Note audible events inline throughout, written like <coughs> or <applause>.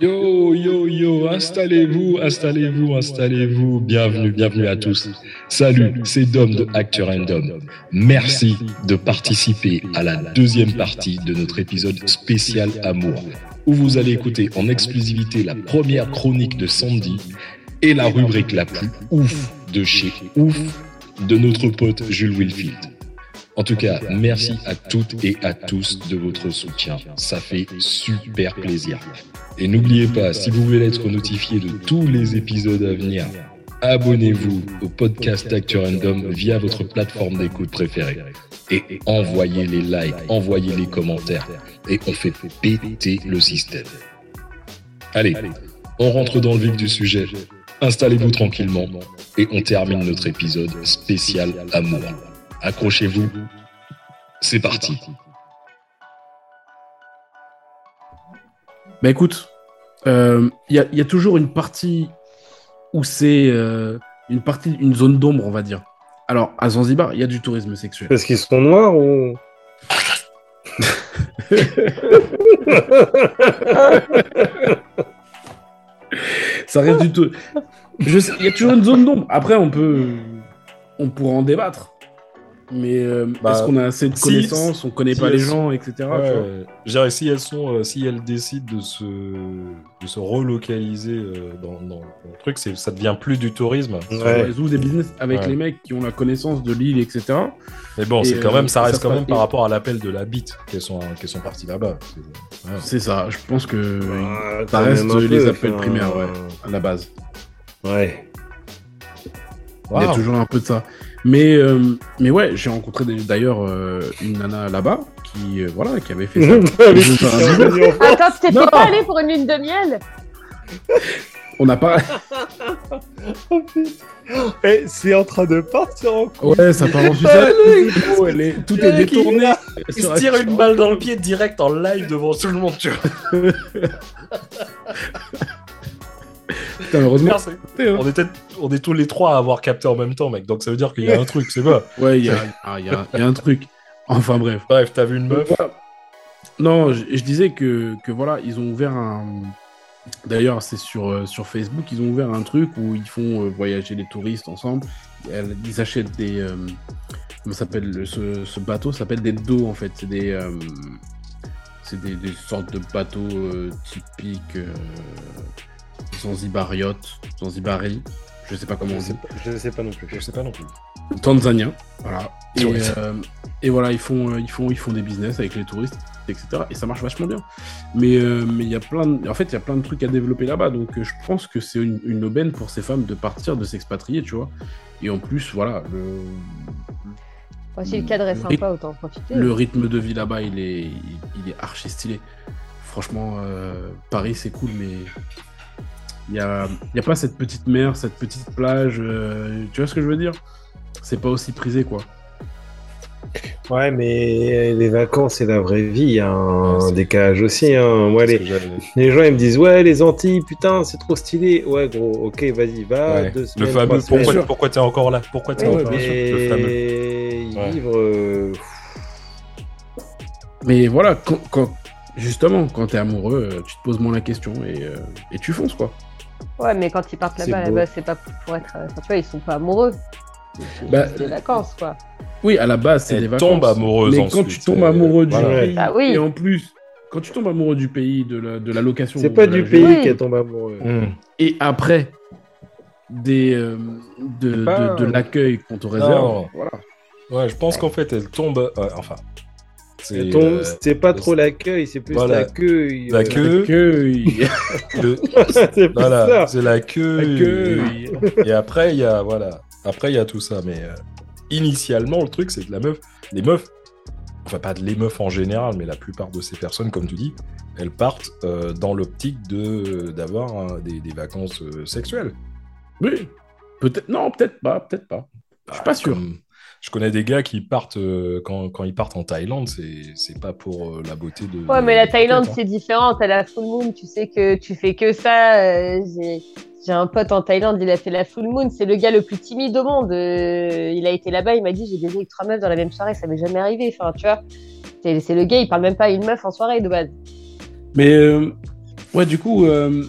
Yo, yo, yo, installez-vous, installez-vous, installez-vous. Bienvenue, bienvenue à tous. Salut, c'est Dom de Acteur Dom. Merci de participer à la deuxième partie de notre épisode spécial Amour, où vous allez écouter en exclusivité la première chronique de Sandy et la rubrique la plus ouf de chez Ouf de notre pote Jules Wilfield. En tout cas, merci à toutes et à tous de votre soutien. Ça fait super plaisir. Et n'oubliez pas, si vous voulez être notifié de tous les épisodes à venir, abonnez-vous au podcast Actu Random via votre plateforme d'écoute préférée. Et envoyez les likes, envoyez les commentaires. Et on fait péter le système. Allez, on rentre dans le vif du sujet. Installez-vous tranquillement et on termine notre épisode spécial amour. Accrochez-vous. C'est parti. Bah écoute, il euh, y, a, toujours une partie où c'est euh, une partie, une zone d'ombre, on va dire. Alors, à Zanzibar, il y a du tourisme sexuel. Parce qu'ils sont noirs ou? <laughs> Ça reste du tout. Il y a toujours une zone d'ombre. Après, on peut, on pourra en débattre. Mais euh, bah, est-ce qu'on a assez de connaissances On connaît pas les gens, etc. Ouais, si elles sont, euh, si elles décident de se, de se relocaliser euh, dans, dans, le truc, c'est, ça devient plus du tourisme. Elles ouvrent des business avec les mecs qui ont la connaissance de l'île, etc. Mais bon, c'est quand même, ça reste quand même par rapport à l'appel de la bite qu'elles sont, qu'elles sont parties là-bas. C'est, ça. Je pense que ça reste les appels primaires, ouais, à la base. Ouais. Il y a toujours un peu de ça. Mais, euh, mais ouais, j'ai rencontré d'ailleurs euh, une nana là-bas qui, euh, voilà, qui avait fait ça. <laughs> Attends, tu t'étais pas allé pour une lune de miel On n'a pas. <laughs> Et c'est en train de partir en couille. Ouais, ça part en sucette. Tout est détourné. Il se tire une balle dans le pied direct en live devant tout le monde, tu vois. <laughs> heureusement. On, est on est tous les trois à avoir capté en même temps, mec. Donc ça veut dire qu'il y a un truc, c'est pas. Ouais, il y, ah, y, a un truc. Enfin bref. Bref, t'as vu une meuf Non, je, disais que, que, voilà, ils ont ouvert un. D'ailleurs, c'est sur, euh, sur Facebook, ils ont ouvert un truc où ils font euh, voyager les touristes ensemble. Ils achètent des. Euh, comment s'appelle ce, ce, bateau s'appelle des dos en fait. C'est des. c'est des, des, sortes de bateaux typiques Zanzibariote, Zanzibari, je sais pas comment on dit. Je sais pas non plus. Je sais pas non plus. Tanzanien, voilà. Euh, et, voilà, ils font, euh, ils, font, ils font des business avec les touristes, etc. Et ça marche vachement bien. Mais euh, mais il y a plein de... en fait, il y a plein de trucs à développer là-bas. Donc je pense que c'est une, aubaine pour ces femmes de partir, de s'expatrier, tu vois. Et en plus, voilà, le... si le cadre est sympa, autant en profiter. Le rythme de vie là-bas, il est, il, est archi stylé. Franchement, Paris, c'est cool, mais il n'y a, y a pas cette petite mer, cette petite plage. Euh, tu vois ce que je veux dire? C'est pas aussi prisé, quoi. Ouais, mais les vacances et la vraie vie, il y a un décalage aussi. Hein. les... les... gens ils me disent Ouais, les Antilles, putain, c'est trop stylé. Ouais, gros, ok, vas-y, va. le fameux pourquoi, pourquoi t'es encore là? Pourquoi t'es encore là Le fameux? Vivre. Euh, mais voilà, quand, justement, quand t'es amoureux, tu te poses moins la question et, euh, et tu fonces, quoi. Ouais, mais quand ils partent là-bas, là c'est pas pour être. tu vois, ils sont pas amoureux. Bah, c'est des vacances, quoi. Oui, à la base, c'est des vacances. amoureuses Mais quand tu tombes amoureux du pays, ah et en plus, quand tu tombes amoureux du pays, de la, de la location. C'est pas du pays qui tombe amoureux. Mmh. Et après, des, euh, de, de, l'accueil qu'on te réserve. Voilà. Ouais, je pense qu'en fait, elle tombe. enfin, c'est euh, pas trop l'accueil, c'est plus l'accueil. L'accueil. voilà, <laughs> <laughs> c'est l'accueil. Et après, il y a voilà. Après, il y a tout ça. Mais euh, initialement, le truc, c'est que la meuf, les meufs, enfin pas les meufs en général, mais la plupart de ces personnes, comme tu dis, elles partent euh, dans l'optique de d'avoir des, des, vacances sexuelles. Oui. Peut-être. Non, peut-être pas. Peut-être pas. Je suis pas bah, sûr je connais des gars qui partent euh, quand, quand, ils partent en Thaïlande, c'est pas pour euh, la beauté de. Ouais, mais la Thaïlande c'est différent. T'as la full moon, tu sais que tu fais que ça. Euh, j'ai un pote en Thaïlande, il a fait la full moon. C'est le gars le plus timide au monde. il a été là-bas, il m'a dit j'ai baisé avec trois meufs dans la même soirée, ça m'est jamais arrivé. Enfin, tu vois, c'est le gars, il parle même pas à une meuf en soirée de base. Mais Ouais, du coup, euh,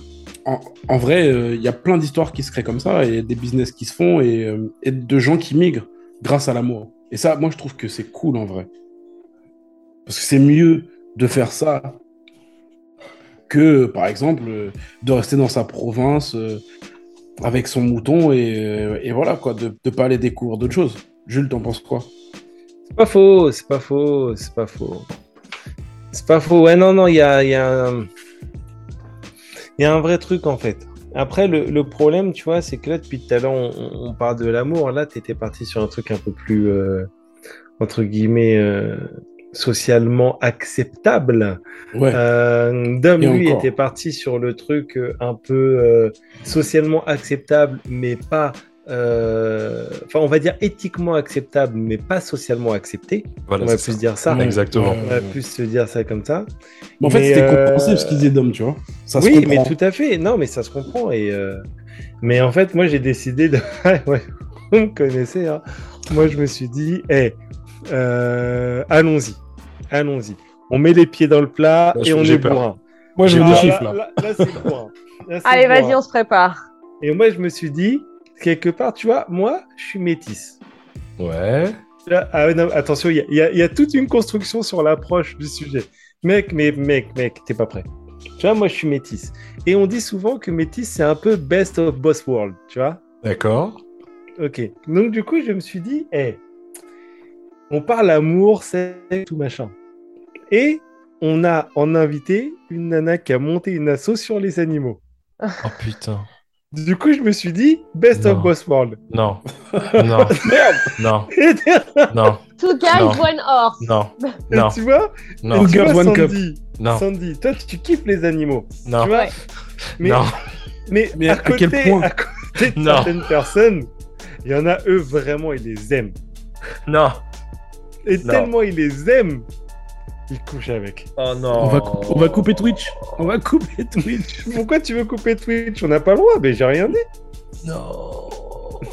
en, en vrai, euh, il y a plein d'histoires qui se créent comme ça, et des business qui se font, et, euh, et de gens qui migrent grâce à l'amour. Et ça, moi, je trouve que c'est cool en vrai. Parce que c'est mieux de faire ça que, par exemple, de rester dans sa province euh, avec son mouton et, euh, voilà, quoi, de ne pas aller découvrir d'autres choses. Jules, t'en penses quoi? C'est pas faux, c'est pas faux, c'est pas faux. C'est pas faux. Ouais, non, non, il y a, y, a un... y a un vrai truc en fait. Après, le, le problème, tu vois, c'est que là, depuis tout à l'heure, on, on parle de l'amour. Là, tu étais parti sur un truc un peu plus, euh, entre guillemets, euh, socialement acceptable. Ouais. Euh, Dom, lui, encore. était parti sur le truc euh, un peu socialement acceptable, mais pas. Euh, Enfin, on va dire éthiquement acceptable, mais pas socialement accepté. Voilà, on va plus ça. dire ça. Exactement. On va plus se dire ça comme ça. Mais en fait, c'était euh, compréhensible ce qu'ils disaient d'homme, tu vois. Ça oui, mais tout à fait. Non, mais ça se comprend. Et euh, Mais en fait, moi, j'ai décidé de. <laughs> ouais, vous me connaissez. Hein. Moi, je me suis dit, eh, euh, allons-y. Allons-y. On met les pieds dans le plat Là, et on est peur. bourrin. Moi, j'ai des Ah, peur. chiffres là. Là, là, c'est bourrin. Là, c'est Allez, vas-y, on se prépare. Et moi, je me suis dit, quelque part, tu vois, moi, je suis métisse. Ouais. Là, ah, non, attention, il y a- y, y toute une construction sur l'approche du sujet. Mec, mais mec, mec, t'es pas prêt. Tu vois, moi, je suis métisse. Et on dit souvent que métisse, c'est un peu best of both worlds, tu vois. D'accord. Ok. Donc, du coup, je me suis dit, eh, on parle amour, c'est tout machin. Et on a en invité une nana qui a monté une asso sur les animaux. Oh putain. Du coup, je me suis dit, best Non. of both worlds. Non. <laughs> Non. non. <laughs> Non. Two guys, Non. one horse. Non. Non. tu vois, Non. tu Girls, vois, one cup. Sandy, Non. Sandy, toi, tu kiffes les animaux. Non. Tu vois, Ouais. mais, Non. mais, Mais à, à côté, quel point à côté de Non. certaines personnes, il y en a eux vraiment, ils les aiment. Non. Et Non. tellement ils les aiment, ils couchent avec. Oh non. On va, cou- on va couper Twitch. On va couper Twitch. <laughs> Pourquoi tu veux couper Twitch? On n'a pas le droit, mais j'ai rien dit. Non.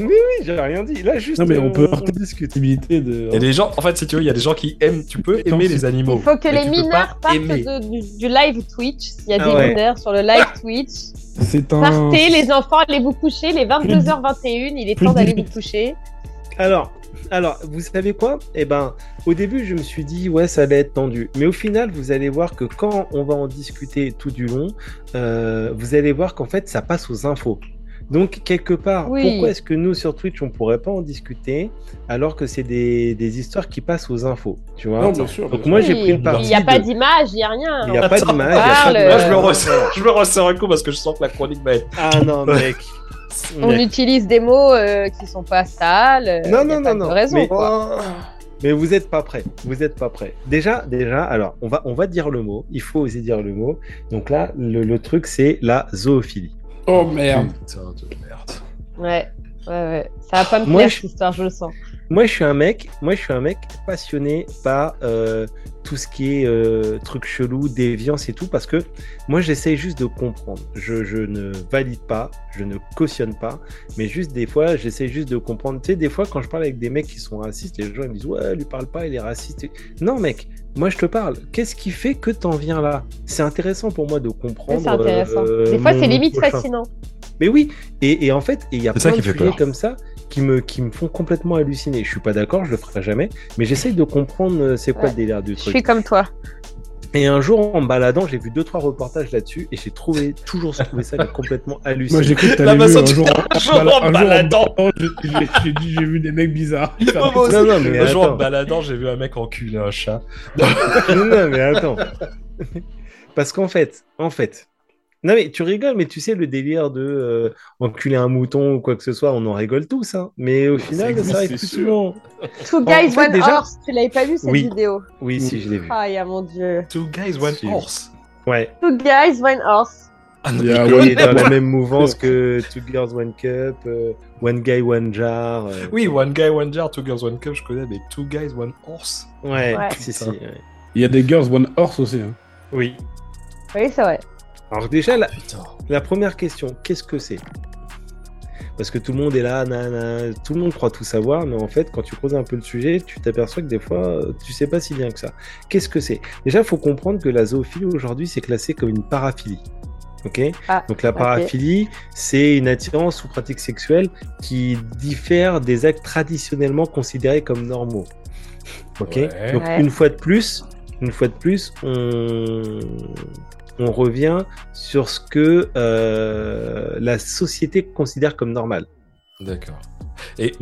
Mais oui, j'ai rien dit. Là, juste, Non, mais on peut on heurter discute. Possibilité de. Il y a des gens, en fait, si tu veux, il y a des gens qui aiment, tu peux aimer les animaux. Il faut que les mineurs pas partent de- du, du live Twitch. S'il y a Ah des ouais. mineurs sur le live Twitch, C'est un. partez les enfants, allez vous coucher. Les 22h21, il est temps d'aller vous coucher. Alors, alors, vous savez quoi? Eh ben, au début, je me suis dit, ouais, ça allait être tendu. Mais au final, vous allez voir que quand on va en discuter tout du long, euh, vous allez voir qu'en fait, ça passe aux infos. Donc, quelque part, Oui. pourquoi est-ce que nous, sur Twitch, on pourrait pas en discuter alors que c'est des, des histoires qui passent aux infos Tu vois? Non, bien sûr. Donc, bien moi, j'ai pris le Oui, parti Il n'y a pas d'image, il n'y a rien. Il n'y a pas d'image. Moi, je me resserre un coup parce que je sens que la chronique va être. Ah non, mec. <laughs> On utilise des mots euh, qui sont pas sales. euh, Non, non, non, non. raison, Mais- quoi. Mais vous êtes pas prêts. Vous êtes pas prêts. Déjà, déjà, alors, on va, on va dire le mot. Il faut oser dire le mot. Donc là, le, le truc, c'est la zoophilie. Oh merde. Putain de merde. Ouais, ouais, ouais. Ça va pas me Moi, plaire, je- cette histoire, je le sens. Moi, je suis un mec, moi, je suis un mec passionné par euh, tout ce qui est euh, truc chelou, déviance et tout, parce que moi, j'essaie juste de comprendre. Je, je ne valide pas, je ne cautionne pas, mais juste des fois, j'essaie juste de comprendre. Tu sais, des fois, quand je parle avec des mecs qui sont racistes, les gens ils me disent ouais, lui parle pas, il est raciste. Non, mec, moi, je te parle. Qu'est-ce qui fait que t'en viens là? C'est intéressant pour moi de comprendre. c'est intéressant. euh, Des fois, mon c'est limite prochain. fascinant. Mais oui, et, et en fait, il y a plein qui de fait sujets peur. comme ça qui me, qui me font complètement halluciner. Je suis pas d'accord, je le ferai jamais, mais j'essaye de comprendre euh, c'est quoi Ouais. le délire du Je truc. suis comme toi. Et un jour, en me baladant, j'ai vu deux trois reportages là-dessus et j'ai trouvé toujours <laughs> trouvé ça complètement hallucinant. Moi j'ai cru que La t'avais vu un jour, un jour en un baladant. en- <laughs> j'ai- dit vu des mecs bizarres. <laughs> Non, non, mais un jour en baladant, j'ai vu un mec enculer un chat. non, non, mais attends. Parce qu'en fait, en fait, non mais tu rigoles, mais tu sais le délire de euh, enculer un mouton ou quoi que ce soit, on en rigole tous, hein. Mais au final, ça arrive plus souvent. Two guys, fait, one déjà- horse. Tu l'avais pas vu cette Oui. vidéo Oui, si, je l'ai vu. Aïe, ah, mon dieu. Two guys, one Si. horse. Ouais. Two guys, one horse. Ah non. Il est dans la même mouvance <laughs> que Two Girls One Cup, euh, One Guy One Jar. euh, Oui, one guy, one jar, two girls, one cup, je connais, mais two guys, one horse. Ouais, Ouais. si, ouais. Il y a des girls one horse aussi. Hein. Oui. Oui, c'est vrai. Alors déjà, la, Putain. la première question, qu'est-ce que c'est? Parce que tout le monde est là, nanana, tout le monde croit tout savoir, mais en fait, quand tu creuses un peu le sujet, tu t'aperçois que des fois, tu sais pas si bien que ça. Qu'est-ce que c'est? Déjà, il faut comprendre que la zoophilie aujourd'hui, c'est classé comme une paraphilie. Ok? Ah, Donc la paraphilie, c'est une attirance ou pratique sexuelle qui diffère des actes traditionnellement considérés comme normaux. Ok? Ouais. Donc Ouais. une fois de plus, une fois de plus, on, on revient sur ce que euh, la société considère comme normal. D'accord. Et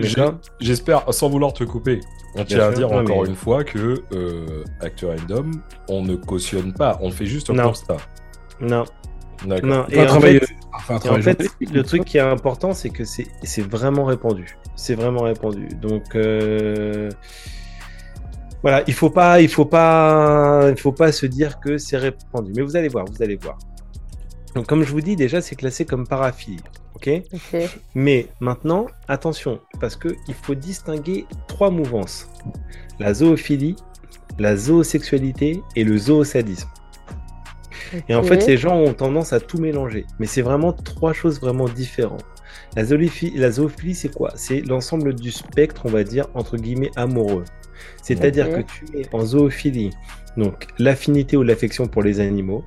j'espère, sans vouloir te couper, on tient à dire Non, encore mais- une fois que euh, Acteur Random, on ne cautionne pas, on fait juste un Non. constat. Non, D'accord. non. Pas en travailler- fait- Enfin, un Et en fait, le truc qui est important, c'est que c'est c'est vraiment répandu. C'est vraiment répandu. Donc euh, voilà, il faut pas, il faut pas, il faut pas se dire que c'est répandu. Mais vous allez voir, vous allez voir. Donc comme je vous dis, déjà c'est classé comme paraphilie, ok? Ok. Mais maintenant, attention, parce que il faut distinguer trois mouvances la zoophilie, la zoosexualité et le zoosadisme. Et en fait, les gens ont tendance à tout mélanger. Mais c'est vraiment trois choses vraiment différentes. La, zoophilie, la zoophilie, c'est quoi? C'est l'ensemble du spectre, on va dire, entre guillemets, amoureux. C'est-à-dire que tu es en zoophilie, donc l'affinité ou l'affection pour les animaux,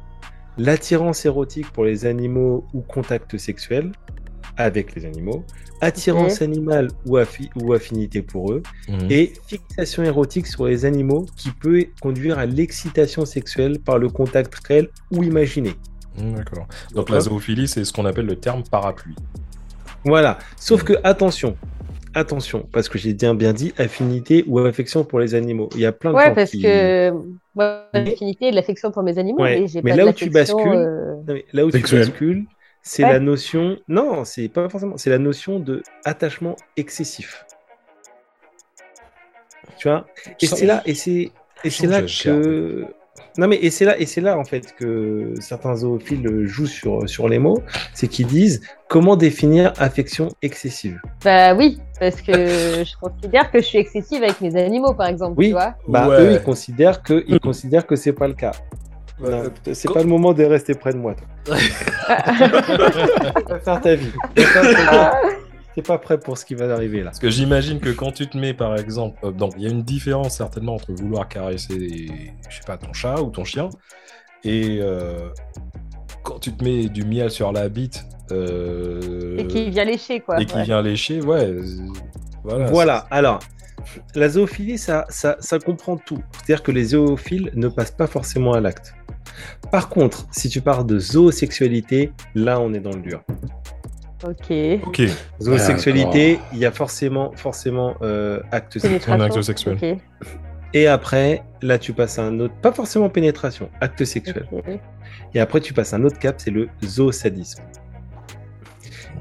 l'attirance érotique pour les animaux ou contact sexuel avec les animaux, attirance animale ou, affi- ou affinité pour eux, Mhm. et fixation érotique sur les animaux qui peut conduire à l'excitation sexuelle par le contact réel ou imaginé. Mhm, D'accord. Donc la zoophilie, c'est ce qu'on appelle le terme parapluie. Voilà. Sauf que attention, attention, parce que j'ai bien bien dit affinité ou affection pour les animaux. Il y a plein de Ouais, gens parce qui- que moi, l'affinité et de l'affection pour mes animaux, Ouais, mais j'ai mais pas là de où tu bascules, euh, Non, mais là où Sexuel. tu bascules, c'est Ouais. la notion. Non, c'est pas forcément. C'est la notion de attachement excessif. Tu vois? Et c'est là, et c'est, et c'est là que. Non mais et c'est là et c'est là en fait que certains zoophiles jouent sur sur les mots, c'est qu'ils disent comment définir affection excessive. Bah oui, parce que je considère que je suis excessive avec mes animaux, par exemple, Oui. tu vois. Bah Ouais. eux ils considèrent que ils considèrent que c'est pas le cas. Non, c'est pas le moment de rester près de moi. Toi. <laughs> Faire ta vie. Va faire ta vie. <laughs> T'es pas prêt pour ce qui va arriver là. Parce que j'imagine que quand tu te mets, par exemple, euh, donc il y a une différence certainement entre vouloir caresser, je sais pas, ton chat ou ton chien, et euh, quand tu te mets du miel sur la bite euh, Et qui vient lécher, quoi. et qui ouais. vient lécher, ouais, voilà. Voilà, alors, la zoophilie, ça, ça, ça comprend tout. C'est-à-dire que les zoophiles ne passent pas forcément à l'acte. Par contre, si tu parles de zoosexualité, là, on est dans le dur. Ok. Ok, Zoosexualité, il y a forcément, forcément euh, acte sexuel. Un acte sexuel. Et après, là, tu passes à un autre, pas forcément pénétration, acte sexuel. Et après, tu passes à un autre cap, c'est le zoosadisme.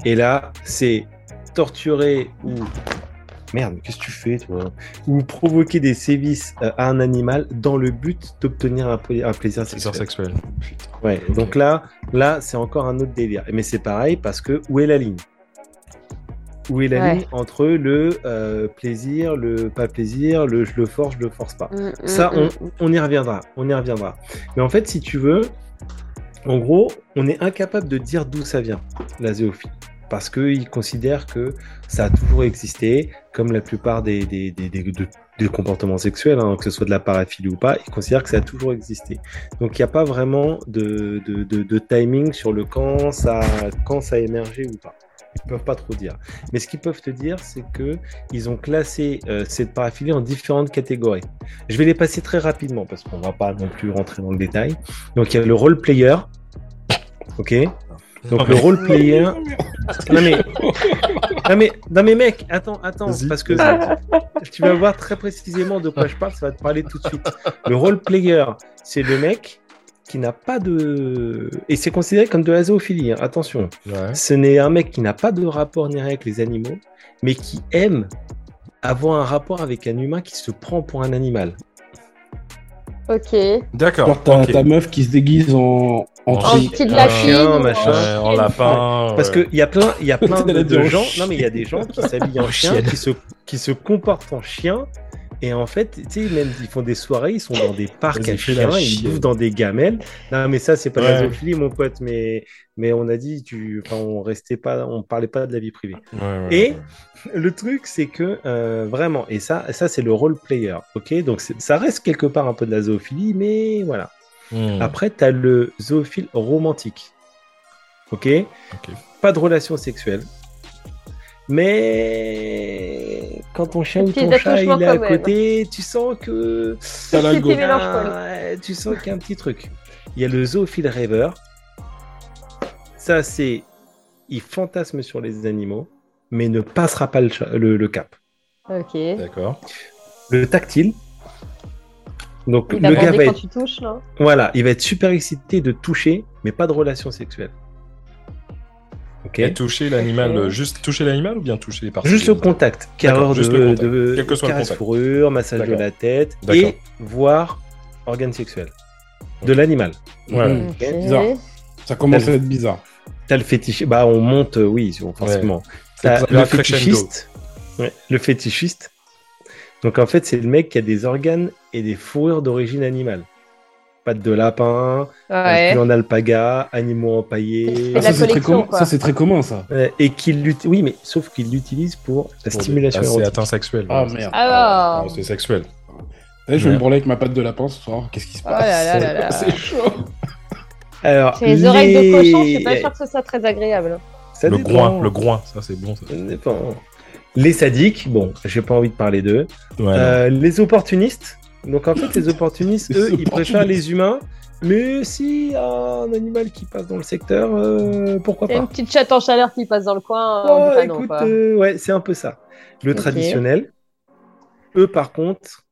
Et là, c'est torturer ou. Merde, mais qu'est-ce que tu fais, toi? Ou provoquer des sévices euh, à un animal dans le but d'obtenir un, pla- un plaisir sexuel. sexuel. Putain. Ouais, Ok. donc là, là c'est encore un autre délire. Mais c'est pareil parce que où est la ligne? Où est la Ouais. ligne entre le euh, plaisir, le pas plaisir, le je le force, je le force pas? Mm, ça, mm, on, mm, on y reviendra. On y reviendra. Mais en fait, si tu veux, en gros, on est incapable de dire d'où ça vient, la zoophilie. Parce qu'ils considèrent que ça a toujours existé, comme la plupart des, des, des, des- de- des comportements sexuels, hein, que ce soit de la paraphilie ou pas, ils considèrent que ça a toujours existé. Donc il n'y a pas vraiment de, de, de, timing sur le quand ça, quand ça a émergé ou pas. Ils peuvent pas trop dire. Mais ce qu'ils peuvent te dire, c'est que ils ont classé euh, cette paraphilie en différentes catégories. Je vais les passer très rapidement parce qu'on va pas non plus rentrer dans le détail. Donc il y a le role player. Ok? Donc le role player. Non mais, non mais, <laughs> non mais mec, attends, attends, parce que <laughs> tu vas voir très précisément de quoi je parle, ça va te parler tout de suite. Le role player, c'est le mec qui n'a pas de, et c'est considéré comme de la zoophilie. hein, Attention, Ouais. ce n'est un mec qui n'a pas de rapport ni rien avec les animaux, mais qui aime avoir un rapport avec un humain qui se prend pour un animal. Ok. D'accord. Genre, t'as ok. ta meuf qui se déguise en, en, En En tri- petit de un la chien, machin. Ouais, en lapin. Parce ouais. qu'il y a plein, y a <laughs> plein de, de en gens. chien. Non, mais il y a des gens qui s'habillent en En chien, qui se, qui se comportent en chien. Et en fait, tu sais, même ils font des soirées, ils sont dans des parcs à chiens, ils bouffent dans des gamelles. Non, mais ça, c'est pas Ouais. la zoophilie, mon pote. Mais, mais on a dit, tu, enfin, on restait pas, on parlait pas de la vie privée. Ouais, ouais, Et ouais. le truc, c'est que euh, vraiment, et ça, ça c'est le role player, ok? Donc ça reste quelque part un peu de la zoophilie, mais voilà. Hmm. Après, tu as le zoophile romantique. Ok, Pas de relation sexuelle. Mais quand ton chien ou ton chat il est à côté, tu sens que <laughs> tu sens qu'il y a un petit truc. Il y a le zoophile rêveur. Ça c'est, il fantasme sur les animaux, mais ne passera pas le, cap. Ok. D'accord. Le tactile. Donc le gars va être... touches, voilà, il va être super excité de toucher, mais pas de relation sexuelle. Ok. toucher l'animal, juste toucher l'animal ou bien toucher les parties Juste le contact, carreur de, de, Quel que soit caresse fourrure, massage de la tête et voir organe sexuel de l'animal. Ouais, bizarre. Ça commence à être bizarre. T'as le fétiche, bah on monte, oui, forcément. le fétichiste, le fétichiste. Donc en fait, c'est le mec qui a des organes et des fourrures d'origine animale pattes de lapin, ouais. en alpaga, animaux empaillés. Ah, ça, c'est très, commun, ça. et qu'il oui, mais sauf qu'il l'utilise pour la stimulation C'est atteint sexuel. Ah merde. Alors... Ah, c'est sexuel. je vais me branler avec ma patte de lapin ce soir. Qu'est-ce qui se passe oh <laughs> C'est chaud. Alors, les, oreilles de cochon, je suis pas sûr que ce soit très agréable. le groin, le groin, ça c'est bon. Ça. Les sadiques, bon, j'ai pas envie de parler d'eux. Euh, les opportunistes, donc en fait, les opportunistes, <laughs> eux, ils préfèrent les humains. Mais si un animal qui passe dans le secteur, euh, pourquoi pas Une petite chatte en chaleur qui passe dans le coin. Oh, écoute, euh, ouais, c'est un peu ça. Le traditionnel. Eux, par contre,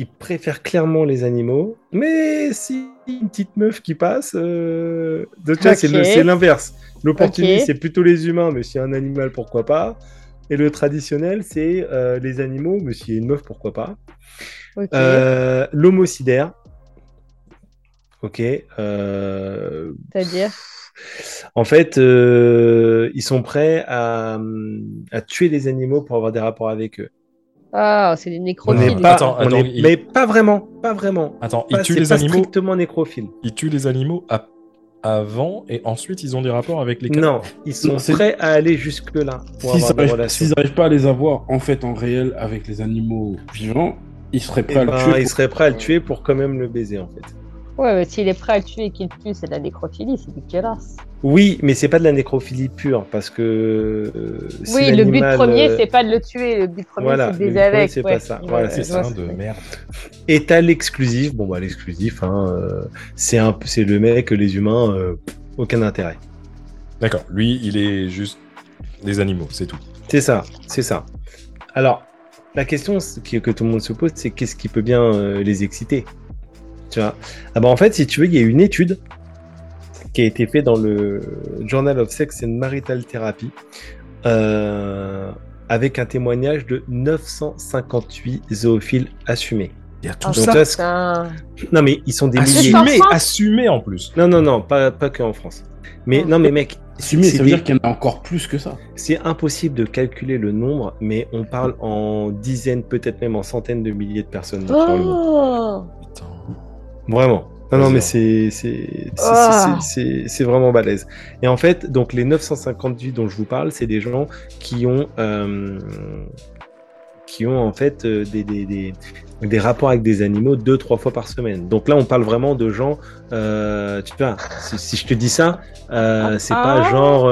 ils préfèrent clairement les animaux. Mais si une petite meuf qui passe, euh... c'est l'inverse. L'opportuniste, c'est plutôt les humains, mais si un animal, pourquoi pas Et le traditionnel, c'est euh, les animaux, mais s'il y a une meuf, pourquoi pas euh, l'homocidaire. Ok. Euh, C'est-à-dire En fait, euh, ils sont prêts à, tuer les animaux pour avoir des rapports avec eux. Ah, c'est des nécrophiles. Mais pas vraiment, pas vraiment. Attends, ils tuent les animaux. Strictement nécrophiles. Ils tuent les animaux avant et ensuite ils ont des rapports avec les. Non, ils sont prêts à aller jusque là. S'ils n'arrivent pas à les avoir en fait en réel avec les animaux vivants, il serait prêt à le eh tuer. Ben, il serait prêt à le tuer pour quand même le baiser en fait. Ouais, mais s'il est prêt à le tuer et qu'il tue, c'est de la nécrophilie, c'est dégueulasse. Oui, mais c'est pas de la nécrophilie pure parce que. Euh, oui, le but premier, euh, c'est pas de le tuer, le but premier, c'est de baiser avec. C'est pas ça. Voilà, c'est ça de merde. Et t'as l'exclusif. Bon, bah, l'exclusif, hein, euh, c'est un... le mec, les humains, aucun intérêt. D'accord. Lui, il est juste des animaux, c'est tout. C'est ça, c'est ça. Alors, la question que tout le monde se pose, c'est qu'est-ce qui peut bien euh, les exciter? Tu vois ah bah En fait, si tu veux, il y a une étude qui a été faite dans le Journal of Sex and Marital Therapy euh, avec un témoignage de 958 zoophiles assumés. Il y a tout ça. Non, mais ils sont des assumés, assumés en plus. Non, non, non, pas, pas que en France. Mais non, mais mec, Assumé, ça veut dire qu'il y en a encore plus que ça. C'est impossible de calculer le nombre, mais on parle en dizaines, peut-être même en centaines de milliers de personnes dans le monde. Oh Vraiment. Non, non, mais c'est ah. c'est vraiment balèze. Et en fait, donc les 958 dont je vous parle, c'est des gens qui ont euh, qui ont en fait euh, des, des, des, rapports avec des animaux deux, trois fois par semaine. Donc là, on parle vraiment de gens, euh, tu vois, si, je te dis ça, euh, c'est pas ah. genre,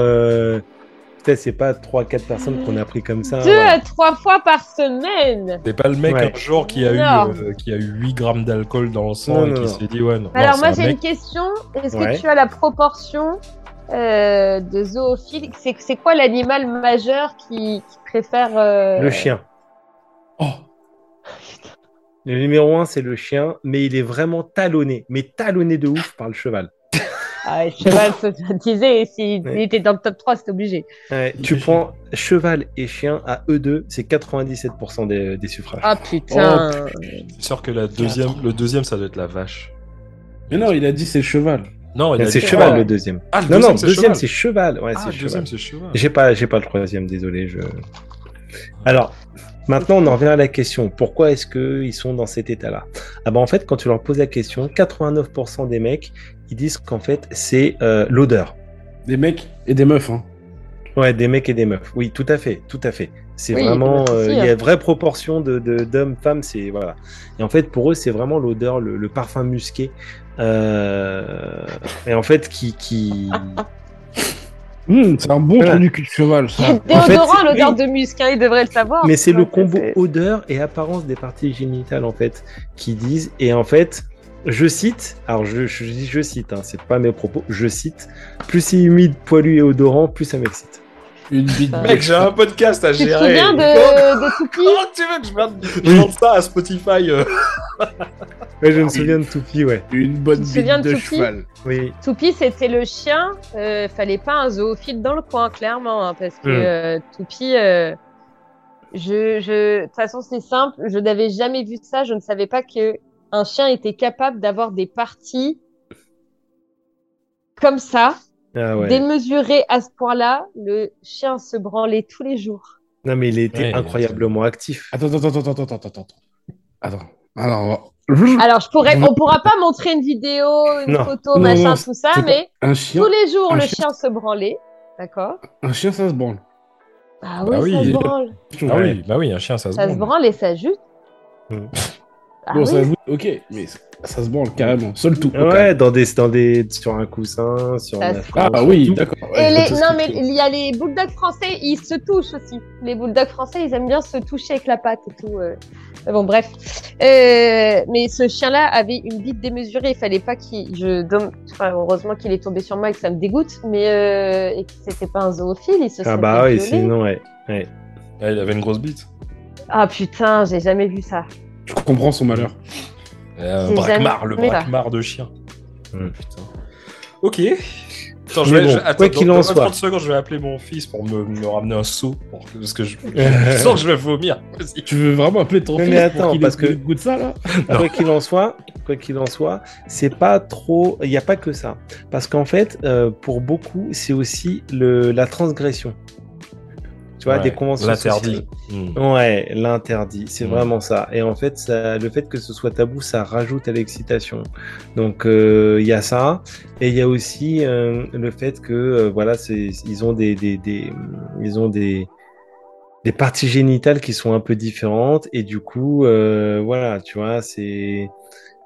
c'est pas trois, quatre personnes qu'on a pris comme ça. Deux à trois fois par semaine. C'est pas le mec un jour qui a eu qui a eu 8 grammes d'alcool dans le sang et qui s'est dit ouais. Non, Alors moi j'ai une question. Est-ce que tu as la proportion de zoophiles? C'est quoi l'animal majeur qui, qui préfère Le chien. Oh Le numéro 1, c'est le chien, mais il est vraiment talonné, mais talonné de ouf par le cheval. Ah, cheval, faut disais, s'il était dans le top 3, c'est obligé. tu prends cheval et chien, à eux deux, c'est 97% des, suffrages. Ah putain oh, que la deuxième, le deuxième, ça doit être la vache. Mais non, il a dit c'est cheval. Non, c'est cheval le deuxième. Ah, le non, non, deuxième c'est cheval. Ouais, ah, c'est cheval. J'ai pas, j'ai pas le troisième, désolé. Je... Alors, Maintenant, on en revient à la question. Pourquoi est-ce qu'ils sont dans cet état-là? Ah ben en fait, quand tu leur poses la question, 89% des mecs, ils disent qu'en fait, c'est euh, l'odeur. Des mecs et des meufs, hein Ouais, des mecs et des meufs. Oui, tout à fait, tout à fait. C'est vraiment, euh, il y a une vraie proportion de d'hommes, femmes. C'est voilà. Et en fait, pour eux, c'est vraiment l'odeur, le, parfum musqué. Euh, et en fait, qui, qui Hum, <laughs> c'est un bon Voilà. trou du cul de cheval, ça. <laughs> Déodorant l'odeur de musc, hein, il devrait le savoir. Mais c'est le combo odeur et apparence des parties génitales en fait qui disent et en fait je cite alors je, je dis je cite hein, c'est pas mes propos je cite plus c'est humide poilu et odorant plus ça m'excite Une bite Mec, de Mec, j'ai un podcast à Tu te gérer. souviens de, <laughs> de Toupi Comment tu veux que je mette je mette ça à Spotify euh <laughs> ouais je me souviens de Toupi ouais Une bonne Tu te bite de, cheval. oui Toupi, c'était le chien. Euh, fallait pas un zoophile dans le coin, clairement, hein, parce que Mm. euh, Toupi, euh, je, je, de toute façon, c'est simple. Je n'avais jamais vu ça. Je ne savais pas que un chien était capable d'avoir des parties comme ça, ah ouais démesurées à ce point-là. Le chien se branlait tous les jours. non mais il était Ouais, incroyablement actif Attends, attends, attends, attends, attends, attends, attends. Attends. Alors, Alors, je pourrais, on pourra pas montrer une vidéo, une Non. photo, Non, machin, non, tout ça, mais un chien, tous les jours, un le chien- chien se branlait. D'accord? Un chien, ça se branle. Ah Bah oui, oui, ça se branle. Ah oui, bah oui, un chien, ça se Ça se branle. branle et ça jute. Ah Bon, oui. ça, ok, mais ça se branle carrément. Seul tout. ouais dans des dans des sur un coussin sur un se- Ah sur oui, d'accord. Ouais, les... Non, mais il y a les bulldogs français, ils se touchent aussi. Les bulldogs français, ils aiment bien se toucher avec la patte et tout. euh. Bon, bref. Euh, Mais ce chien-là avait une bite démesurée. Il fallait pas qu'il. Je... enfin, heureusement qu'il est tombé sur moi et que ça me dégoûte. Mais euh... et que c'était pas un zoophile. Il se ah bah oui sinon ouais ouais Ah, il avait une grosse bite. Ah putain, j'ai jamais vu ça. Je comprends son malheur. Euh, braquemar, le braquemar de chien. Hmm. Putain. Ok. Attends, je vais, bon, je- attends, quoi qu'il dans- en dans soit. 30 secondes, je vais appeler mon fils pour me, me ramener un seau. pour parce que je, <laughs> je sens que je vais vomir. Vas-y. Tu veux vraiment appeler ton Mais fils mais pour attends, qu'il parce ait que- le goût de ça, là <laughs> quoi qu'il en soit, quoi qu'il en soit, c'est pas trop. Il n'y a pas que ça, parce qu'en fait, euh, pour beaucoup, c'est aussi le la transgression. Tu vois, Ouais, des conventions L'interdit. Hmm. Ouais, l'interdit, c'est Mm. vraiment ça. Et en fait, ça, le fait que ce soit tabou, ça rajoute à l'excitation. Donc euh, il y a ça, et il y a aussi euh, le fait que euh, voilà, c'est ils ont des, des, des ils ont des des parties génitales qui sont un peu différentes et du coup euh, voilà, tu vois, c'est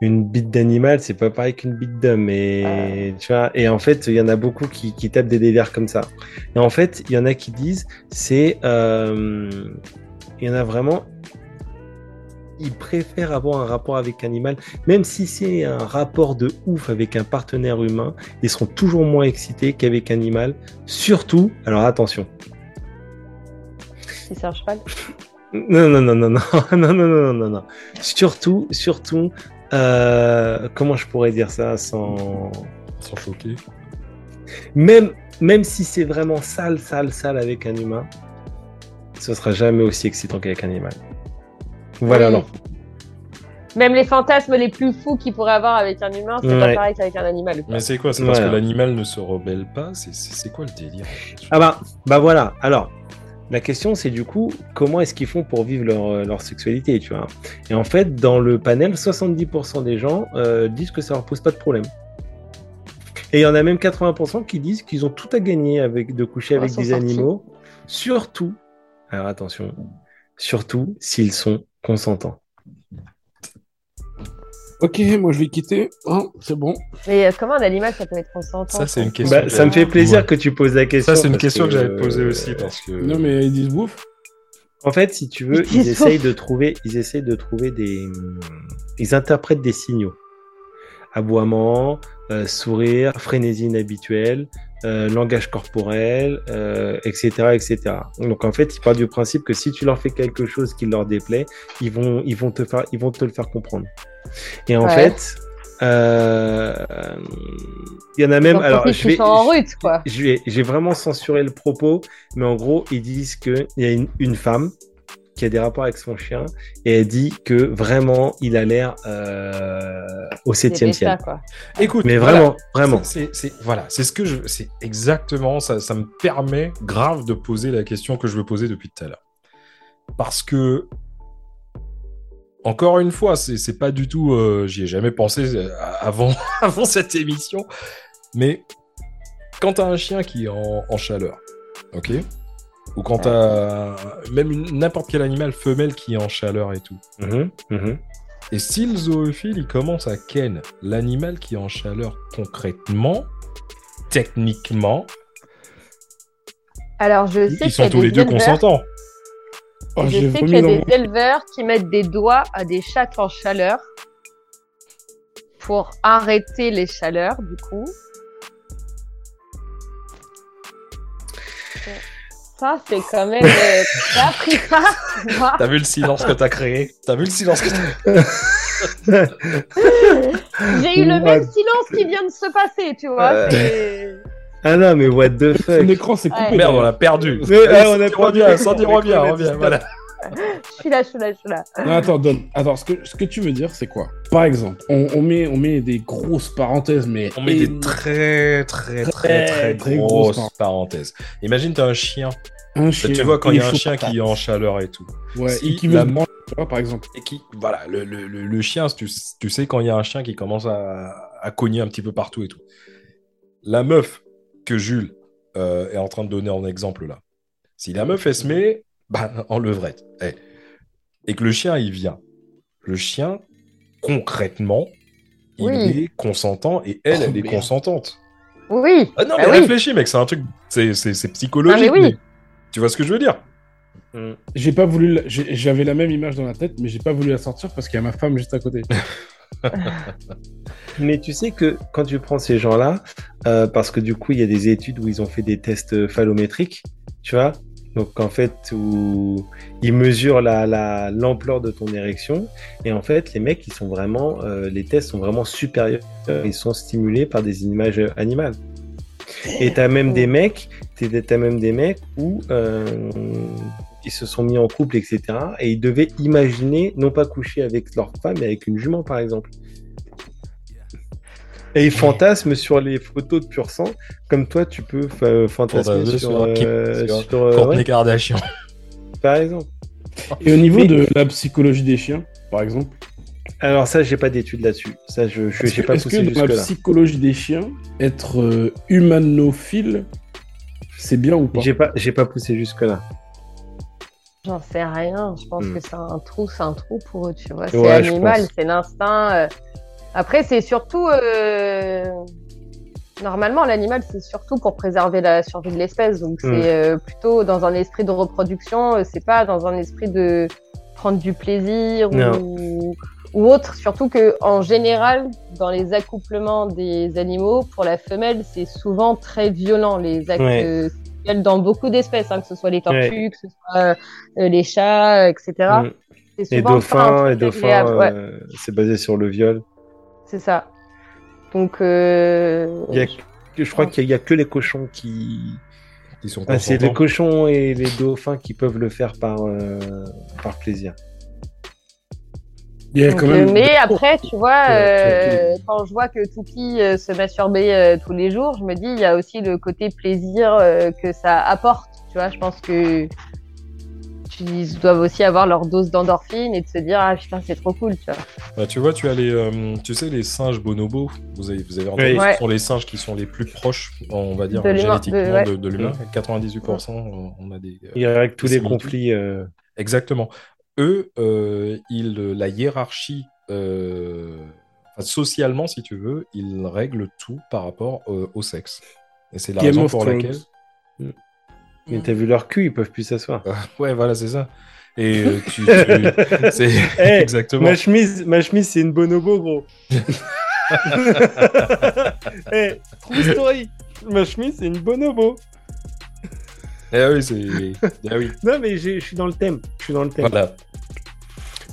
une bite d'animal, c'est pas pareil qu'une bite d'homme. Et tu vois, et en fait, il y en a beaucoup qui, qui tapent des délires comme ça. Et en fait, il y en a qui disent, c'est, euh, il y en a vraiment, ils préfèrent avoir un rapport avec un animal, même si c'est un rapport de ouf avec un partenaire humain, ils seront toujours moins excités qu'avec un animal. Surtout, alors attention. Si c'est un cheval? Non, non, non, non, non, <laughs> non, non, non, non, non, non. Surtout, surtout, euh, comment je pourrais dire ça sans. Sans choquer. Même, même si c'est vraiment sale, sale, sale avec un humain, ce sera jamais aussi excitant qu'avec un animal. Voilà, Oui. alors. Même les fantasmes les plus fous qu'il pourrait avoir avec un humain, c'est pas Ouais. pareil qu'avec un animal. Mais c'est quoi? C'est parce que l'animal ne se rebelle pas? C'est c'est- c'est quoi le délire? Ah bah, bah voilà. Alors, la question c'est du coup, comment est-ce qu'ils font pour vivre leur, euh, leur sexualité, tu vois? Et en fait, dans le panel, 70% des gens euh, disent que ça leur pose pas de problème. Et il y en a même 80% qui disent qu'ils ont tout à gagner avec de coucher avec sont des animaux, surtout. Alors attention, surtout s'ils sont consentants. Ok, moi je vais quitter. Hein, c'est bon. Mais euh, comment un animal ça peut être consentant Ça, c'est une question. Bah, ça me fait plaisir Ouais. que tu poses la question. Ça, c'est une question que, j'avais posée euh, aussi parce que. Non, mais ils disent bouffe. En fait, si tu veux, Ils essayent de trouver, ils essayent de trouver des, ils interprètent des signaux. Aboiement, euh, sourire, frénésie inhabituelle, euh, langage corporel, euh, etc., etc. Donc en fait, ils partent du principe que si tu leur fais quelque chose qui leur déplaît, ils vont, ils vont te faire, ils vont te le faire comprendre. Et en Ouais. fait, euh, il y en a même. Donc, alors, je vais, sont en route, quoi. je vais- J'ai vraiment censuré le propos, mais en gros, ils disent qu'il y a une, une femme qui a des rapports avec son chien et elle dit que vraiment, il a l'air euh, au septième quoi. Écoute, Mais voilà. vraiment, vraiment. C'est, voilà, c'est ce que je, c'est exactement ça. Ça me permet grave de poser la question que je veux poser depuis tout à l'heure, parce que encore une fois, c'est, pas du tout, euh, j'y ai jamais pensé euh, avant, <laughs> avant cette émission, mais quand t'as un chien qui est en, en chaleur, ok, ou quand t'as même n'importe quel animal femelle qui est en chaleur et tout. Mhm, mhm. Et si le zoophile, il commence à ken l'animal qui est en chaleur concrètement, techniquement, Alors, je sais Ils sont qu'il y a tous les des deux éleveurs- consentants. Oh, je sais qu'il y a des mon- éleveurs qui mettent des doigts à des chattes en chaleur pour arrêter les chaleurs, du coup. Ça, c'est quand même. euh, T'as ça vu le silence que t'as créé? T'as vu le silence que t'as <laughs> J'ai eu le What? même silence qui vient de se passer, tu vois. Ouais. c'est- Ah non, mais what the Son fuck écran s'est coupé. Ouais. Merde, on l'a perdu. Mais, Allez, ah, on a perdu. Sandy tout voilà. Je suis là, je suis là, je suis là. Non, attends, donne. Attends, ce que, ce que tu veux dire, c'est quoi? Par exemple, on, on met, on met des grosses parenthèses, mais. On met des très, très, très, Très, très, très grosses grosses parenthèses. Imagine, t'as un chien. Un chien. tu vois, quand il y a un chien qui est en chaleur et tout. Ouais, Si et qui veut la- vois, par exemple. Et qui, voilà, le, le, le, le chien, tu, tu sais, quand il y a un chien qui commence à, à cogner un petit peu partout et tout. La meuf que Jules euh, est en train de donner en exemple là, si la meuf, elle se met bah, en levrette, eh, et que le chien, il vient, le chien, concrètement, il Oui. est consentant et elle, Oh, elle est merde. consentante. Oui. Ah non, Ah mais oui. réfléchis, mec, c'est un truc, c'est c'est- c'est psychologique. Ah, mais oui. mais Tu vois ce que je veux dire? J'ai pas voulu. la- J'avais la même image dans la tête, mais j'ai pas voulu la sortir parce qu'il y a ma femme juste à côté. <laughs> Mais tu sais que quand tu prends ces gens-là, euh, parce que du coup, il y a des études où ils ont fait des tests phallométriques, tu vois. Donc en fait, où ils mesurent la la- l'ampleur de ton érection, et en fait, les mecs, ils sont vraiment, euh, les tests sont vraiment supérieurs. Ils sont stimulés par des images animales. Et t'as même des mecs, t'as même des mecs où euh, ils se sont mis en couple, etc. Et ils devaient imaginer, non pas coucher avec leur femme, mais avec une jument, par exemple. Et ils fantasment sur les photos de pur sang, comme toi, tu peux fa- fantasmer sur, sur Kim- euh, sur sur, euh, Kardashian. <laughs> par exemple. Et au niveau Mais- de la psychologie des chiens, par exemple, Alors ça, j'ai pas d'études là-dessus. Ça, je, je j'ai pas est-ce poussé que dans la psychologie des chiens, être euh, humanophile, c'est bien ou pas? J'ai pas, j'ai pas poussé jusque là. J'en sais rien. Je pense Hmm. que c'est un trou, c'est un trou pour eux, tu vois. C'est Ouais, animal, c'est l'instinct. Après, c'est surtout. euh, Normalement, l'animal, c'est surtout pour préserver la survie de l'espèce. Donc, c'est Hmm. euh, plutôt dans un esprit de reproduction. euh, C'est pas dans un esprit de prendre du plaisir ou, ou autre. Surtout que, en général, dans les accouplements des animaux, pour la femelle, c'est souvent très violent les actes Ouais. sexuels dans beaucoup d'espèces, hein, que ce soit les tortues, Ouais. que ce soit euh, les chats, etc. Mm. C'est Et souvent pas un dauphins, et dauphins, ouais, c'est basé sur le viol. C'est ça. Donc, euh, Il y a, je crois qu'il y a que les cochons qui. Sont Ah, c'est les cochons et les dauphins qui peuvent le faire par, euh, par plaisir. Il y a donc, quand même. mais après, tu vois, euh, tu- quand je vois que Touki euh, se masturbait euh, tous les jours, je me dis, il y a aussi le côté plaisir euh, que ça apporte. Tu vois, je pense que ils doivent aussi avoir leur dose d'endorphine et de se dire, ah putain, c'est trop cool, tu vois. Bah, tu vois, tu as les, euh, tu sais, les singes bonobos. Vous avez, vous avez entendu, Oui. Ouais. ce sont les singes qui sont les plus proches, on va dire, De l'humain, génétiquement de- ouais. de, de l'humain. 98%, on a des. euh, Il y a tous les conflits. euh, Exactement. Eux, euh, ils, la hiérarchie, euh, enfin, socialement, si tu veux, ils règlent tout par rapport euh, au sexe. Et c'est la Game raison pour Thrones. laquelle. Mais t'as vu leur cul, ils peuvent plus s'asseoir. Euh, ouais, voilà, c'est ça. Et euh, <laughs> tu, tu- c'est Eh, <laughs> exactement. Ma chemise, ma chemise, c'est une bonobo, gros. <laughs> Eh, true story. Ma chemise, c'est une bonobo. Eh oui, c'est. Eh oui. Non, mais je suis dans le thème. Je suis dans le thème. Voilà.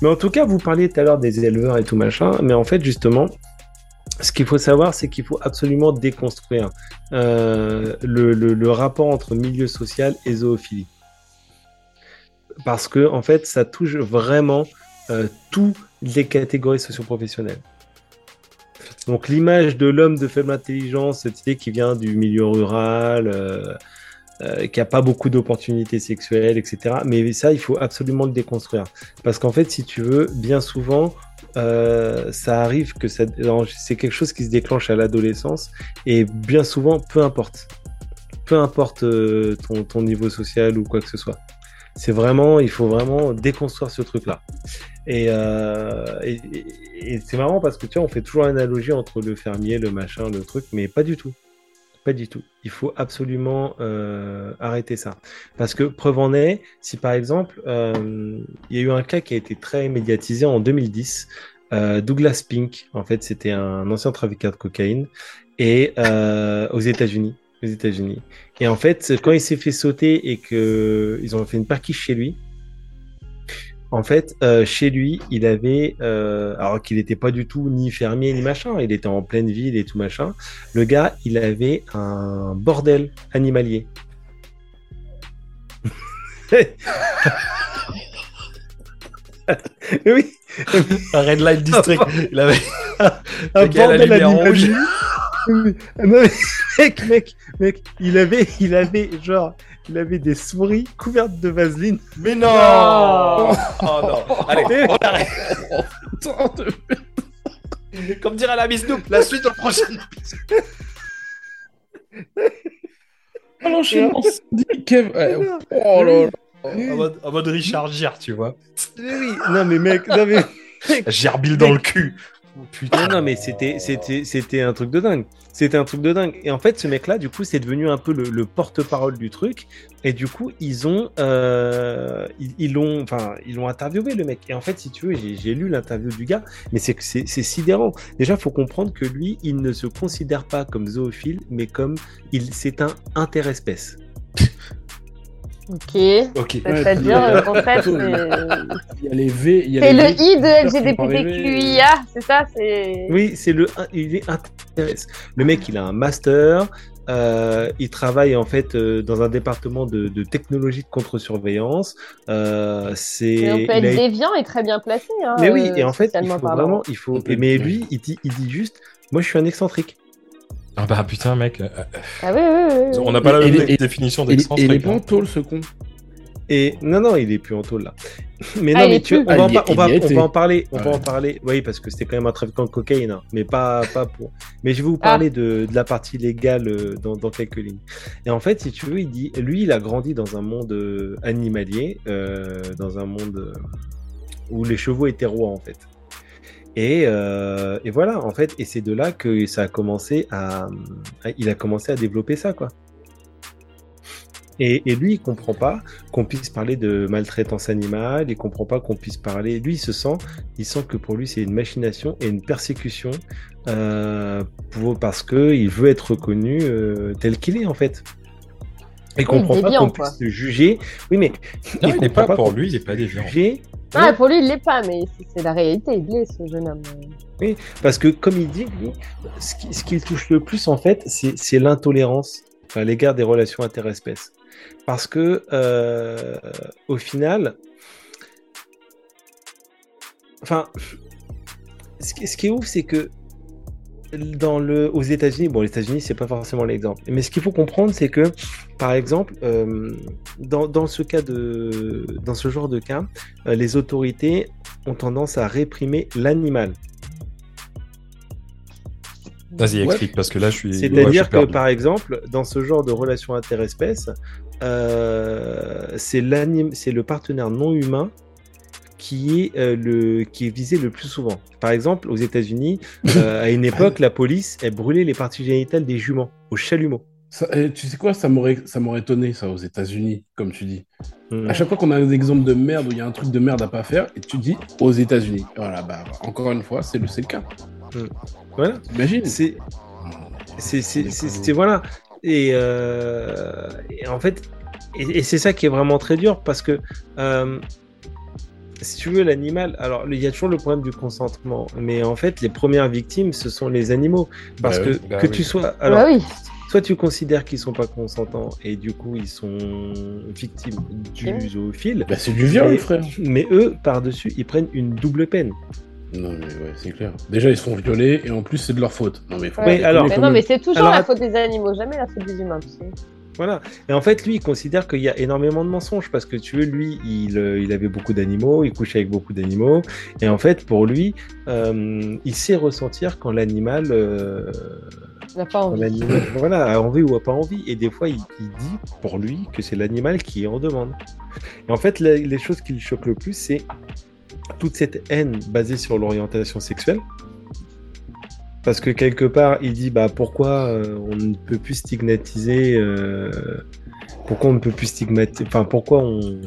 Mais en tout cas, vous parliez tout à l'heure des éleveurs et tout machin. Mais en fait, justement, ce qu'il faut savoir, c'est qu'il faut absolument déconstruire euh, le, rapport entre milieu social et zoophilie. Parce que, en fait, ça touche vraiment euh, toutes les catégories socioprofessionnelles. Donc, l'image de l'homme de faible intelligence, cette idée qui vient du milieu rural, euh, euh, qui a pas beaucoup d'opportunités sexuelles, etc. Mais ça, il faut absolument le déconstruire. Parce qu'en fait, si tu veux, bien souvent, euh, ça arrive que c'est quelque chose qui se déclenche à l'adolescence et bien souvent, peu importe, peu importe euh, ton, niveau social ou quoi que ce soit. C'est vraiment, il faut vraiment déconstruire ce truc-là. Et, euh, et c'est marrant parce que tu vois, on fait toujours l'analogie entre le fermier, le machin, le truc, mais pas du tout. Pas du tout. Il faut absolument euh, arrêter ça. Parce que preuve en est, si par exemple, euh, il y a eu un cas qui a été très médiatisé en 2010, euh, Douglas Pink, en fait, c'était un ancien trafiquant de cocaïne, et aux États-Unis. Aux États-Unis. Et en fait, quand il s'est fait sauter et que ils ont fait une parquiche chez lui, en fait, euh, chez lui, il avait, euh, alors qu'il n'était pas du tout ni fermier ni machin, il était en pleine ville et tout machin. Le gars, il avait un bordel animalier. <laughs> oui. <laughs> Un Red Light District. <laughs> Il avait un bordel animalier. <laughs> mec, mec, mec, il avait, il avait genre il avait des souris couvertes de vaseline. Mais non, Oh non Allez, on arrête Comme dirait la Miss Noob, la suite au prochain épisode. Oh l'enchaînement Kev... Oh là là en mode, en mode Richard Gere, tu vois. Oui, non mais mec, non mais... <laughs> Gerbille dans le cul. Oh, putain. Non, mais c'était, c'était, c'était un truc de dingue. C'était un truc de dingue. Et en fait, ce mec-là, du coup, c'est devenu un peu le, porte-parole du truc. Et du coup, ils ont, euh, ils, l'ont, enfin, ils l'ont interviewé le mec. Et en fait, si tu veux, j'ai, lu l'interview du gars, mais c'est, c'est, c'est sidérant. Déjà, faut comprendre que lui, il ne se considère pas comme zoophile, mais comme il, c'est un interespèce. Ok. Ok. C'est-à-dire, le concept, c'est. Il y a les V. C'est le I de LGBTQIA, c'est ça Oui, c'est le. Il est intéressant. Le mec, il a un master. Euh, il travaille en fait euh, dans un département de, de technologie de contre-surveillance. Euh, c'est. On peut être déviant et très bien placé. Hein, mais oui, et en fait, il faut vraiment, il faut. Mais lui, il dit, il dit juste, moi, je suis un excentrique. Ah bah putain, mec. Euh, ah oui, oui, oui. On n'a pas la même définition d'excentrique. Il est pas en tôle, ce con. Et non, non, il est plus en tôle là. <laughs> Mais ah, non, mais tu, on, va, en, on, va, on va en parler. On va en parler. Oui, parce que c'était quand même un trafiquant de cocaïne, hein, mais pas, pas pour. Mais je vais vous ah. parler de, de, la partie légale euh, dans, dans, quelques lignes. Et en fait, si tu veux, il dit, lui, il a grandi dans un monde euh, animalier, euh, dans un monde où les chevaux étaient rois en fait. Euh, et, voilà, en fait, et c'est de là que ça a commencé à, il a commencé à développer ça, quoi. Et, lui, il comprend pas qu'on puisse parler de maltraitance animale, il comprend pas qu'on puisse parler. Lui, il se sent, il sent que pour lui, c'est une machination et une persécution euh, pour, parce que il veut être reconnu euh, tel qu'il est, en fait. Il comprend pas qu'on puisse juger. Oui, mais il n'est pas, pour lui, il n'est pas déviant. Ah, pour lui, il l'est pas, mais c'est la réalité. Il l'est, ce jeune homme. Oui, parce que comme il dit, lui, ce qui, ce qui touche le plus, en fait, c'est l'intolérance à l'égard des relations interespèces. Parce que, euh, au final, enfin, ce qui est ouf, c'est que dans le, aux États-Unis, bon, les États-Unis, c'est pas forcément l'exemple. Mais ce qu'il faut comprendre, c'est que, par exemple, euh, dans, dans, ce cas de, dans ce genre de cas, euh, les autorités ont tendance à réprimer l'animal. Vas-y, explique, parce que là, je suis. C'est-à-dire que, par exemple, dans ce genre de relation interespèce, euh, c'est le partenaire non humain qui est, euh, le, qui est visé le plus souvent. Par exemple, aux États-Unis, euh, à une <laughs> époque, la police elle brûlait les parties génitales des juments au chalumeau. Eh, tu sais quoi, ça m'aurait, ça m'aurait étonné, ça, aux États-Unis, comme tu dis. Hmm. À chaque fois qu'on a un exemple de merde où il y a un truc de merde à pas faire, et tu dis aux États-Unis. Voilà, bah, encore une fois, c'est le, c'est le cas. Hmm. Voilà. Imagine. C'est, c'est, voilà. Et, euh, et, en fait, et, c'est ça qui est vraiment très dur parce que si tu veux, l'animal, alors il y a toujours le problème du consentement, mais en fait, les premières victimes, ce sont les animaux. Parce bah que bah que tu sois. Alors, bah soit tu considères qu'ils sont pas consentants et du coup, ils sont victimes du zoophile. c'est du viol, frère. Mais eux, par-dessus, ils prennent une double peine. Non, mais ouais, c'est clair. Déjà, ils sont violés et en plus, c'est de leur faute. Non, mais, faut alors, non, mais c'est toujours la faute des animaux, jamais la faute des humains, tu sais. Voilà. Et en fait, lui, il considère qu'il y a énormément de mensonges parce que tu veux, lui, il, euh, il avait beaucoup d'animaux, il couchait avec beaucoup d'animaux. Et en fait, pour lui, euh, il sait ressentir quand l'animal. Euh, n'a pas envie. <laughs> voilà, a envie ou a pas envie. Et des fois, il, dit pour lui que c'est l'animal qui est en demande. Et en fait, les choses qui le choquent le plus, c'est toute cette haine basée sur l'orientation sexuelle Parce que quelque part, il dit bah pourquoi euh, on ne peut plus stigmatiser, euh, pourquoi on ne peut plus stigmatiser, enfin pourquoi on,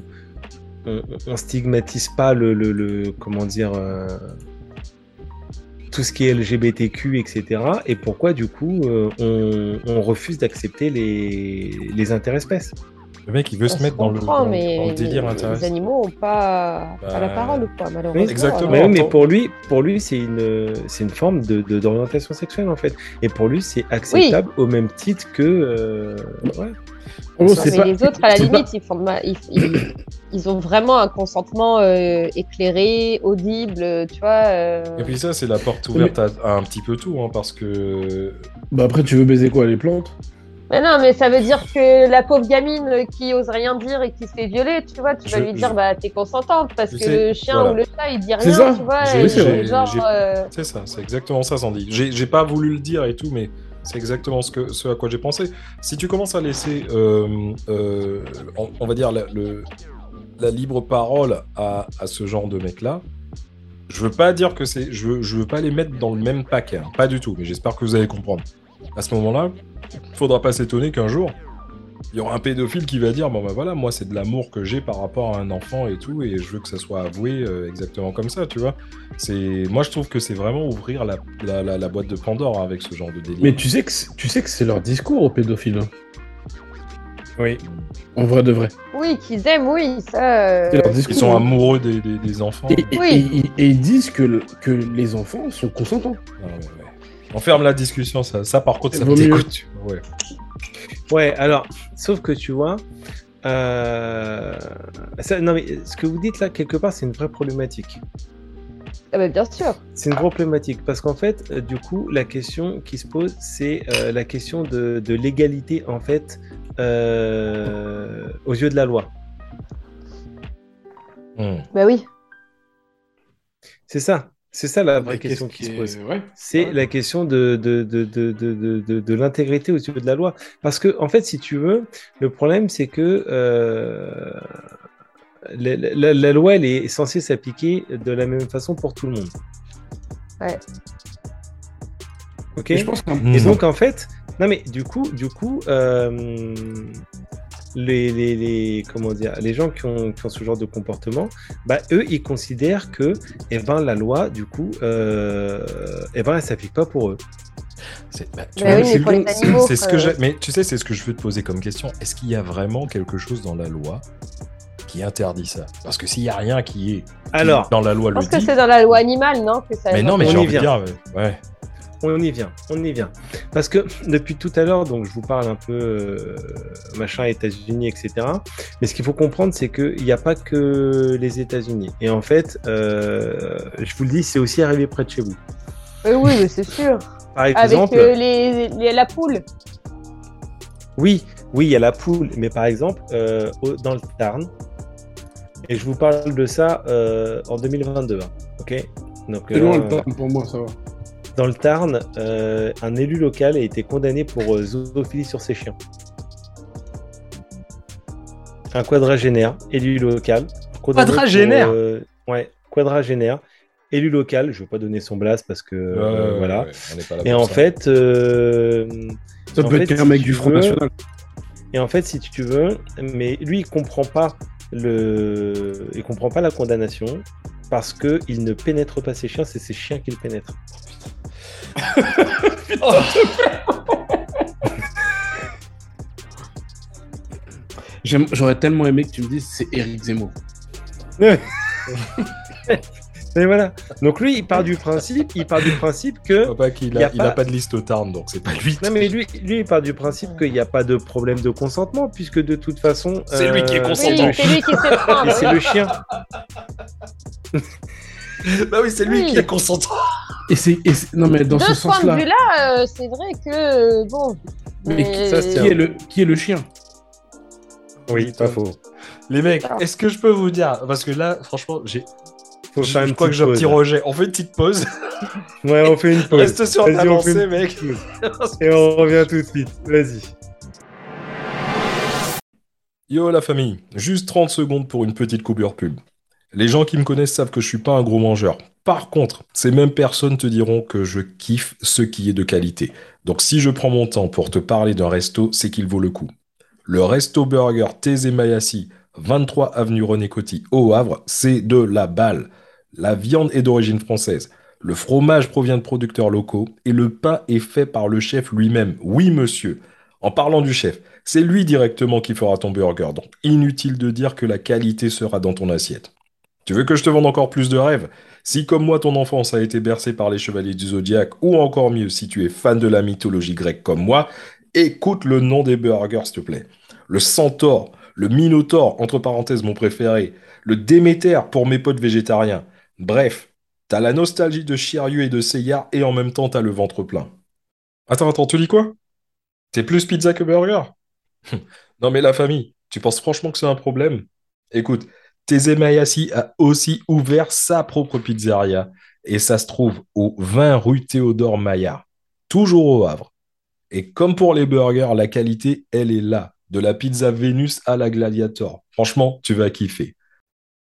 stigmatise pas le, comment dire euh, tout ce qui est LGBTQ, etc. Et pourquoi du coup on, on refuse d'accepter les, les interespèces Le mec, il veut On se mettre dans le, dans- mais dans le délire les, intéressant. les animaux n'ont pas, pas la Bah, parole, quoi, malheureusement. exactement. Mais, pour lui, pour lui, c'est une, c'est une forme de, de- d'orientation sexuelle en fait. Et pour lui, c'est acceptable au même titre que. euh, ouais. Oh, mais pas- les autres, à la pas- limite, ils, font de ma- ils, ils- ils ont vraiment un consentement euh, éclairé, audible, tu vois. euh, Et puis ça, c'est la porte ouverte à, à un petit peu tout, hein, parce que Bah après, tu veux baiser quoi Les plantes? Mais non, mais ça veut dire que la pauvre gamine qui ose rien dire et qui se fait violer, tu vois, tu vas Je- lui dire, je- bah t'es consentante parce que le chien voilà. ou le chat il dit C'est rien, ça. tu vois. J'ai- euh, c'est ça, c'est exactement ça, Sandy. J'ai j'ai pas voulu le dire et tout, mais c'est exactement ce, que, ce à quoi j'ai pensé. Si tu commences à laisser, euh, euh, on, on va dire, la, le- la libre parole à, à ce genre de mec-là, je veux pas dire que c'est. Je veux, je veux pas les mettre dans le même paquet, hein, pas du tout, mais j'espère que vous allez comprendre. À ce moment-là, faudra pas s'étonner qu'un jour, il y aura un pédophile qui va dire Bon, bah voilà, moi, c'est de l'amour que j'ai par rapport à un enfant et tout, et je veux que ça soit avoué euh, exactement comme ça, tu vois. C'est Moi, je trouve que c'est vraiment ouvrir la, la, la- la boîte de Pandore hein, avec ce genre de délire. Mais tu sais que c'est- tu sais que c'est leur discours aux pédophiles. hein. Oui. En vrai de vrai. oui, qu'ils aiment, oui, ça. euh, C'est leur Ils discours. sont hein. amoureux des, des, des enfants. Et, et- Oui. et- et ils disent que, le- que les enfants sont consentants. Ah, ouais. On ferme la discussion, ça, ça par contre, ça Vaut me mieux. dégoûte. Ouais. Ouais, alors, sauf que tu vois, euh, ça- non mais ce que vous dites là, quelque part, c'est une vraie problématique. ah bah, bien sûr. C'est une vraie problématique parce qu'en fait, euh, du coup, la question qui se pose, c'est euh, la question de, de l'égalité en fait euh, aux yeux de la loi. Hmm. Bah oui. C'est ça, c'est ça la vraie question qui se pose. ouais. C'est Ouais. la question de, de, de, de, de, de, de- de l'intégrité aux yeux de la loi. Parce que, en fait, si tu veux, le problème, c'est que euh, la, la- la loi, elle est censée s'appliquer de la même façon pour tout le monde. Ouais. Ok? Et je pense qu'un- Mm. Et donc, en fait, non, mais du coup, du coup euh, les, les, les, comment dire, les gens qui ont, qui ont ce genre de comportement, bah, eux, ils considèrent que eh ben, la loi, du coup, euh, eh ben, elle s'applique pas pour eux. C'est bah, oui, mais ce que euh, tu sais, c'est ce que je veux te poser comme question. Est-ce qu'il y a vraiment quelque chose dans la loi qui interdit ça? Parce que s'il y a rien qui est qui, Alors, dans la loi Je le pense que c'est dans la loi animale, non que ça Mais non, mais j'ai envie de dire, ouais. On y vient, on y vient. Parce que depuis tout à l'heure, donc je vous parle un peu euh, machin États-Unis, etc. Mais ce qu'il faut comprendre, c'est qu'il n'y a pas que les États-Unis. Et en fait, euh, je vous le dis, c'est aussi arrivé près de chez vous. Euh, Oui, mais c'est sûr. Par Avec exemple, euh, les, les- la poule. oui, oui, il y a la poule, mais par exemple, euh, dans le Tarn, et je vous parle de ça euh, en 2022, hein, ok? Donc, C'est loin le temps pour moi, ça va. Dans le Tarn, euh, un élu local a été condamné pour euh, zoophilie sur ses chiens. Un quadragénaire, élu local. pour, Quadragénaire euh, Ouais, quadragénaire, élu local. Je ne veux pas donner son blast parce que euh, Ouais, voilà. ouais, on n'est pas là Et pour en ça. fait, euh, Ça en peut fait, être si un mec tu du Front veux- National. et en fait, si tu veux, mais lui, il comprend pas le, il comprend pas la condamnation parce que il ne pénètre pas ses chiens, c'est ses chiens qui le pénètrent. <laughs> J'aurais tellement aimé que tu me dises c'est Eric Zemmour. <laughs> Mais voilà. Donc lui, il part du principe, il part du principe que a, a il a pas- de liste au Tarn, donc c'est pas lui. non mais lui, lui, il part du principe qu'il n'y a pas de problème de consentement puisque de toute façon, C'est lui qui est euh, consentant. Oui, c'est lui qui. Et c'est le chien. <laughs> <laughs> bah oui, c'est lui Oui. qui est consentant. Et c'est non mais dans de ce ce point de sens-là, vue-là, euh, c'est vrai que euh, bon. Mais mais- ça se qui est le qui est le chien? Oui, pas faux. Les mecs, est-ce que je peux vous dire Parce que là, franchement, j'ai. Faut Je, crois que j'ai un petit rejet. On fait une petite pause. <laughs> Ouais, on fait une pause. Reste sur ta lancée, une mec. <laughs> Et on revient tout de suite. Vas-y. Yo la famille, juste 30 secondes pour une petite coupure pub. Les gens qui me connaissent savent que je suis pas un gros mangeur. Par contre, ces mêmes personnes te diront que je kiffe ce qui est de qualité. Donc si je prends mon temps pour te parler d'un resto, c'est qu'il vaut le coup. Le Resto Burger Thésée Mayassi, 23 avenue René Coty, au Havre, c'est de la balle. La viande est d'origine française. Le fromage provient de producteurs locaux et le pain est fait par le chef lui-même. Oui, monsieur. En parlant du chef, c'est lui directement qui fera ton burger. Donc inutile de dire que la qualité sera dans ton assiette. Tu veux que je te vende encore plus de rêves? Si comme moi ton enfance a été bercée par les chevaliers du zodiaque, ou encore mieux si tu es fan de la mythologie grecque comme moi, écoute le nom des burgers s'il te plaît. Le centaure, le minotaure, entre parenthèses mon préféré, le Déméter pour mes potes végétariens. Bref, t'as la nostalgie de Chirieux et de Seiya et en même temps t'as le ventre plein. Attends, attends, tu dis quoi? T'es plus pizza que burger? <laughs> Non mais la famille, tu penses franchement que c'est un problème? Écoute, Thésée Mayassi a aussi ouvert sa propre pizzeria et ça se trouve au 20 rue Théodore Maillard, toujours au Havre. Et comme pour les burgers, la qualité, elle est là, de la pizza Vénus à la Gladiator. Franchement, tu vas kiffer.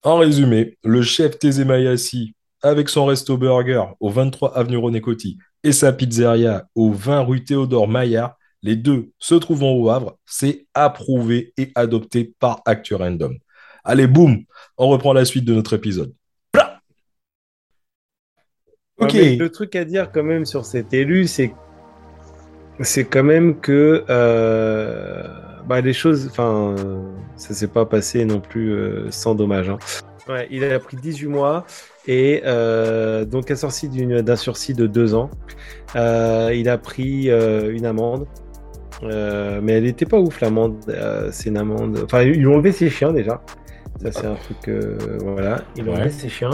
En résumé, le chef Thésée Mayassi, avec son resto burger au 23 avenue René Coty et sa pizzeria au 20 rue Théodore Maillard, les deux se trouvant au Havre, c'est approuvé et adopté par Actu Random. Allez, boum, on reprend la suite de notre épisode. Ok. le truc à dire quand même sur cet élu, c'est c'est quand même que euh, bah, les choses, enfin, ça s'est pas passé non plus euh, sans dommage. Hein. Ouais, il a pris 18 mois et euh, donc assorti d'un sursis de 2 ans. il a pris une amende. mais elle n'était pas ouf l'amende. c'est une amende. Enfin, ils lui ont enlevé ses chiens déjà. Ça, c'est un truc. Euh, voilà, il a ses chiens.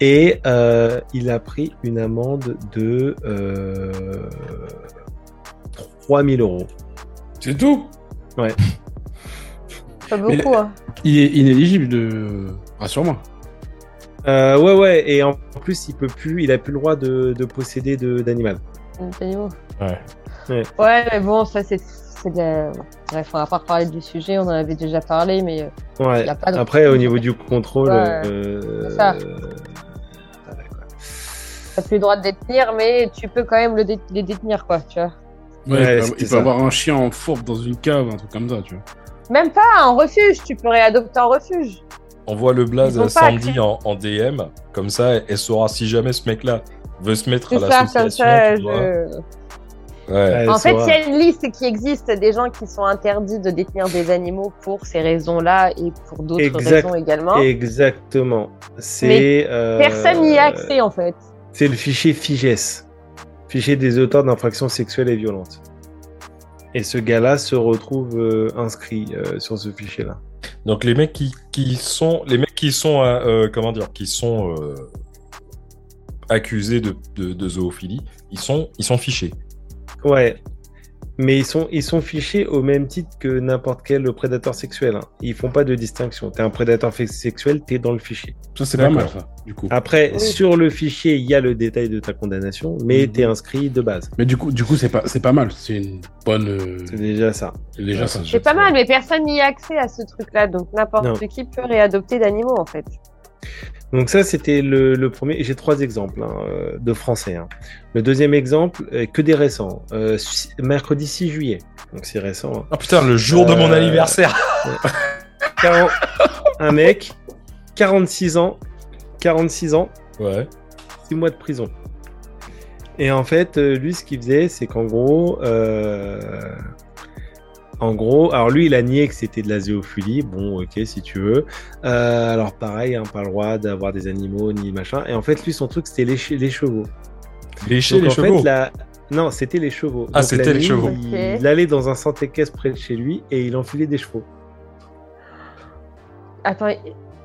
Et euh, il a pris une amende de euh, 3000 euros. C'est tout? Ouais. <laughs> Pas beaucoup, hein. Il est inéligible de. Rassure-moi. Euh, ouais, ouais, et en plus, il peut plus, il a plus le droit de, de posséder d'animal. Ouais. ouais. Ouais, mais bon, ça c'est Bref, on va pas parler du sujet, on en avait déjà parlé, mais. Euh, ouais. a pas de... Après, au niveau du contrôle. Ouais. Euh... Ça. T'as plus le droit de détenir, mais tu peux quand même le les détenir, quoi, tu vois. Ouais, il peut, avoir un chien en fourbe dans une cave, un truc comme ça, tu vois. Même pas, en refuge, tu peux réadopter en refuge. On voit le blaze à Sandy en, en, DM, comme ça, elle saura si jamais ce mec-là veut se mettre à l'association. Je en fait, il y a une liste qui existe des gens qui sont interdits de détenir des animaux pour ces raisons-là et pour d'autres raisons également. Exactement. C'est euh, personne n'y a accès en fait. C'est le fichier FIGES, fichier des auteurs d'infractions sexuelles et violentes. Et ce gars-là se retrouve euh, inscrit euh, sur ce fichier-là. Donc les mecs qui, qui, sont les mecs qui sont comment dire qui sont accusés de, de, de, zoophilie, ils sont ils sont fichés. Ouais. Mais ils sont, ils sont fichés au même titre que n'importe quel prédateur sexuel. Hein. Ils font pas de distinction. T'es un prédateur sexuel, t'es dans le fichier. Ça, c'est pas mal, ça, du coup. Après, sur le fichier, il y a le détail de ta condamnation, mais tu mhm. t'es inscrit de base. Mais du coup, du coup c'est pas, c'est pas mal. C'est une bonne. Euh, c'est déjà ça. C'est déjà ça. C'est pas mal, mais personne n'y a accès à ce truc-là. Donc n'importe qui peut réadopter d'animaux, en fait. Donc ça, c'était le, premier. J'ai trois exemples hein, euh, de français. Hein. Le deuxième exemple, que des récents. Euh, mercredi 6 juillet. Donc c'est récent. Hein. Oh putain, le jour de mon euh, anniversaire. <laughs> un mec, 46 ans. 46 ans. Ouais. 6 mois de prison. Et en fait, lui, ce qu'il faisait, c'est qu'en gros, en gros, alors lui, il a nié que c'était de la zoophilie. Bon, ok, si tu veux. Euh, alors pareil, hein, pas le droit d'avoir des animaux ni machin. Et en fait, lui, son truc, c'était lécher les chevaux. Lécher les chevaux. Non, c'était les chevaux. Ah, c'était les chevaux. Il... allait dans un santé caisse près de chez lui et il enfilait des chevaux. Attends.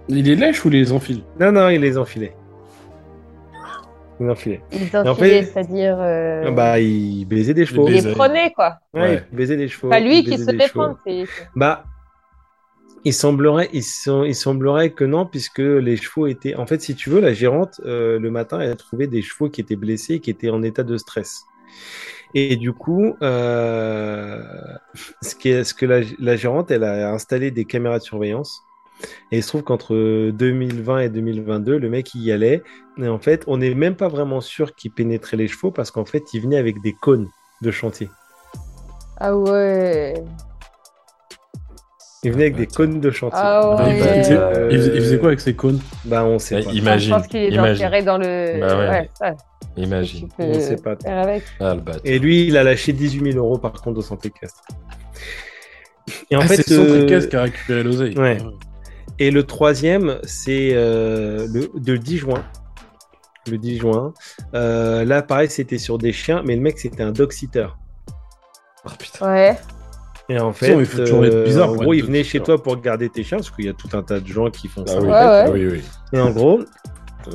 Il les lèche ou il les enfile? Non, non, il les enfilait. Il enfilait. Il enfilait, c'est-à-dire. Euh... Bah, il baisait des chevaux. Il les prenait, quoi. Ouais, il baisait des chevaux. Pas lui qui se défend. Bah, il semblerait, il, il, semblerait que non, puisque les chevaux étaient. En fait, si tu veux, la gérante, euh, le matin, elle a trouvé des chevaux qui étaient blessés, qui étaient en état de stress. Et du coup, euh... <laughs> ce, qui est, ce que la, la, gérante, elle a installé des caméras de surveillance Et il se trouve qu'entre 2020 et 2022, le mec il y allait. Et en fait, on n'est même pas vraiment sûr qu'il pénétrait les chevaux parce qu'en fait, il venait avec des cônes de chantier. Ah ouais. Il venait avec des cônes de chantier. Ah Il, ouais. faisait, Euh, il faisait- il faisait quoi avec ses cônes? Bah, on sait Bah, pas. Imagine, Je pense qu'il est imagine, enterré dans le. Bah ouais. ça, imagine. On sait pas. avec. Ah, le. Et lui, il a lâché 18 000 euros par contre au centre équestre. Et en Ah, fait, c'est Centre euh, Équestre qui a récupéré l'oseille. Ouais. Et le troisième, c'est euh, le, de 10 juin. Le 10 juin. Euh, là, pareil, c'était sur des chiens, mais le mec, c'était un dog sitter. Oh, putain. Ouais. Et en fait, il faut toujours être bizarre en gros, être il venait chez toi pour garder tes chiens, parce qu'il y a tout un tas de gens qui font Ah ça. oui, en Ouais, fait. ouais. oui, oui. Et en gros,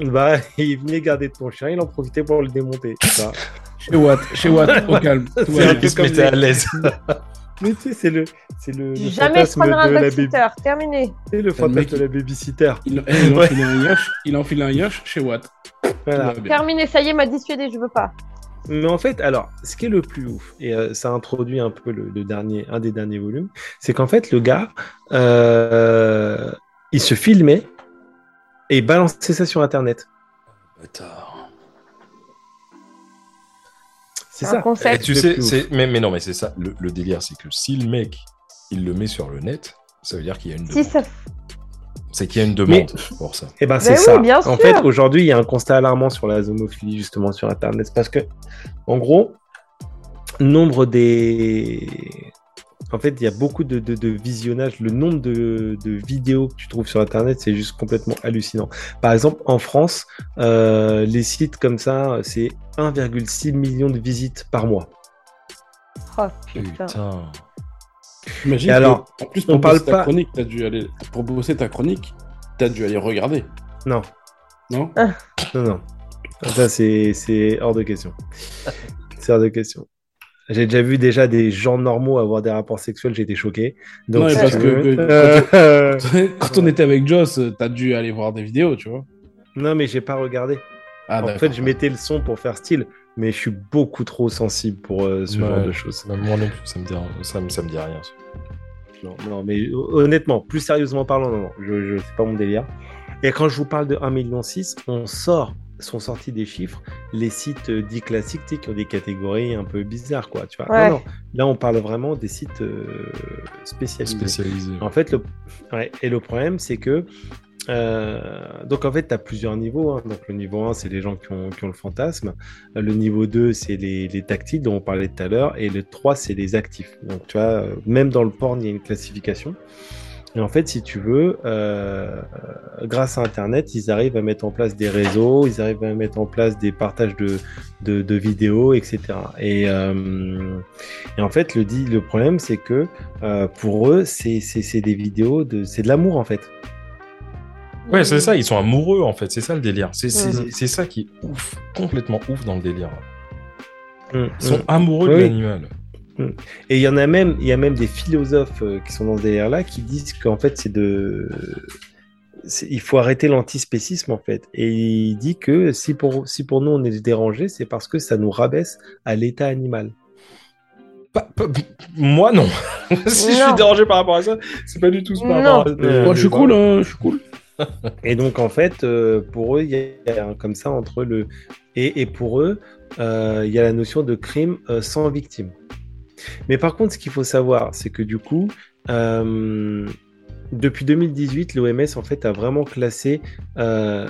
bah, <laughs> il venait garder ton chien, il en profitait pour le démonter. Ça. Chez Watt, chez Watt, au calme. Tout <laughs> C'est un peu Il se comme mettait les- à l'aise. <laughs> Mais tu sais, c'est le, c'est le, le Jamais je fantasme prendrai un de la baby, babysitter. Terminé. c'est le fantasme de la babysitter. Il, il Ouais. enfile un yash, il enfile un yash chez Watt. Voilà. Terminé. Ça y est, m'a dissuadé. Je veux pas. Mais en fait, alors, ce qui est le plus ouf, et euh, ça introduit un peu le, le dernier, un des derniers volumes, c'est qu'en fait, le gars, euh, il se filmait et il balançait ça sur Internet. Bâtard. C'est un ça. Et concept. tu sais, c'est... Mais, mais non, mais c'est ça. Le, le délire, c'est que si le mec, il le met sur le net, ça veut dire qu'il y a une Si demande. ça. C'est qu'il y a une demande pour ça. Eh ben, c'est oui, ça. bien En sûr. fait, aujourd'hui, il y a un constat alarmant sur la zomophilie, justement, sur Internet. C'est Parce que, en gros, nombre des. En fait, il y a beaucoup de, de, de visionnage. Le nombre de, de vidéos que tu trouves sur Internet, c'est juste complètement hallucinant. Par exemple, en France, euh, les sites comme ça, c'est 1,6 million de visites par mois. Oh putain. Putain. Imagine que, alors, en plus, on pour parle bosser ta pas- chronique, t'as dû aller... Pour bosser ta chronique, t'as dû aller regarder, Non, non? Non, non. Ça, c'est c'est hors de question. C'est hors de question. J'ai déjà vu déjà des gens normaux avoir des rapports sexuels, été choqué. Donc, Non, si parce que- veux, que- euh, <laughs> Quand on était avec Joss, t'as dû aller voir des vidéos, tu vois. Non, mais j'ai pas regardé. Ah, en fait, je mettais le son pour faire style, mais je suis beaucoup trop sensible pour euh, ce Ouais. genre de choses. Moi non plus, ça me dit, ça me, ça me dit rien. Non, non, mais honnêtement, plus sérieusement parlant, non, non, je, je c'est pas mon délire. Et quand je vous parle de 1,6 million, on sort, sont sortis des chiffres, les sites euh, dits classiques, tu sais, qui ont des catégories un peu bizarres, quoi. Tu vois. Ouais. Non, non, là, on parle vraiment des sites euh, spécialisés. Spécialisé. En fait, le... ouais, et le problème, c'est que. euh, donc, en fait, tu as plusieurs niveaux. hein. Donc, le niveau 1, c'est les gens qui ont, qui ont le fantasme. Le niveau 2, c'est les, les tactiles dont on parlait tout à l'heure. Et le 3, c'est les actifs. Donc, tu vois, même dans le porn, il y a une classification. Et en fait, si tu veux, euh, grâce à Internet, ils arrivent à mettre en place des réseaux, ils arrivent à mettre en place des partages de, de, de vidéos, etc. Et, euh, et en fait, le, le problème, c'est que euh, pour eux, c'est des vidéos, de, c'est de l'amour, en fait. Ouais, c'est ça, ils sont amoureux en fait, c'est ça le délire. C'est ça qui est ouf, complètement ouf dans le délire. Mm, Ils sont mm. amoureux de l'animal. Et il y en a même, il y a même des philosophes euh, qui sont dans ce délire-là qui disent qu'en fait, c'est de. Il faut arrêter l'antispécisme en fait. Et il dit que si pour, si pour nous on est dérangé, c'est parce que ça nous rabaisse à l'état animal. Pas- pas- moi non. <laughs> si je suis dérangé par rapport à ça, c'est pas du tout ce par rapport à Euh, Moi, je suis cool, hein, je suis cool. <laughs> Et donc en fait, euh, pour eux, il y a un comme ça entre le. Et, et pour eux, euh, il y a la notion de crime euh, sans victime. Mais par contre, ce qu'il faut savoir, c'est que du coup, euh, depuis 2018, l'OMS en fait a vraiment classé, euh,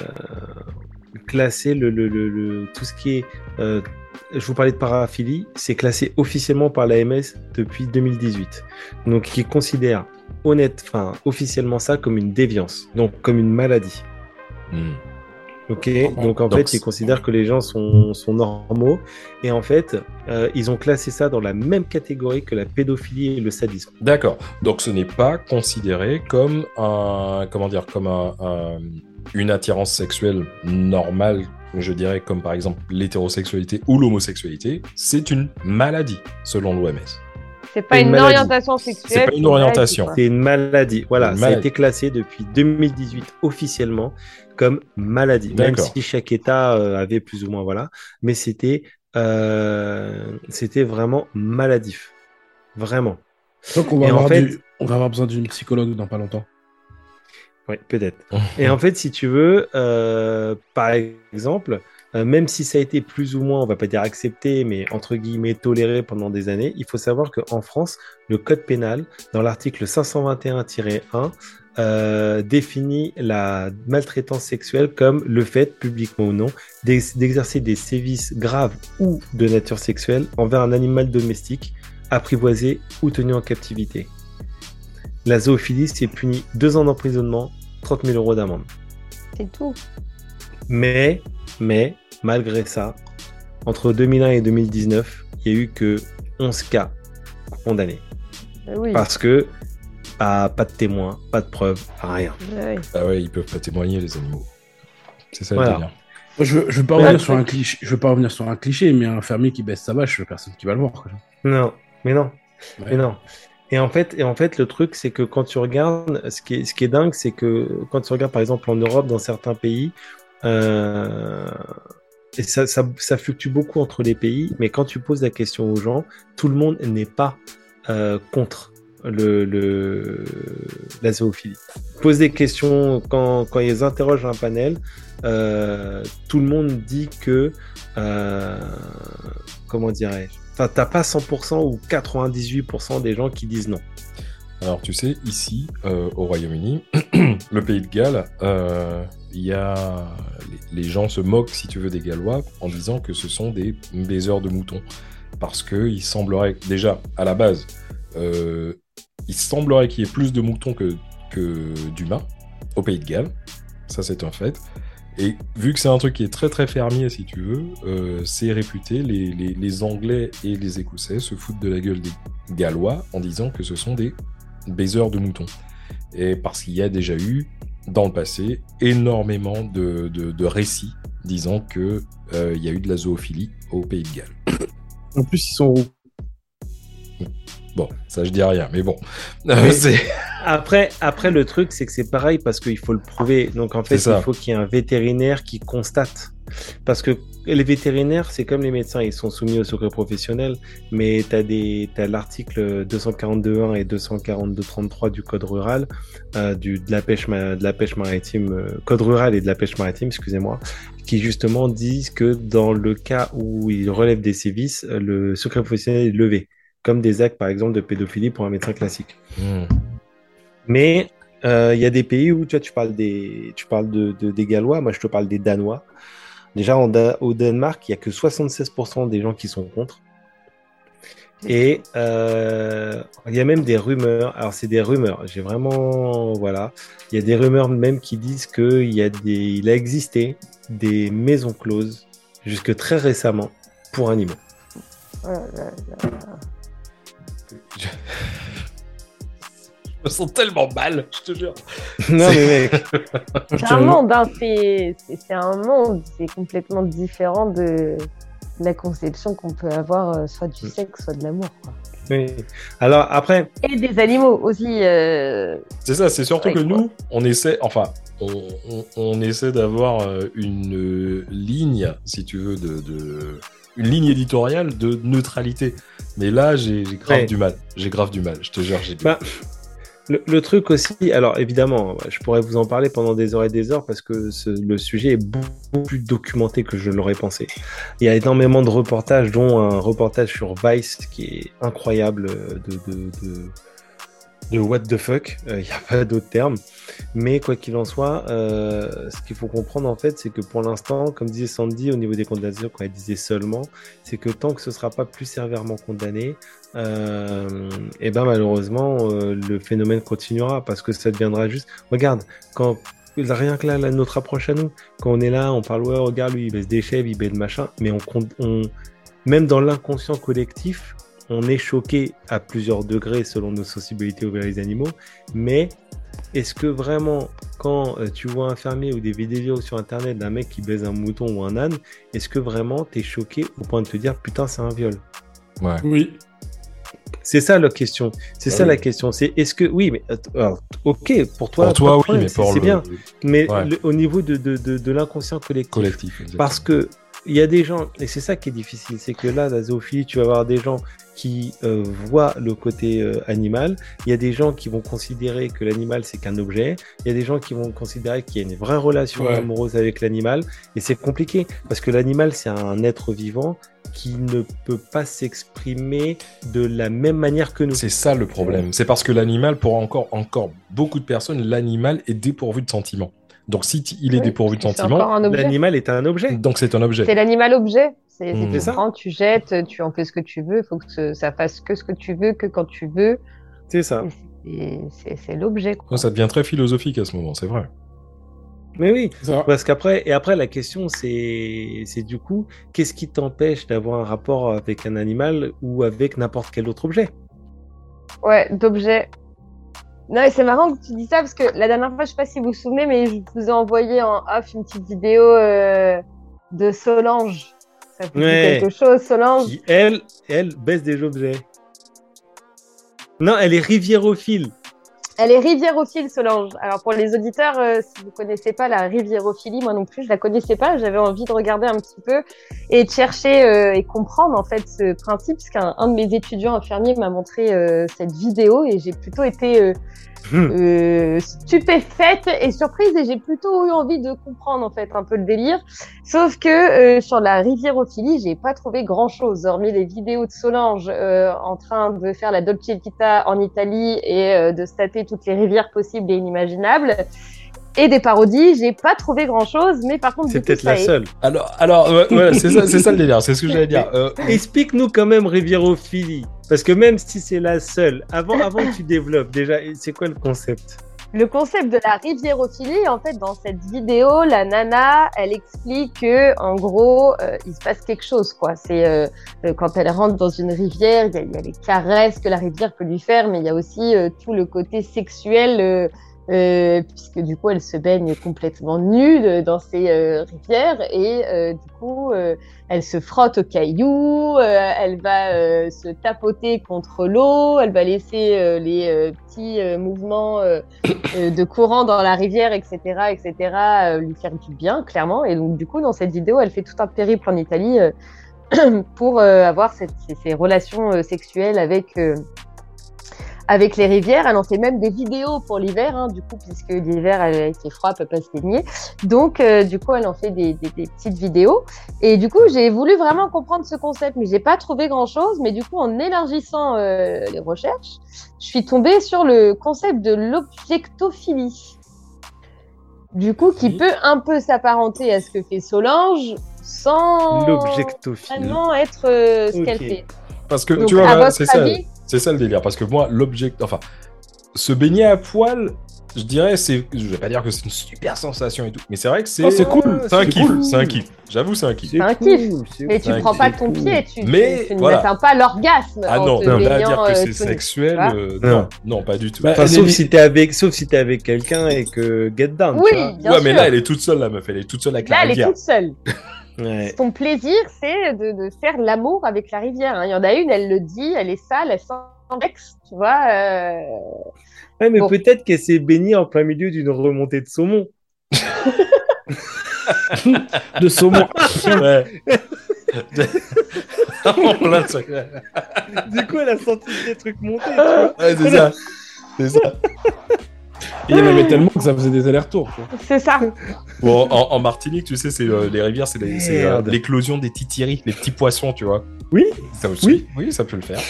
classé le, tout ce qui est. euh, je vous parlais de paraphilie, c'est classé officiellement par l'AMS depuis 2018. Donc, qui considère honnête, enfin officiellement ça comme une déviance, donc comme une maladie. Hmm. Ok, donc en Donc, fait, ils considèrent que les gens sont, sont normaux et en fait, euh, ils ont classé ça dans la même catégorie que la pédophilie et le sadisme. D'accord. Donc ce n'est pas considéré comme un comment dire comme un, un- une attirance sexuelle normale, je dirais comme par exemple l'hétérosexualité ou l'homosexualité. C'est une maladie selon l'OMS. C'est pas Une orientation sexuelle. C'est pas une maladie, orientation. C'est une maladie. Voilà, Une ça a été classé depuis 2018 officiellement comme maladie. Même D'accord. si chaque État euh, avait plus ou moins voilà, mais c'était euh, c'était vraiment maladif, vraiment. Donc, on va, en avoir fait- du- on va avoir besoin d'une psychologue dans pas longtemps. Oui, peut-être. <laughs> Et en fait, si tu veux, euh, par exemple, euh, même si ça a été plus ou moins, on va pas dire accepté, mais entre guillemets toléré pendant des années, il faut savoir qu'en France, le code pénal, dans l'article 521-1, euh, définit la maltraitance sexuelle comme le fait, publiquement ou non, d'exercer des sévices graves ou de nature sexuelle envers un animal domestique, apprivoisé ou tenu en captivité. La zoophilie, c'est puni deux ans d'emprisonnement, 30 000 euros d'amende. C'est tout. Mais, mais, malgré ça, entre 2001 et 2019, il y a eu que 11 cas condamnés. Oui. Parce que pas, pas de témoins, pas de preuves, rien. Ah ouais, ils peuvent pas témoigner, les animaux. C'est ça Voilà. le délire. Je, veux- je veux pas Ouais, revenir sur un cliché. Je veux pas revenir sur un cliché, mais un fermier qui baisse sa vache, je veux personne qui va le voir. quoi. Non, mais non, Ouais. mais non. Et en fait, et en fait, le truc, c'est que quand tu regardes, ce qui est, ce qui est dingue, c'est que quand tu regardes, par exemple, en Europe, dans certains pays, euh, et ça, fluctue beaucoup entre les pays, mais quand tu poses la question aux gens, tout le monde n'est pas euh, contre la zoophilie. Pose des questions quand, ils interrogent un panel, euh, tout le monde dit que, euh, comment dirais-je, t'as pas 100% ou 98% des gens qui disent non. Alors, tu sais, ici, au Royaume-Uni, <clears throat> le pays de Galles, il y a... les, gens se moquent, si tu veux, des Gallois en disant que ce sont des baiseurs de moutons. Parce que il semblerait, déjà, à la base, euh, il semblerait qu'il y ait plus de moutons que, que d'humains au pays de Galles. Ça, c'est un fait. Et vu que c'est un truc qui est très très fermier, si tu veux, euh, c'est réputé, les Anglais et les Écossais se foutent de la gueule des Gallois en disant que ce sont des baiseurs de moutons. Et parce qu'il y a déjà eu, dans le passé, énormément de, de- de récits disant que euh, y a eu de la zoophilie au pays de Galles. En plus, ils sont roux. Bon, ça je dis rien, mais bon. Mais- c'est... <laughs> Après, après, le truc, c'est que c'est pareil parce qu'il faut le prouver. Donc, en fait, il faut qu'il y ait un vétérinaire qui constate. Parce que les vétérinaires, c'est comme les médecins, ils sont soumis au secret professionnel, mais tu as, des, t'as l'article 242.1 et 242.33 du Code rural, euh, du, de, la pêche, de la pêche maritime, euh, Code rural et de la pêche maritime, excusez-moi, qui justement disent que dans le cas où il relève des sévices, euh, le secret professionnel est levé, comme des actes, par exemple, de pédophilie pour un médecin classique. Hmm. Mais euh, il y a des pays où tu vois, tu parles des, tu parles de, de- des Gallois, moi je te parle des Danois. Déjà en Da- au Danemark, il y a que 76% des gens qui sont contre. Et euh, il y a même des rumeurs. Alors c'est des rumeurs. J'ai vraiment voilà. Il y a des rumeurs même qui disent que il y a des, il a existé des maisons closes jusque très récemment pour animaux. Oh là là là. Je me sens tellement mal, je te jure. non mais mec, C'est un monde, hein, c'est un monde, c'est complètement différent de la conception qu'on peut avoir euh, soit du sexe, soit de l'amour. oui. Alors après, Et des animaux aussi. euh, C'est ça, c'est surtout Ouais, que quoi. nous, on essaie, enfin, on, on- on essaie d'avoir euh, une ligne, si tu veux, de, de- une ligne éditoriale de neutralité. Mais là, j'ai grave Ouais. du mal. J'ai grave du mal, je te jure. J'ai Bah, Le, le truc aussi, alors évidemment, je pourrais vous en parler pendant des heures et des heures parce que ce- le sujet est beaucoup plus documenté que je l'aurais pensé. Il y a énormément de reportages, dont un reportage sur Vice qui est incroyable euh, de, de, de, de what the fuck, Euh, <laughs> il n'y a pas d'autre terme. Mais quoi qu'il en soit, euh, ce qu'il faut comprendre en fait, c'est que pour l'instant, comme disait Sandy au niveau des condamnations, quand elle disait seulement, c'est que tant que ce ne sera pas plus sévèrement condamné, euh, et ben malheureusement euh, le phénomène continuera parce que ça deviendra juste. Regarde, quand rien que là, notre approche à nous, quand on est là, on parle ouais, regarde lui, il baisse des chèvres, il baisse machin, mais on, on même dans l'inconscient collectif, on est choqué à plusieurs degrés selon nos sensibilités envers les animaux, mais est-ce que vraiment, quand euh, tu vois un fermier ou des vidéos sur internet d'un mec qui baise un mouton ou un âne, est-ce que vraiment t'es choqué au point de te dire putain c'est un viol? Ouais. Oui. c'est ça la question. C'est Ah ça oui. la question. C'est est-ce que oui, mais alors, ok pour toi. pour toi, oui, problème, mais c'est- pour c'est le bien. Mais Ouais. le- au niveau de, de, de, de l'inconscient collectif, collectif. parce que il y a des gens, et c'est ça qui est difficile, c'est que là, la zoophilie, tu vas avoir des gens qui euh, voient le côté euh, animal, il y a des gens qui vont considérer que l'animal c'est qu'un objet, il y a des gens qui vont considérer qu'il y a une vraie relation Ouais. amoureuse avec l'animal, et c'est compliqué, parce que l'animal c'est un être vivant qui ne peut pas s'exprimer de la même manière que nous. C'est ça le problème. C'est parce que l'animal, pour encore, encore beaucoup de personnes, l'animal est dépourvu de sentiments. Donc si il est Oui, dépourvu de sentiments. L'animal est un objet. donc c'est un objet. C'est l'animal objet. C'est Mm. C'est tu ça. prends, tu jettes, tu en fais ce que tu veux. Il faut que ce- ça fasse que ce que tu veux, que quand tu veux. C'est ça. Et C'est l'objet. Ça devient très philosophique à ce moment, c'est vrai. Mais oui. Parce qu'après, et après, la question, c'est, c'est du coup, qu'est-ce qui t'empêche d'avoir un rapport avec un animal ou avec n'importe quel autre objet? Ouais, d'objet. Non, et c'est marrant que tu dis ça parce que la dernière fois, je sais pas si vous vous souvenez, mais je vous ai envoyé en off une petite vidéo euh, de Solange. Ça vous dit quelque chose, Solange? Qui, elle, elle baisse des objets Non, elle est riviérophile. Elle est riviérophile, Solange. Alors pour les auditeurs, euh, si vous connaissez pas la riviérophilie, moi non plus, je la connaissais pas. J'avais envie de regarder un petit peu et de chercher euh, et comprendre en fait ce principe, parce qu'un un de mes étudiants infirmiers m'a montré euh, cette vidéo et j'ai plutôt été Hmm. euh, stupéfaite et surprise et j'ai plutôt eu envie de comprendre en fait un peu le délire. Sauf que euh, sur la riviérophilie, j'ai pas trouvé grand chose, hormis les vidéos de Solange euh, en train de faire la Dolce Vita en Italie et euh, de se taper toutes les rivières possibles et inimaginables. Et des parodies, j'ai pas trouvé grand chose, mais par contre, C'est peut-être la est- seule. Alors, alors ouais, c'est ça, le délire, c'est ce que j'allais dire. Euh, Explique-nous quand même riviérophilie. Parce que même si c'est la seule, avant, avant que tu développes, déjà, c'est quoi le concept? Le concept de la riviérophilie, en fait, dans cette vidéo, la nana, elle explique que, en gros, euh, il se passe quelque chose, quoi. C'est euh, quand elle rentre dans une rivière, il y, a- il y a les caresses que la rivière peut lui faire, mais il y a aussi euh, tout le côté sexuel, euh, puisque du coup, elle se baigne complètement nue dans ces euh, rivières et euh, du coup, elle se frotte aux cailloux, elle va se tapoter contre l'eau, elle va laisser les petits mouvements <coughs> de courant dans la rivière, etc., etc., lui faire du bien, clairement. Et donc, du coup, dans cette vidéo, elle fait tout un périple en Italie <coughs> pour avoir ces, relations sexuelles avec, avec les rivières. Elle en fait même des vidéos pour l'hiver, hein, du coup, puisque l'hiver, elle- avec les froid, elle peut pas se baigner. Donc, euh, du coup, elle en fait des, des- des petites vidéos. Et du coup, j'ai voulu vraiment comprendre ce concept, mais j'ai pas trouvé grand-chose. Mais du coup, en élargissant euh, les recherches, je suis tombée sur le concept de l'objectophilie. Du coup, qui peut un peu s'apparenter à ce que fait Solange, sans L'objectophilie. vraiment être euh, ce qu'elle fait. parce que Donc, tu vois, c'est ça, avis, c'est ça le délire. Parce que moi, l'object, enfin, se baigner à poil, je dirais, c'est, je vais pas dire que c'est une super sensation et tout, mais c'est vrai que c'est, Oh, c'est cool, c'est un kiff, cool. c'est un kiff. J'avoue, c'est un kiff. C'est un kiff. mais tu prends pas ton cool. pied, tu, tu- Mais, tu voilà. n'atteins pas l'orgasme. Ah en non, là à baignant, dire que euh, c'est sexuel, euh, Non. non, non, pas du tout. Bah, Enfin, les- sauf si t'es avec, sauf si t'es avec quelqu'un et que get down. tu Oui, vois. bien ouais, sûr. mais là, elle est toute seule, la meuf, elle est toute seule avec Là, la elle est toute seule. <laughs> Ouais. Son plaisir, c'est de, de faire l'amour avec la rivière. hein. Il y en a une, elle le dit, elle est sale, elle sent l'ex, tu vois. euh, Ouais, mais Bon. peut-être qu'elle s'est baignée en plein milieu d'une remontée de saumon. de saumon. Ouais. <laughs> Ça. du coup, elle a senti des trucs monter. tu vois. Ouais, c'est ça. C'est ça. Il y en avait tellement que ça faisait des allers-retours. C'est ça. Bon, en, en Martinique, tu sais, c'est euh, les rivières, c'est euh, l'éclosion des titiris, les petits poissons, tu vois. Oui. Ça aussi. Oui. Oui, ça peut le faire.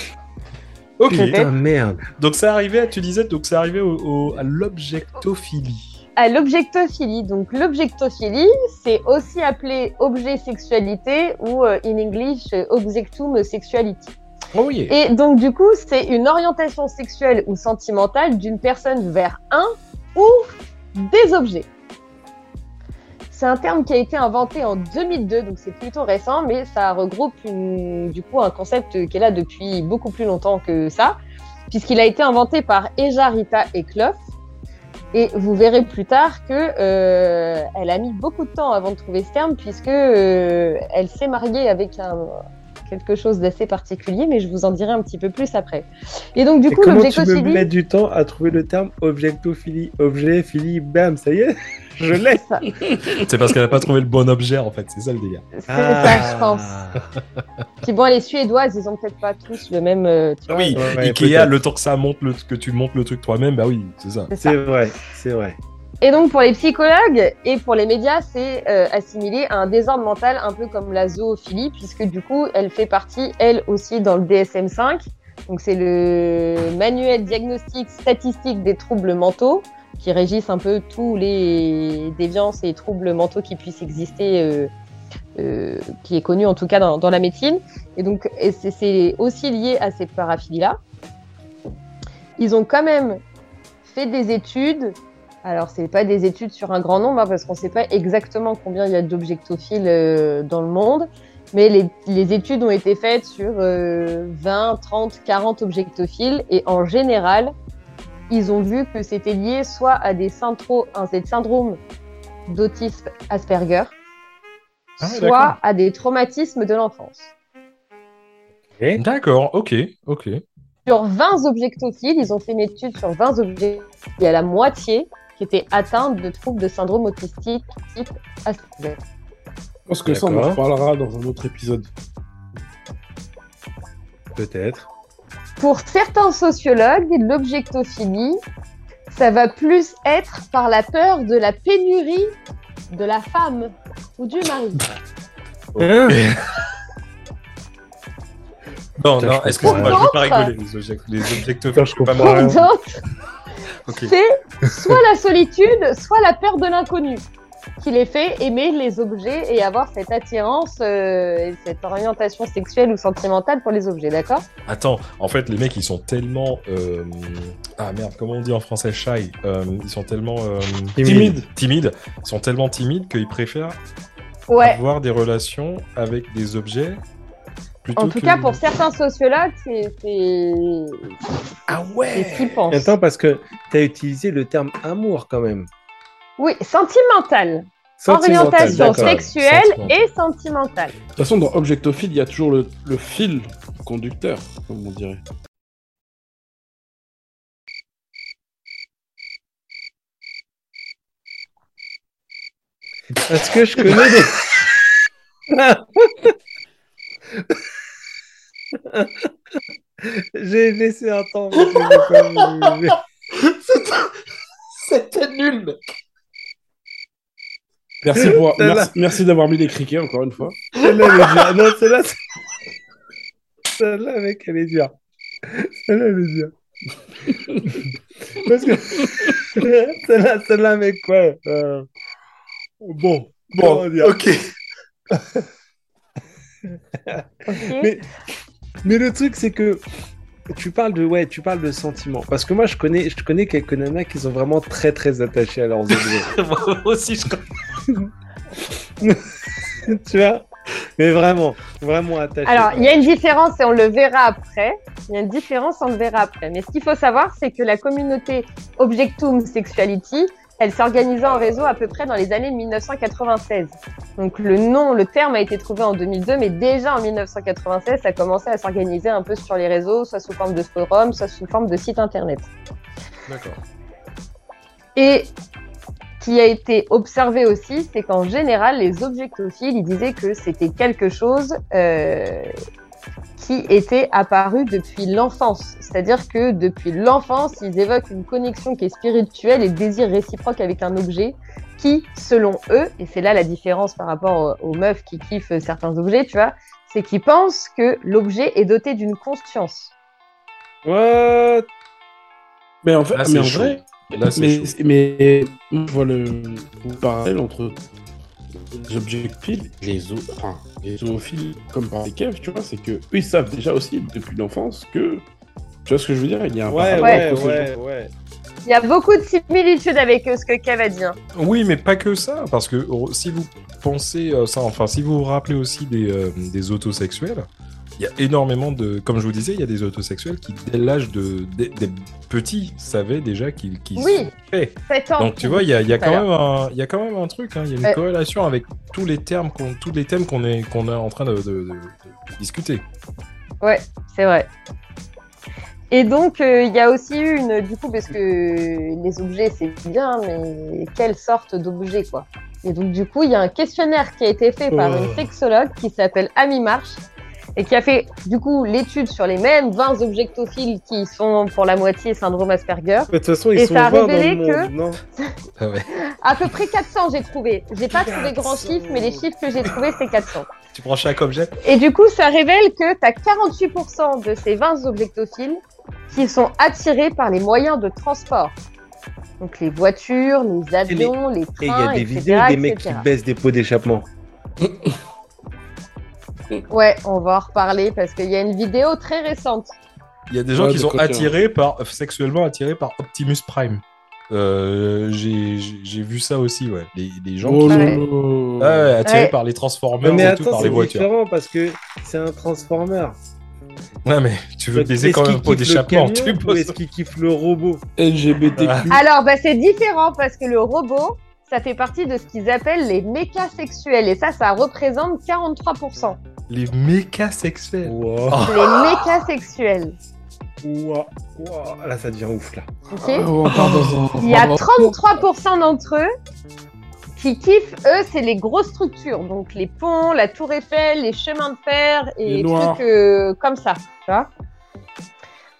Ok. Putain, merde. Donc ça arrivait, tu disais, donc c'est arrivé au, au- à l'objectophilie. À l'objectophilie. Donc, l'objectophilie, c'est aussi appelé objet sexualité ou, euh, in English, objectum sexuality. Oh. Et donc, du coup, c'est une orientation sexuelle ou sentimentale d'une personne vers un ou des objets. C'est un terme qui a été inventé en 2002, donc c'est plutôt récent, mais ça regroupe du coup un concept qui est là depuis beaucoup plus longtemps que ça, puisqu'il a été inventé par Eja Rita Eklof. Et vous verrez plus tard que euh, elle a mis beaucoup de temps avant de trouver ce terme, puisque euh, elle s'est mariée avec un, quelque chose d'assez particulier, mais je vous en dirai un petit peu plus après. Et donc, du Et coup, comment tu peux l'objectophilie. mettre du temps à trouver le terme objectophilie? Objet, philie, bam, ça y est <laughs> Je l'ai Ça, C'est parce qu'elle a pas trouvé le bon objet en fait, c'est ça le délire. C'est ça, je pense. Puis bon, les Suédoises, ils ont peut-être pas tous le même. euh, tu Ah vois, oui, Ouais, ouais, Ikea, peut-être. le temps que ça monte, le, que tu montes le truc toi-même, bah oui, c'est ça. c'est ça. C'est vrai, c'est vrai. Et donc pour les psychologues et pour les médias, c'est euh, assimilé à un désordre mental un peu comme la zoophilie, puisque du coup, elle fait partie, elle aussi, dans le DSM-5. Donc c'est le manuel diagnostique statistique des troubles mentaux qui régissent un peu tous les déviances et troubles mentaux qui puissent exister, euh, euh, qui est connu en tout cas dans, la médecine. Et donc c'est aussi lié à ces paraphilies-là. Ils ont quand même fait des études alors, c'est pas des études sur un grand nombre, hein, parce qu'on sait pas exactement combien il y a d'objectophiles euh, dans le monde, mais les, les études ont été faites sur euh, 20, 30, 40 objectophiles, et en général, ils ont vu que c'était lié soit à des, syndro- un des syndromes d'autisme Asperger, Ah soit à des traumatismes de l'enfance. D'accord, ok, ok. Sur 20 objectophiles, ils ont fait une étude sur 20 objectophiles, il y a la moitié qui étaient atteints de troubles de syndrome autistique type Asperger. Je pense que ça, on en reparlera dans un autre épisode. Peut-être. Pour certains sociologues, l'objectophilie, ça va plus être par la peur de la pénurie de la femme ou du mari. Hein <laughs> Non, Putain, non, je excuse-moi, je veux pas rigoler. Les, object- les objectophiles, je je peux pas <laughs> <laughs> c'est soit la solitude, soit la peur de l'inconnu qui les fait aimer les objets et avoir cette attirance euh, et cette orientation sexuelle ou sentimentale pour les objets, d'accord? Attends, en fait, les mecs, ils sont tellement. euh, Ah merde, comment on dit en français shy Euh, Ils sont tellement. euh, Timide. Timides. Ils sont tellement timides qu'ils préfèrent Ouais. avoir des relations avec des objets. Plutôt En tout que- cas, pour certains sociologues, c'est c'est- Ah c'est ouais ce qu'ils pensent. Attends, parce que tu as utilisé le terme amour quand même. Oui, sentimental. Sentimental, Orientation sexuelle Sentimental. et sentimentale. De toute façon, dans Objectophile, il y a toujours le, le fil conducteur, comme on dirait. Parce que je connais des... <laughs> <laughs> J'ai laissé un temps. <laughs> C'était nul, mec Merci, pour- merci, merci d'avoir mis les criquets, encore une fois. Celle-là, elle est dure. Non, celle-là, c'est- celle-là, mec, elle est dure. Celle-là, elle est dure. Parce que <laughs> celle-là, celle-là, mec, quoi. euh, Bon, Bon, ok. Mais, mais le truc, c'est que tu parles de ouais, tu parles de sentiments. Parce que moi, je connais, je connais quelques nanas qui sont vraiment très très attachées à leurs <laughs> objets. Moi aussi, je <laughs> tu vois? Mais vraiment, vraiment attachées. Alors, il y a une différence et on le verra après. Il y a une différence, on le verra après. Mais ce qu'il faut savoir, c'est que la communauté Objectum Sexuality, elle s'est organisée en réseau à peu près dans les années 1996. Donc le nom, le terme a été trouvé en 2002, mais déjà en 1996, ça commençait à s'organiser un peu sur les réseaux, soit sous forme de forum, soit sous forme de site internet. D'accord. Et qui a été observé aussi, c'est qu'en général, les objectophiles, ils disaient que c'était quelque chose euh, qui était apparu depuis l'enfance. C'est-à-dire que depuis l'enfance, ils évoquent une connexion qui est spirituelle et désir réciproque avec un objet qui, selon eux, et c'est là la différence par rapport aux, aux meufs qui kiffent certains objets, tu vois, c'est qu'ils pensent que l'objet est doté d'une conscience. What? Mais en fait, Là, mais c'est en vrai, Là, mais, mais je vois le parallèle entre les objectophiles et les, enfin, les zoophiles, comme par les keufs, tu vois, c'est que eux, ils savent déjà aussi depuis l'enfance que. Tu vois ce que je veux dire Il y a un Ouais. Il y a beaucoup de similitudes avec euh, ce que Kev a dit. hein. Oui, mais pas que ça, parce que euh, si vous pensez euh, ça, enfin, si vous vous rappelez aussi des, euh, des autosexuels, Il y a énormément de. Comme je vous disais, il y a des autosexuels qui, dès l'âge de. Des, des petits, savaient déjà qu'ils qu'ils Oui. sont faits. 7 ans. Donc tu vois, il y a, y, quand même un- y a quand même un truc, hein, il y a une Ouais. corrélation avec tous les termes, tous les thèmes qu'on est, qu'on est en train de, de- de- de discuter. Ouais, c'est vrai. Et donc, euh, il y a aussi eu une, du coup, parce que les objets, c'est bien, mais quelle sorte d'objet, quoi Et donc, du coup, il y a un questionnaire qui a été fait par Oh. une sexologue qui s'appelle Amy Marsh et qui a fait, du coup, l'étude sur les mêmes 20 objectophiles qui sont pour la moitié syndrome Asperger. De toute façon, ils Et sont ça a 20 dans révélé le que- monde, non Ah ouais. <laughs> À peu près 400, j'ai trouvé. J'ai pas trouvé grand 400. chiffre, mais les chiffres que j'ai trouvés, c'est 400. Tu prends chaque objet Et du coup, ça révèle que tu as 48% de ces 20 objectophiles qui sont attirés par les moyens de transport. Donc les voitures, les avions, les, Et il y trains, a des etc., vidéos des mecs qui baissent des pots d'échappement. <laughs> Ouais, on va en reparler parce qu'il y a une vidéo très récente. Il y a des gens Ouais, qui de sont côté, attirés par, sexuellement attirés par Optimus Prime. Euh, j'ai vu ça aussi, ouais. Les, les gens Oh qui sont attirés Ouais. par les Transformers mais et tout, attends, par les c'est voitures. différent parce que c'est un transformer. Ouais, mais tu veux baiser quand même le d'échappement. camion Tu poses- est-ce qu'il kiffe le robot LGBTQ. Alors, bah, c'est différent parce que le robot, ça fait partie de ce qu'ils appellent les mécasexuels. Et ça, ça représente 43%. Les mécas sexuels. Wow. Les <laughs> mécasexuels. Wow. Wow. Là, ça devient ouf, là. ok Ah, Il y a dans un- 33% d'entre eux qui kiffent, eux, c'est les grosses structures. Donc les ponts, la tour Eiffel, les chemins de fer et Les les noirs. trucs euh, comme ça. Tu vois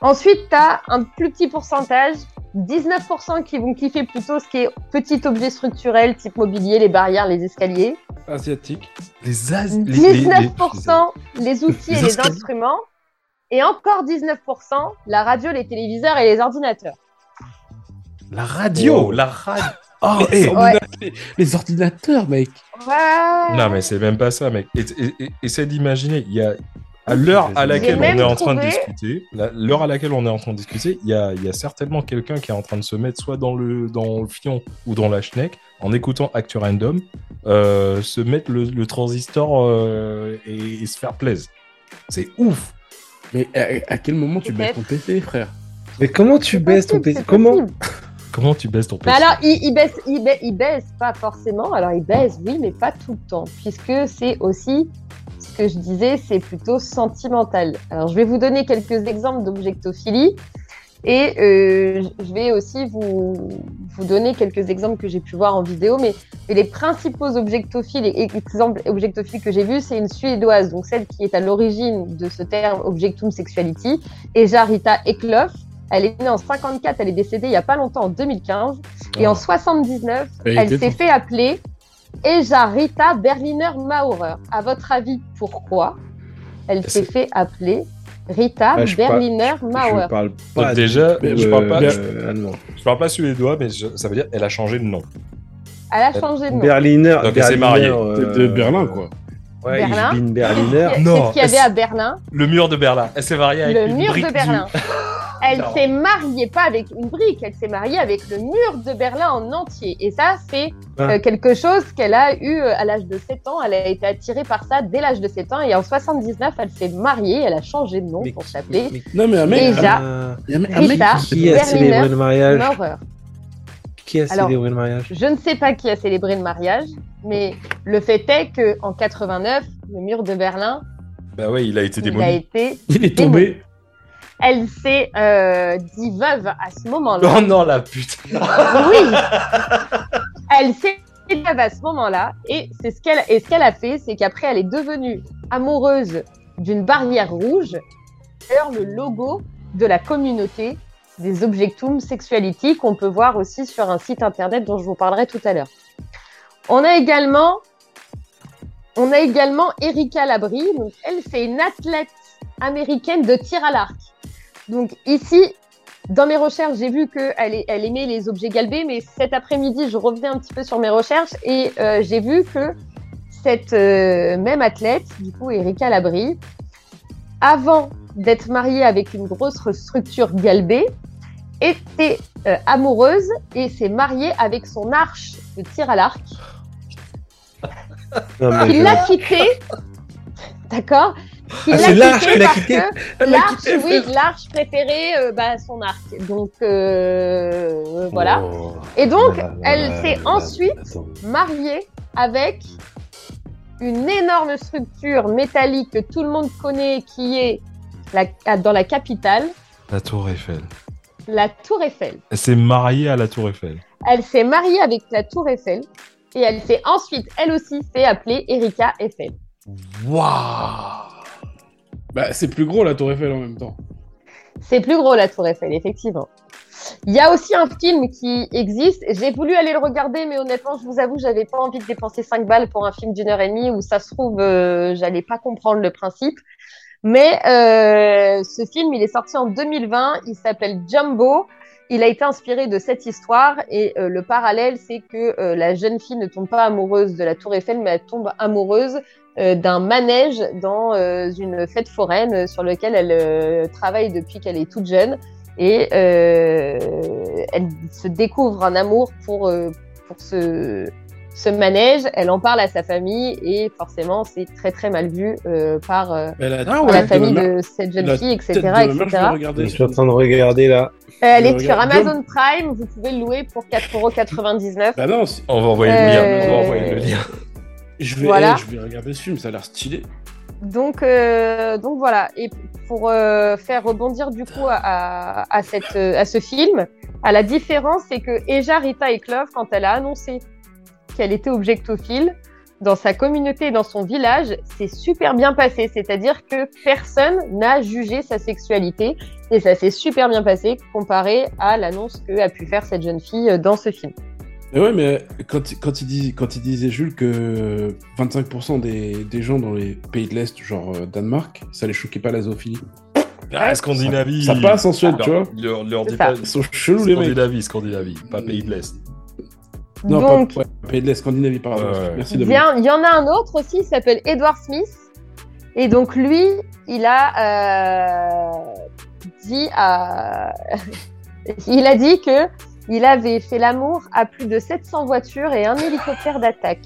Ensuite, tu as un plus petit pourcentage, 19% qui vont kiffer plutôt ce qui est petit objet structurel, type mobilier, les barrières, les escaliers. asiatique. Les as... les- les- les- 19% les outils Les et les instruments. Et encore 19% la radio, les téléviseurs et les ordinateurs. La radio, Wow. la radio. Oh, Oh, les, eh. ordinateurs, les- les ordinateurs, mec. Ouais. Non, mais c'est même pas ça, mec. Et- et- et- Essaie d'imaginer. Il y a à l'heure à laquelle on est en train de discuter, l'heure à laquelle on est en train de discuter, il y a, il y a certainement quelqu'un qui est en train de se mettre soit dans le dans le fion ou dans la schneck en écoutant Actu Random, euh, se mettre le, le transistor euh, et, et se faire plaisir. C'est ouf. Mais à, à quel moment tu baisses ton PC, frère? Mais comment tu baisses ton PC Comment. Comment tu baisses ton Mais PC alors, il, il baisse, il, baisse, il baisse pas forcément. Alors, il baisse, oui, mais pas tout le temps, puisque c'est aussi que je disais, c'est plutôt sentimental. Alors, je vais vous donner quelques exemples d'objectophilie. Et euh, je vais aussi vous, vous donner quelques exemples que j'ai pu voir en vidéo, mais les principaux objectophiles et exemples objectophiles que j'ai vus, c'est une suédoise, donc celle qui est à l'origine de ce terme objectum sexuality, et Jarita Eklof. Elle est née en 54, elle est décédée il y a pas longtemps, en 2015. Et Ah. en 79, Elle elle s'est fait appeler Eja Rita Berliner Maurer. À votre avis, pourquoi elle s'est fait appeler Rita Ah, je par- Berliner Maurer Je parle pas Donc déjà, tout, je parle pas- euh, allemand. Je parle pas suédois, mais je- ça veut dire elle a changé de nom. Elle a changé de nom. Berliner. Donc, elle s'est mariée. euh, De, de Berlin, quoi. Ouais, Berlin. Berliner. qu'est-ce qu'il y avait à Berlin? Le mur de Berlin. Elle s'est mariée avec Le une mur brique de du- Berlin. <laughs> Elle s'est mariée pas avec une brique, elle s'est mariée avec le mur de Berlin en entier. Et ça, c'est Ah. euh, quelque chose qu'elle a eu euh, à l'âge de 7 ans. Elle a été attirée par ça dès l'âge de 7 ans. Et en 79, elle s'est mariée, elle a changé de nom Mais pour s'appeler mais- Non, mais un mec. Déjà. Un mec- un mec Rita. qui- a Berliner. célébré le mariage. Qui a Alors, célébré le mariage Je ne sais pas qui a célébré le mariage, mais le fait est que en 89, le mur de Berlin, Bah ouais, il a été il a démoli. été. Il est tombé. Elle s'est euh, dit veuve à ce moment-là. Oh non, la pute. Oui. Elle s'est dit veuve à ce moment-là, et c'est ce qu'elle et ce qu'elle a fait, c'est qu'après elle est devenue amoureuse d'une barrière rouge, d'ailleurs le logo de la communauté des Objectum Sexuality qu'on peut voir aussi sur un site internet dont je vous parlerai tout à l'heure. On a également, on a également Erika Labrie. Donc elle, c'est une athlète américaine de tir à l'arc. Donc ici, dans mes recherches, j'ai vu qu'elle elle aimait les objets galbés, mais cet après-midi, je revenais un petit peu sur mes recherches et euh, j'ai vu que cette euh, même athlète, du coup Erika Labrie, avant d'être mariée avec une grosse structure galbée, était euh, amoureuse et s'est mariée avec son arche de tir à l'arc. Mais Il l'a quitté, d'accord Ah, l'a c'est l'arche qu'il a parce quitté. L'arche, oui, l'arche préférée, euh, bah, son arc. Donc, euh, voilà. Oh. Et donc, Là, là, elle s'est ensuite attends. mariée avec une énorme structure métallique que tout le monde connaît, qui est la- dans la capitale, La Tour Eiffel. la Tour Eiffel. Elle s'est mariée à la Tour Eiffel. Elle s'est mariée avec la Tour Eiffel et elle s'est ensuite, elle aussi, fait appeler Erika Eiffel. Waouh Bah, c'est plus gros la Tour Eiffel en même temps. C'est plus gros la Tour Eiffel, effectivement. Il y a aussi un film qui existe. J'ai voulu aller le regarder, mais honnêtement, je vous avoue, j'avais pas envie de dépenser 5 balles pour un film d'une heure et demie où ça se trouve, euh, j'allais pas comprendre le principe. Mais euh, ce film, il est sorti en 2020. Il s'appelle Jumbo. Il a été inspiré de cette histoire et euh, le parallèle, c'est que la jeune fille ne tombe pas amoureuse de la Tour Eiffel, mais elle tombe amoureuse d'un manège dans euh, une fête foraine euh, sur lequel elle euh, travaille depuis qu'elle est toute jeune et euh, elle se découvre un amour pour euh, pour ce ce manège. Elle en parle à sa famille et forcément c'est très très mal vu euh, par, euh, Ah ouais, la de famille de cette jeune la fille, etc., de ma mère, etc. je suis en train de regarder là. Euh, elle est sur Amazon Prime. Vous pouvez le louer pour 4,99€. Bah non, On va envoyer le Euh, lien. On va envoyer le lien. Je vais, Voilà. eh, je vais regarder ce film, ça a l'air stylé. Donc, euh, donc voilà. Et pour euh, faire rebondir du coup à, à, cette, euh, à ce film, à la différence, c'est que Eja Rita Eklov, quand elle a annoncé qu'elle était objectophile, dans sa communauté et dans son village, c'est super bien passé. C'est-à-dire que personne n'a jugé sa sexualité et ça s'est super bien passé comparé à l'annonce que a pu faire cette jeune fille dans ce film. Mais ouais, mais quand, quand, il dit, quand il disait Jules que 25% des, des gens dans les pays de l'Est, genre euh, Danemark, ça les choquait pas la zoophilie. Ah, Scandinavie. Ça passe en Suède, tu vois. Leur, leur ça. pas. Ils sont chelous les mecs. Scandinavie, Scandinavie, pas pays de l'Est. Non, donc, pas, ouais, pays de l'Est, Scandinavie, pardon. Ouais. Merci Dominique. Bien, il y en a un autre aussi, il s'appelle Edward Smith. Et donc lui, il a euh, dit à... <laughs> il a dit que il avait fait l'amour à plus de 700 voitures et un hélicoptère d'attaque.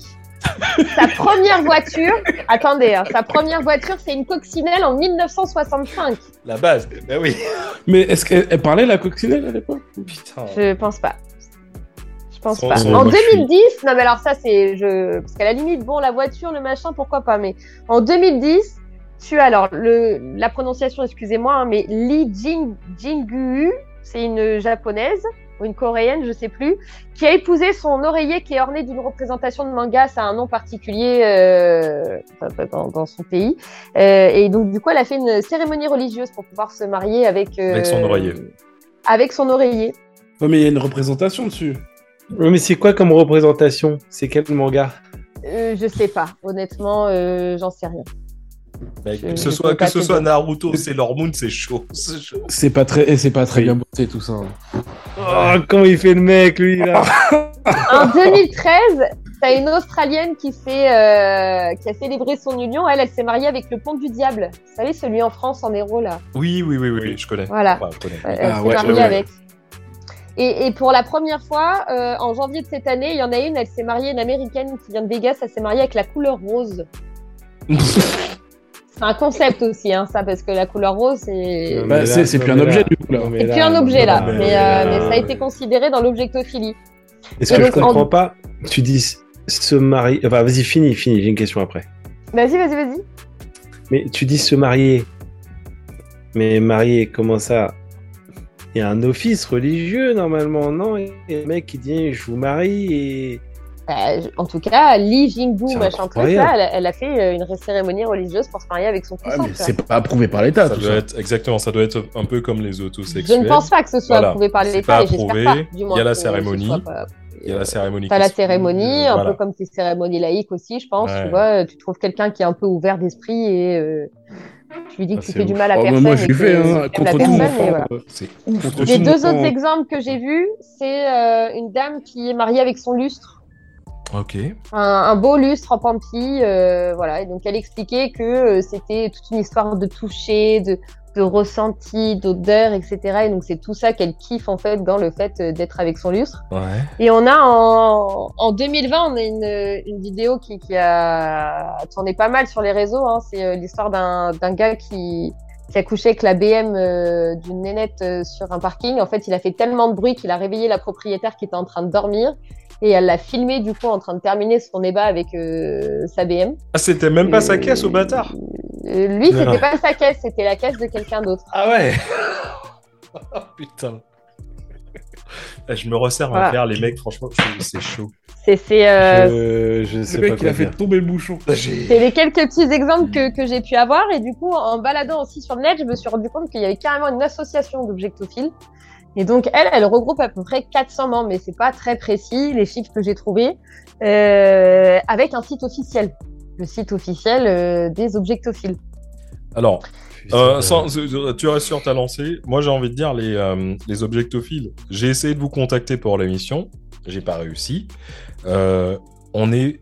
sa première voiture, attendez, hein, sa première voiture, c'est une coccinelle en 1965. La base. Ben oui. Mais est-ce qu'elle elle parlait la coccinelle à l'époque? Putain. Je pense pas. Je pense pas. En moi, je suis- 2010, non mais alors ça c'est je parce qu'à la limite bon la voiture le machin pourquoi pas mais en 2010 tu as alors le la prononciation excusez-moi hein, mais Lee Jing Jingu c'est une japonaise ou une coréenne je sais plus qui a épousé son oreiller qui est orné d'une représentation de manga ça a un nom particulier euh, dans, dans son pays Euh, et donc du coup elle a fait une cérémonie religieuse pour pouvoir se marier avec euh, Avec son oreiller. avec son oreiller Ouais, mais il y a une représentation dessus. Ouais, Mais c'est quoi comme représentation? C'est quel manga? Euh, je sais pas, honnêtement, euh, j'en sais rien. Je- que ce soit, que ce soit. Naruto, Sailor Moon, c'est chaud. <laughs> C'est chaud. C'est pas très, et c'est pas très bien bossé tout ça. hein. Oh, comment il fait le mec, lui, là <laughs> En 2013, t'as une Australienne qui, euh, qui a célébré son union. Elle, elle s'est mariée avec le pont du diable. Vous savez, celui en France, en héros, là. Oui, oui, oui, oui, je connais. Voilà. Enfin, je connais. Elle, elle Ah, s'est ouais, mariée ouais, ouais. avec. Et, et pour la première fois, euh, en janvier de cette année, il y en a une, elle s'est mariée, une américaine qui vient de Vegas, elle s'est mariée avec la couleur rose. <laughs> C'est un concept aussi, hein, ça, parce que la couleur rose, c'est. Bah, c'est- plus un objet, là- du coup, là. C'est là- plus un objet, là. Mais, mais euh, là- mais ça a été considéré dans l'objectophilie. Est-ce que je donc, en- comprends pas Tu dis se marier. Enfin, vas-y, finis, finis, j'ai une question après. Vas-y, vas-y, vas-y. Mais tu dis se marier. Mais marier, comment ça? Il y a un office religieux normalement, non? Et le mec qui dit je vous marie et. Bah, je- en tout cas, Li Jingbu, machin truc, là, elle, a- elle a fait euh, une cérémonie religieuse pour se marier avec son puissant. mais c'est pas approuvé par l'État, Ça tout doit ça. être, exactement, ça doit être un peu comme les Je autosexuels. ne pense pas que ce soit Voilà. approuvé par C'est l'État pas et j'espère pas. Du Il y moins, a la cérémonie. Il y a la cérémonie. T'as la se- cérémonie, un Voilà. peu comme tes cérémonies laïques aussi, je pense. Ouais. Tu vois, tu trouves quelqu'un qui est un peu ouvert d'esprit et euh, tu lui dis Ah, que tu c'est fais du ouf. mal à Oh, personne. moi, je tu hein, contre tout voilà. euh, C'est contre Les deux autres exemples que j'ai vus, c'est euh, une dame qui est mariée avec son lustre. Ok. Un, un beau lustre en pampi, euh, voilà. Et donc elle expliquait que euh, c'était toute une histoire de toucher, de, de ressenti, d'odeur, etc. Et donc c'est tout ça qu'elle kiffe en fait dans le fait euh, d'être avec son lustre. Ouais. Et on a en, en 2020, on a une, une vidéo qui, qui a tourné pas mal sur les réseaux. Hein. C'est l'histoire d'un d'un gars qui, qui a couché avec la BM euh, d'une nénette euh, sur un parking. En fait, il a fait tellement de bruit qu'il a réveillé la propriétaire qui était en train de dormir. Et elle l'a filmé du coup en train de terminer son débat avec euh, sa BM. Ah, c'était même pas sa caisse au bâtard. Euh, lui, c'était pas sa caisse, c'était la caisse de quelqu'un d'autre. Ah ouais. <laughs> Oh, putain. Eh, Je me resserre Voilà. à faire les mecs, franchement, c'est- chaud. C'est c'est euh, Je, je sais Le pas mec, il quoi a fait tomber le bouchon. <laughs> C'est les quelques petits exemples que, que j'ai pu avoir. Et du coup, en baladant aussi sur le net, je me suis rendu compte qu'il y avait carrément une association d'objectophiles. Et donc, elle, elle regroupe à peu près 400 membres, mais c'est pas très précis, les chiffres que j'ai trouvés, euh, avec un site officiel. Le site officiel euh, des objectophiles. Alors, Euh, sans- tu restes sur ta lancée. Moi, j'ai envie de dire les, euh, les objectophiles. J'ai essayé de vous contacter pour l'émission. J'ai pas réussi. Euh, on est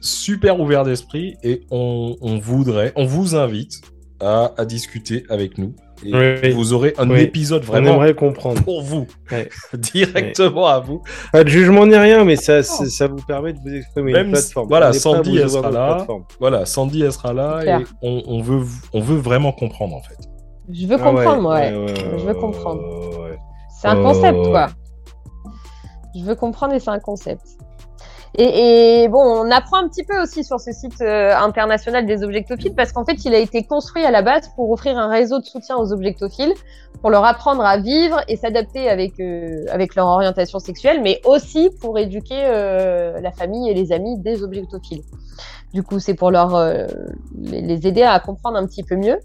super ouvert d'esprit et on, on voudrait, on vous invite à, à discuter avec nous. Et Oui. vous aurez un Oui. épisode On vraiment aimerait comprendre. pour vous, Ouais. <laughs> directement à vous. Pas de jugement ni rien, mais ça, ça, ça vous permet de vous exprimer Même une plateforme. voilà, On Sandy, elle sera là. Voilà, Sandy, elle sera là et on, on veut, on veut vraiment comprendre en fait. Je veux Ah comprendre, moi, ouais. ouais, ouais, Je veux comprendre. C'est un Oh, concept, ouais. quoi. Je veux comprendre et c'est un concept. Et, et bon, on apprend un petit peu aussi sur ce site euh, international des objectophiles parce qu'en fait, il a été construit à la base pour offrir un réseau de soutien aux objectophiles, pour leur apprendre à vivre et s'adapter avec euh, avec leur orientation sexuelle, mais aussi pour éduquer euh, la famille et les amis des objectophiles. Du coup, c'est pour leur euh, les aider à comprendre un petit peu mieux.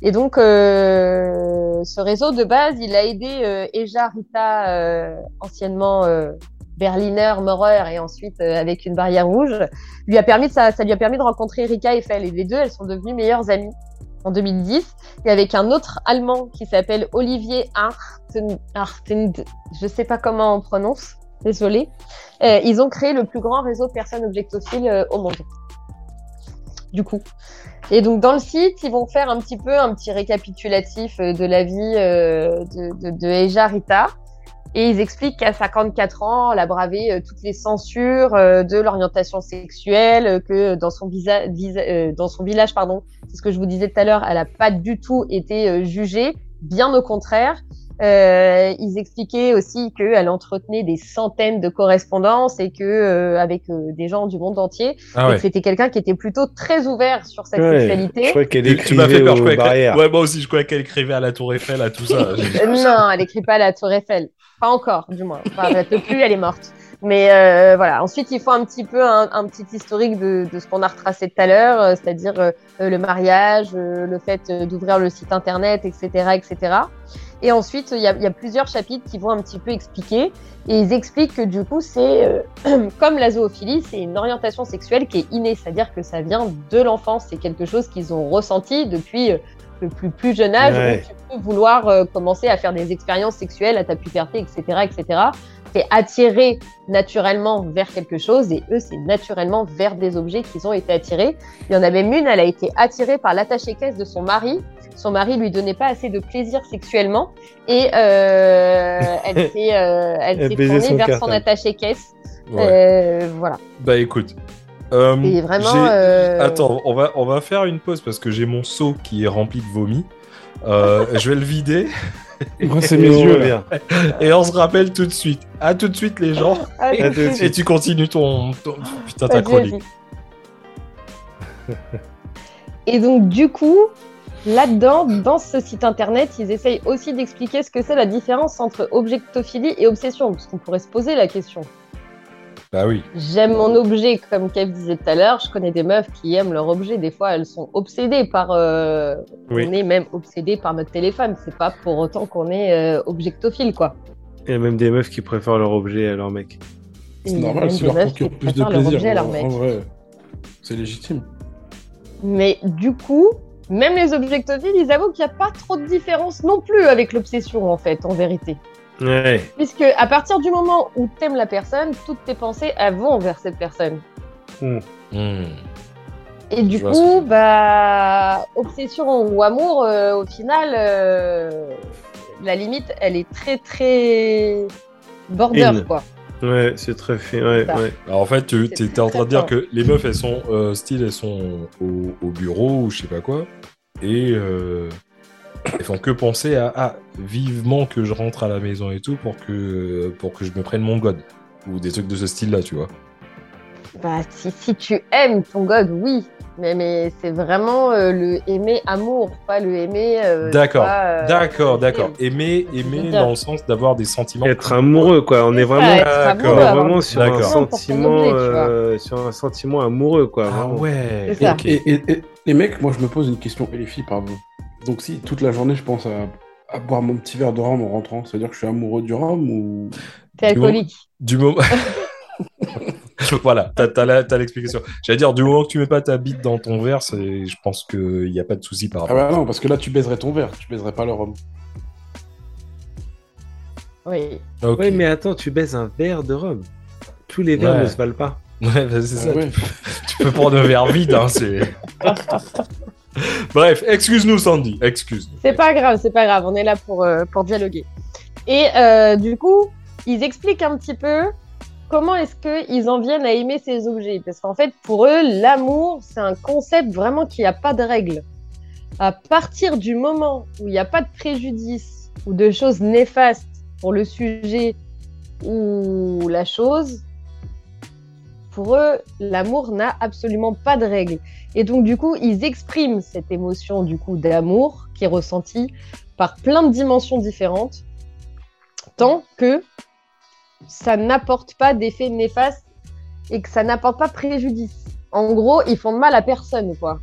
Et donc, euh, ce réseau de base, il a aidé euh, Eja Rita, anciennement Berliner Maurer, et ensuite euh, avec une barrière rouge, lui a permis de, ça, ça lui a permis de rencontrer Erika Eiffel. Et les deux, elles sont devenues meilleures amies en 2010. Et avec un autre Allemand qui s'appelle Olivier Arten, Artend, je sais pas comment on prononce, désolé, euh, ils ont créé le plus grand réseau de personnes objectophiles euh, au monde. Du coup. Et donc dans le site, ils vont faire un petit peu un petit récapitulatif euh, de la vie euh, de, de, de Eja Rita. Et ils expliquent qu'à 54 ans, elle a bravé euh, toutes les censures euh, de l'orientation sexuelle, euh, que dans son, dans son village, pardon, c'est ce que je vous disais tout à l'heure, elle n'a pas du tout été jugée, bien au contraire. Euh, ils expliquaient aussi qu'elle entretenait des centaines de correspondances et que euh, avec euh, des gens du monde entier, Ah et que c'était quelqu'un qui était plutôt très ouvert sur sa Ouais, sexualité. Je crois qu'elle m'as fait écrivait peur, je aux barrières. Ouais, moi aussi, je croyais qu'elle écrivait à la Tour Eiffel, à tout ça. <laughs> Euh, non, elle écrit pas à la Tour Eiffel. Pas encore, du moins. Enfin, elle peut plus, elle est morte. Mais euh, voilà. Ensuite, il faut un petit peu un, un petit historique de, de ce qu'on a retracé tout à l'heure, euh, c'est-à-dire euh, le mariage, euh, le fait d'ouvrir le site internet, etc., etc. Et ensuite, il y a, il y a plusieurs chapitres qui vont un petit peu expliquer. Et ils expliquent que du coup, c'est euh, <clears throat> comme la zoophilie, c'est une orientation sexuelle qui est innée, c'est-à-dire que ça vient de l'enfance. C'est quelque chose qu'ils ont ressenti depuis euh, le plus, plus jeune âge, Ouais. où tu peux vouloir euh, commencer à faire des expériences sexuelles à ta puberté, etc., etc. T'es attiré naturellement vers quelque chose et eux, c'est naturellement vers des objets qu'ils ont été attirés. Il y en a même une, elle a été attirée par l'attaché-caisse de son mari. Son mari lui donnait pas assez de plaisir sexuellement et euh, elle s'est euh, <laughs> elle Elle s'est tournée son vers son cartable. attaché-caisse. Ouais. Euh, voilà. Bah écoute. euh, Et vraiment. euh, Attends, on va, on va faire une pause parce que j'ai mon seau qui est rempli de vomi. Euh, je vais le vider <laughs> Moi, c'est Et mes on yeux. là. et on se rappelle tout de suite. À tout de suite les gens. Et tu continues ton, ton- putain ta chronique. Et donc, du coup, là-dedans, dans ce site internet, ils essayent aussi d'expliquer ce que c'est la différence entre objectophilie et obsession, parce qu'on pourrait se poser la question. Bah oui. J'aime mon objet, comme Kev disait tout à l'heure. Je connais des meufs qui aiment leur objet. Des fois, elles sont obsédées par. euh, Oui. On est même obsédé par notre téléphone. C'est pas pour autant qu'on est euh, objectophile, quoi. Il y a même des meufs qui préfèrent leur objet à leur mec. C'est il y a normal, des leur meufs qui procure plus de préfèrent leur plaisir. objet à leur mec. en vrai. C'est légitime. Mais du coup, même les objectophiles, ils avouent qu'il n'y a pas trop de différence non plus avec l'obsession, en fait, en vérité. Ouais. Puisque à partir du moment où t'aimes la personne, toutes tes pensées elles vont vers cette personne. Hmm. Et du Je coup, bah, obsession ou amour, euh, au final, euh, la limite, elle est très très border, Fine. quoi. Ouais, c'est très fait. Ouais, Ça. ouais. Alors en fait, tu es, en train de dire que les meufs, elles sont euh, style, elles sont au, au bureau ou je sais pas quoi, et euh, elles font que penser à vivement que je rentre à la maison et tout pour que pour que je me prenne mon god ou des trucs de ce style-là, tu vois. Bah, si, si tu aimes ton god, oui. Mais, mais c'est vraiment euh, le aimer amour, pas le aimer. euh, D'accord, euh, d'accord, d'accord. Aimer, aimer dire. dans le sens d'avoir des sentiments. Être amoureux, quoi. On est vraiment, ça, on est sur un D'accord. sentiment euh, sur un sentiment amoureux, quoi. Ah vraiment. ouais. Ça. Et, et- mecs, moi je me pose une question, et les filles, pardon. Donc si toute la journée je pense à, à boire mon petit verre de rhum en rentrant, c'est-à-dire que je suis amoureux du rhum ou... T'es alcoolique. Du moment. <laughs> <laughs> voilà, t'as l'explication. J'allais dire, du moment que tu mets pas ta bite dans ton verre, je pense qu'il n'y a pas de souci par Ah rapport. bah non, parce que là tu baiserais ton verre, tu baiserais pas le rhum. Oui. Oui, mais attends, tu baises un verre de rhum. Tous les verres Ouais. ne se valent pas. <laughs> Ouais, bah, c'est ça. Ah ouais. Tu, peux, tu peux prendre un verre vide. Hein, c'est... <laughs> Bref, excuse-nous, Sandy. Excuse-nous. C'est pas grave, c'est pas grave. On est là pour, euh, pour dialoguer. Et euh, du coup, ils expliquent un petit peu comment est-ce qu'ils en viennent à aimer ces objets? Parce qu'en fait, pour eux, l'amour, c'est un concept vraiment qui a pas de règles. À partir du moment où il n'y a pas de préjudice ou de choses néfastes pour le sujet ou la chose, pour eux, l'amour n'a absolument pas de règles. Et donc, du coup, ils expriment cette émotion du coup d'amour qui est ressentie par plein de dimensions différentes, tant que ça n'apporte pas d'effet néfaste et que ça n'apporte pas préjudice. En gros, ils font de mal à personne, quoi.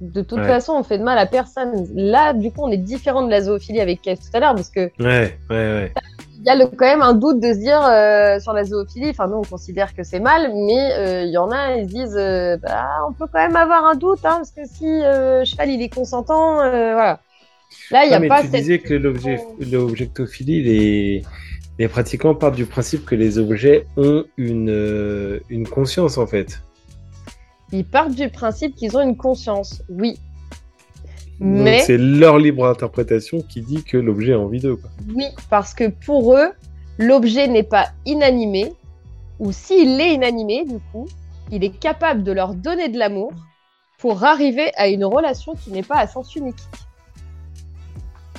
De toute Ouais. façon, on fait de mal à personne. Là, du coup, on est différent de la zoophilie avec Kev tout à l'heure, parce que Ouais, ouais, ouais. il y a le- quand même un doute de se dire euh, sur la zoophilie, enfin nous on considère que c'est mal, mais euh, il y en a, ils se disent, euh, bah, on peut quand même avoir un doute, hein, parce que si cheval il est consentant, voilà. Là, il n'y a mais pas tu cette... disais que l'objet, l'objectophilie, les, les pratiquants partent du principe que les objets ont une, euh, une conscience, en fait. Ils partent du principe qu'ils ont une conscience, oui. Mais c'est leur libre interprétation qui dit que l'objet a envie d'eux. quoi. oui, parce que pour eux, l'objet n'est pas inanimé, ou s'il est inanimé, du coup, il est capable de leur donner de l'amour pour arriver à une relation qui n'est pas à sens unique.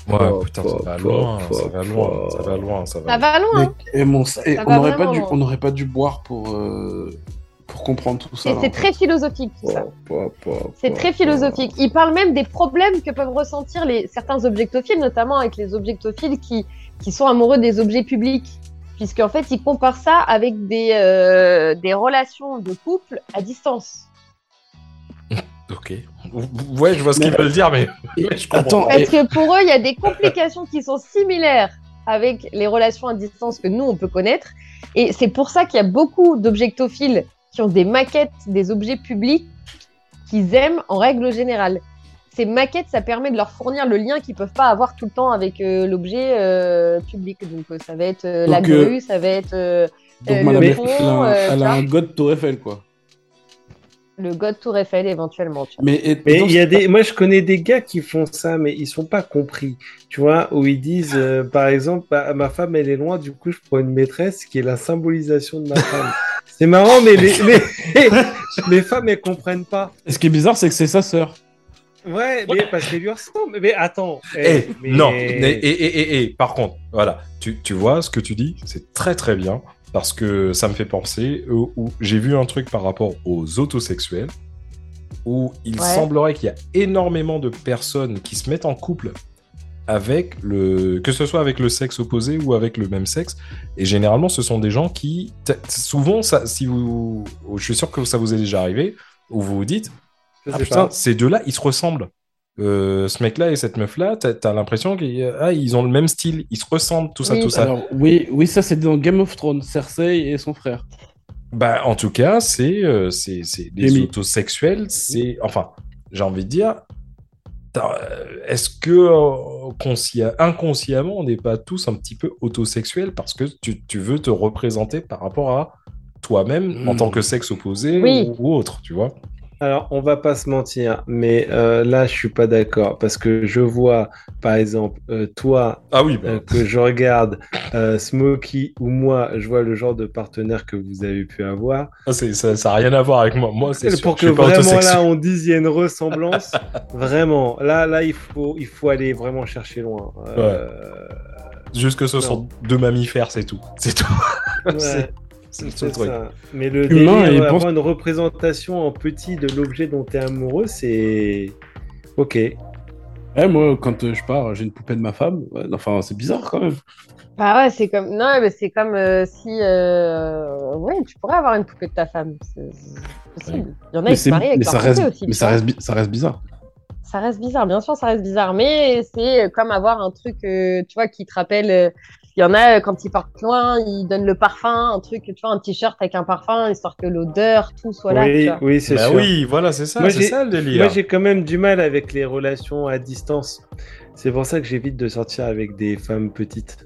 Ouais, putain, ça va loin, ça va loin, ça va loin, ça va loin. et mon- et Ça on n'aurait pas, dû- loin. on n'aurait pas dû boire pour, euh, pour comprendre tout ça. C'est très philosophique tout ça. C'est très philosophique. Il parle même des problèmes que peuvent ressentir les, certains objectophiles, notamment avec les objectophiles qui, qui sont amoureux des objets publics. Puisqu'en fait, il compare ça avec des, euh, des relations de couple à distance. Ok. Ouais, je vois ce qu'ils veulent dire, mais. <laughs> Je comprends Parce que pour eux, il y a des complications qui sont similaires avec les relations à distance que nous, on peut connaître. Et c'est pour ça qu'il y a beaucoup d'objectophiles qui ont des maquettes des objets publics qu'ils aiment en règle générale. Ces maquettes, ça permet de leur fournir le lien qu'ils peuvent pas avoir tout le temps avec euh, l'objet euh, public. Donc euh, ça va être euh, la euh, grue, ça va être euh, donc euh, madame, le elle, a, un- euh, elle a un god Tour Eiffel, quoi. Le God Tour Eiffel éventuellement. tu vois. Mais, et- Mais donc, il y a des, moi je connais des gars qui font ça, mais ils sont pas compris. Tu vois, où ils disent, euh, par exemple, bah, ma femme elle est loin, du coup je prends une maîtresse qui est la symbolisation de ma femme. <laughs> C'est marrant, mais les, les, <laughs> les femmes elles comprennent pas. Ce qui est bizarre, c'est que c'est sa sœur. Ouais, mais parce qu'elle lui ressemble. Mais attends. Eh, mais- non, et, et, et, et, et, par contre, voilà, tu, tu vois ce que tu dis, c'est très très bien, parce que ça me fait penser, où, où j'ai vu un truc par rapport aux autosexuels, où il Ouais. semblerait qu'il y a énormément de personnes qui se mettent en couple avec le, que ce soit avec le sexe opposé ou avec le même sexe, et généralement ce sont des gens qui, souvent, ça, si vous, je suis sûr que ça vous est déjà arrivé, où vous vous dites, ah putain, pas. ces deux-là, ils se ressemblent. Euh, ce mec-là et cette meuf-là, t'as as, l'impression qu'ils ah, ils ont le même style, ils se ressemblent, tout ça, Oui. tout ça. Alors, oui, oui, ça c'est dans Game of Thrones, Cersei et son frère. Bah, en tout cas, c'est euh, c'est Jamie. autosexuels, c'est enfin, j'ai envie de dire, est-ce que euh, inconsciemment, on n'est pas tous un petit peu autosexuels parce que tu, veux te représenter par rapport à toi-même en hmm. tant que sexe opposé ou, autre, tu vois? Alors, on va pas se mentir, mais euh, là, je suis pas d'accord parce que je vois, par exemple, euh, toi, ah oui, bah. euh, que je regarde, Smokey ou moi, je vois le genre de partenaire que vous avez pu avoir. Ah, ça n'a rien à voir avec moi. Moi, c'est pour que vraiment là, on dise il y a une ressemblance. <laughs> vraiment, là, là, il faut, il faut aller vraiment chercher loin. Juste que ce sont deux mammifères, c'est tout. C'est tout. <laughs> C'est ça. Mais le Humain délire, avoir une représentation en petit de l'objet dont tu es amoureux, c'est. Ok. moi, quand euh, je pars, j'ai une poupée de ma femme. enfin, c'est bizarre quand même. Bah ouais, c'est comme. Non, mais c'est comme euh, si. Euh... Ouais, tu pourrais avoir une poupée de ta femme. C'est possible. Il y en a qui se marient avec mais ça reste... aussi. Mais ça reste, ça reste bizarre. Ça reste bizarre, bien sûr, ça reste bizarre. Mais c'est comme avoir un truc, euh, tu vois, qui te rappelle il y en a, quand ils partent loin, ils donnent le parfum, un truc, tu vois, un t-shirt avec un parfum, histoire que l'odeur, tout soit là. Oui, oui, c'est bah sûr. Oui, voilà, c'est ça, c'est ça le délire. Moi, j'ai quand même du mal avec les relations à distance. C'est pour ça que j'évite de sortir avec des femmes petites.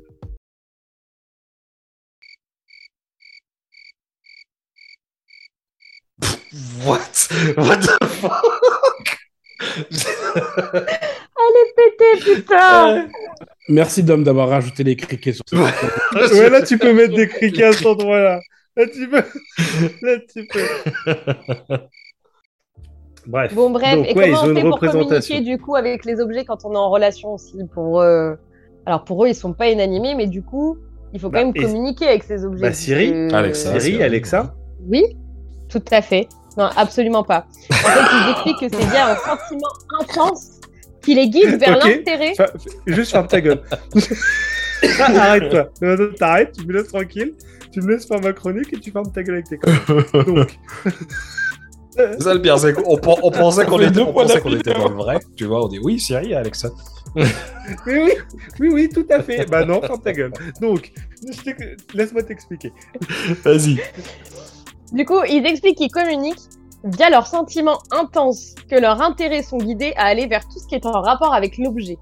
What? <laughs> What the fuck? <laughs> Elle est pétée, putain! Merci, Dom, d'avoir rajouté les criquets sur ce <laughs> ouais, là, tu peux mettre des criquets à cet endroit-là. Là, tu peux. <laughs> Là, tu peux. Bref. Bon, bref. et comment on fait pour communiquer, du coup, avec les objets quand on est en relation aussi pour, euh, Alors, pour eux, ils sont pas inanimés, mais du coup, il faut quand bah, même communiquer avec ces objets. Bah, Siri, Alexa, Siri, Alexa. Oui, tout à fait. Non, absolument pas. En fait, ils expliquent que c'est bien un sentiment intense qui les guide vers l'intérêt. juste ferme ta gueule. <laughs> Arrête-toi. T'arrêtes, tu me laisses tranquille, tu me laisses faire ma chronique et tu fermes ta gueule avec tes. Donc. C'est ça le pire, c'est qu'on on pensait qu'on était, qu était dans le vrai. Tu vois, on dit oui, Siri, Alexa. oui, oui, oui, oui, tout à fait. Bah non, ferme ta gueule. Donc, laisse-moi t'expliquer. Vas-y. Du coup, ils expliquent qu'ils communiquent via leurs sentiments intenses que leurs intérêts sont guidés à aller vers tout ce qui est en rapport avec l'objet.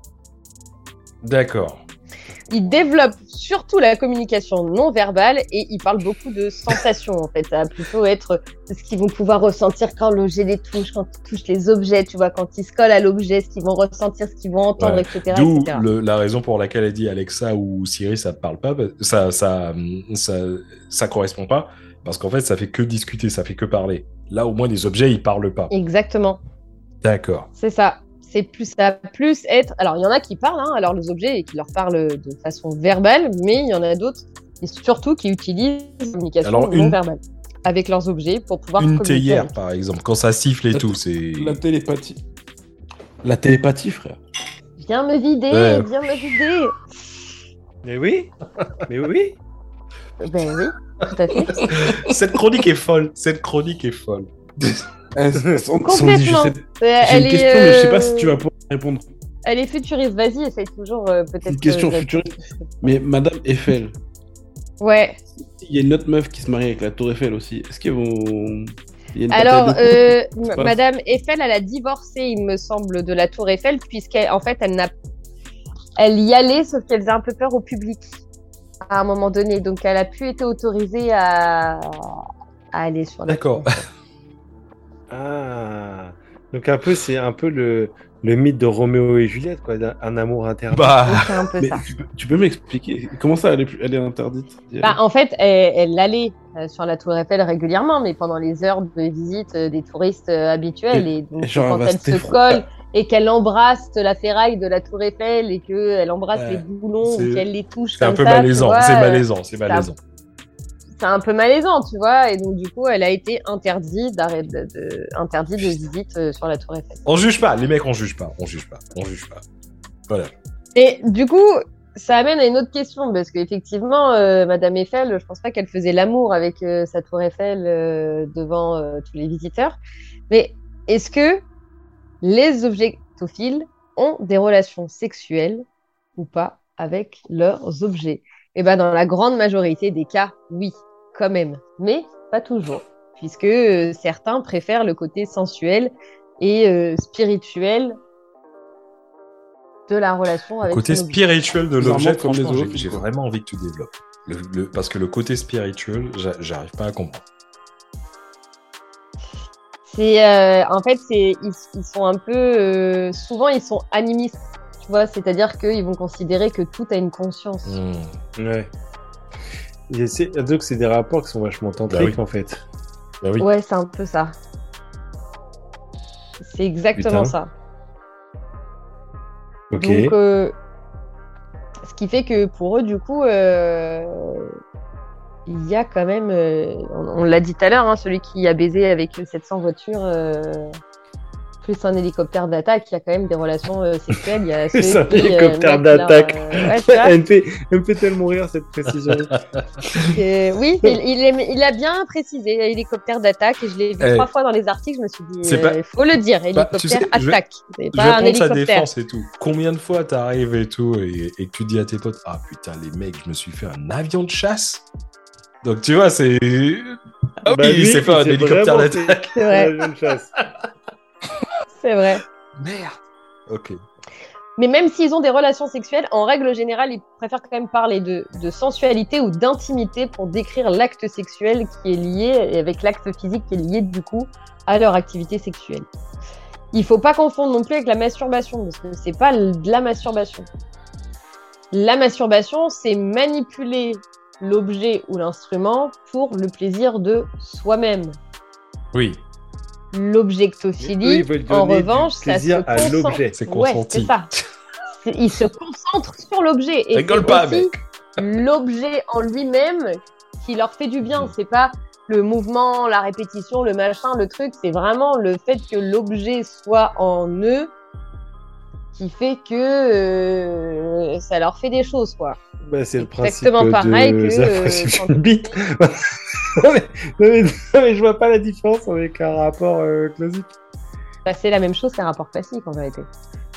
D'accord. Ils développent surtout la communication non verbale et ils parlent beaucoup de sensations en fait. Ça va plutôt être ce qu'ils vont pouvoir ressentir quand l'objet les touche, quand ils touchent les objets, tu vois, quand ils se collent à l'objet, ce qu'ils vont ressentir, ce qu'ils vont entendre, etc. D'où la raison pour laquelle elle dit Alexa ou Siri, ça ne parle pas, ça, ça, ça, ça correspond pas parce qu'en fait, ça fait que discuter, ça fait que parler. Là, au moins, les objets, ils parlent pas. Exactement. D'accord. C'est ça. C'est plus ça plus être. Alors, il y en a qui parlent, hein, alors les objets, et qui leur parlent de façon verbale, mais il y en a d'autres, et surtout qui utilisent la communication non verbale avec leurs objets pour pouvoir une théière, par exemple, quand ça siffle et tout, c'est. La télépathie. La télépathie, frère. Viens me vider, viens me vider. Mais oui, mais oui. Ben oui. <laughs> Cette chronique est folle. Cette chronique est folle. <laughs> Complètement. J'ai une question, mais je sais pas si tu vas pouvoir répondre. Elle est futuriste. Vas-y, essaye toujours euh, peut-être. Une question euh, futuriste. Mais Madame Eiffel. Ouais. Il y a une autre meuf qui se marie avec la Tour Eiffel aussi. Est-ce qu'ils vont. Alors, euh, Madame Eiffel, elle a divorcé, il me semble, de la Tour Eiffel, puisqu'en fait, elle n'a, elle y allait, sauf qu'elle faisait un peu peur au public à un moment donné. Donc, elle a pu être autorisée à, aller sur la D'accord. <laughs> ah. Donc, un peu, c'est un peu le, le mythe de Roméo et Juliette, quoi, un amour interdit. Bah, un peu ça. Tu, peux, m'expliquer comment ça, elle est, elle est interdite? Bah, En fait, elle, allait euh, sur la Tour Eiffel régulièrement, mais pendant les heures de visite euh, des touristes euh, habituels. Et, donc, quand elle se colle, et qu'elle embrasse la ferraille de la Tour Eiffel et qu'elle embrasse les boulons ou qu'elle les touche. C'est un peu malaisant, c'est malaisant, c'est malaisant. C'est un peu malaisant, tu vois, et donc du coup, elle a été interdite d'arrêt de, de, de visite euh, sur la Tour Eiffel. On juge pas, les mecs, on juge pas, on juge pas, on juge pas. Voilà. Et du coup, ça amène à une autre question parce qu'effectivement, euh, Madame Eiffel, je pense pas qu'elle faisait l'amour avec euh, sa Tour Eiffel devant tous les visiteurs, mais est-ce que les objectophiles ont des relations sexuelles ou pas avec leurs objets Eh bien, dans la grande majorité des cas, oui, quand même, mais pas toujours, puisque euh, certains préfèrent le côté sensuel et euh, spirituel de la relation avec côté son objet. spirituel de l'objet, j'ai- autres, j'ai quoi. vraiment envie que tu développes. Le- le- parce que le côté spirituel, j'a- j'arrive pas à comprendre. C'est euh, en fait c'est ils, ils sont un peu euh, souvent ils sont animistes, tu vois, c'est-à-dire qu'ils vont considérer que tout a une conscience. Hmm. Ouais. Et c'est- Donc, c'est des rapports qui sont vachement tantriques, Bah oui. en fait. Bah oui. Ouais, c'est un peu ça. C'est exactement Putain. ça. Ok. Donc, euh, ce qui fait que pour eux, du coup, euh, il y a quand même, euh, on, on l'a dit tout à l'heure, hein, celui qui a baisé avec 700 voitures, euh, plus un hélicoptère d'attaque, il y a quand même des relations euh, sexuelles. Il y a <laughs> un qui, hélicoptère d'attaque. euh, <laughs> ouais, elle, me fait, elle me fait tellement rire, cette précision. oui, il, il est- il a bien précisé, hélicoptère d'attaque, et je l'ai vu Eh. trois fois dans les articles, je me suis dit, il pas- faut le dire, Bah, hélicoptère tu sais, je vais- attaque, c'est Je pas vais un prendre sa hélicoptère. défense et tout. Combien de fois t'arrives et tout et, et que tu dis à tes potes Ah putain, les mecs, je me suis fait un avion de chasse Donc tu vois, c'est. Ah Bah, lui, il s'est fait un hélicoptère d'attaque. <laughs> <laughs> C'est vrai. C'est. Merde Ok. Mais même s'ils ont des relations sexuelles, en règle générale, ils préfèrent quand même parler de, de sensualité ou d'intimité pour décrire l'acte sexuel qui est lié, et avec l'acte physique qui est lié du coup à leur activité sexuelle. Il faut pas confondre non plus avec la masturbation, parce que c'est pas de la masturbation. La masturbation, c'est manipuler l'objet ou l'instrument pour le plaisir de soi-même. Oui, L'objectophilie, en du revanche, ça se plaisir à concentre- l'objet. c'est consenti. ça. Il se concentre sur l'objet. Et Rigole pas, aussi mec. L'objet en lui-même qui leur fait du bien. C'est pas le mouvement, la répétition, le machin, le truc. C'est vraiment le fait que l'objet soit en eux qui fait que euh, ça leur fait des choses, quoi. Bah, c'est le principe Exactement pareil de <laughs> que, euh, quand- <laughs> non, mais, non, mais- non, mais je vois pas la différence avec un rapport euh, classique. Bah, c'est la même chose qu'un rapport classique, en vérité.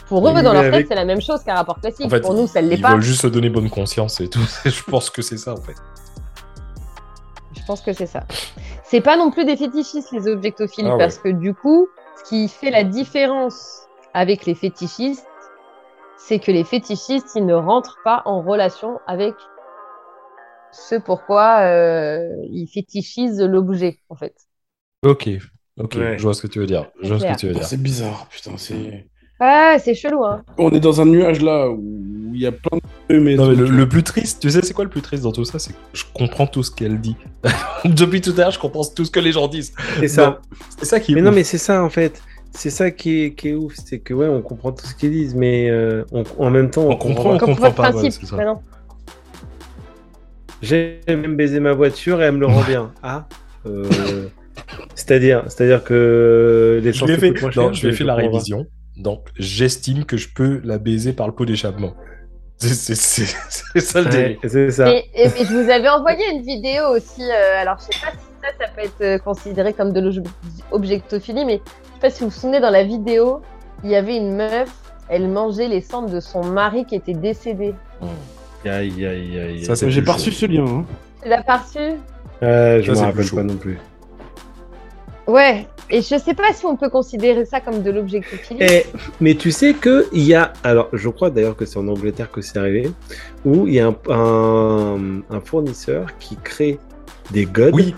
Pour eux, dans mais leur avec- tête, c'est la même chose qu'un rapport classique. En fait, Pour nous, ça ne l'est Ils pas. veulent juste se donner bonne conscience et tout. <laughs> je pense que c'est ça en fait. Je pense que c'est ça. C'est pas non plus des fétichistes, les objectophiles, Ah ouais. parce que du coup, ce qui fait la différence avec les fétichistes, c'est que les fétichistes, ils ne rentrent pas en relation avec ce pourquoi euh, ils fétichisent l'objet, en fait. Ok, ok, Ouais. je vois ce que tu veux dire. Je vois ce que Clair. tu veux dire. C'est bizarre, putain, c'est... Ah, c'est chelou, hein. On est dans un nuage là où il y a plein de... Mais Non, mais le, le plus triste, tu sais, c'est quoi le plus triste dans tout ça? C'est que je comprends tout ce qu'elle dit. <laughs> Depuis tout à l'heure, je comprends tout ce que les gens disent. C'est ça. C'est ça qui est Mais non, mais c'est ça en fait. C'est ça qui est, qui est ouf. C'est que ouais, on comprend tout ce qu'ils disent, mais euh, on- en même temps, On on, comprend. comprend. On Comprends le pas, ouais, principe, c'est ça. non. J'aime même baiser ma voiture et elle me le rend bien. Ah. euh, C'est-à-dire, c'est-à-dire que les Je chances lui ai fait, non, cher, je lui ai fait la révision. Donc, j'estime que je peux la baiser par le pot d'échappement. C'est- ça le Ouais, délire. c'est ça. Et, et- et je vous avais envoyé une vidéo aussi. euh, alors, je sais pas si ça, ça peut être euh, considéré comme de l'objectophilie, mais je sais pas si vous vous souvenez, dans la vidéo, il y avait une meuf, elle mangeait les cendres de son mari qui était décédé. Aïe, aïe, aïe. Ça, c'est J'ai pas reçu ce lien. Hein. Tu l'as pas reçu? Ouais, je me rappelle pas non plus. Ouais. Et je sais pas si on peut considérer ça comme de l'objectophilie. Eh, mais tu sais que il y a, alors je crois d'ailleurs que c'est en Angleterre que c'est arrivé, où il y a un, un, un fournisseur qui crée des gods Oui,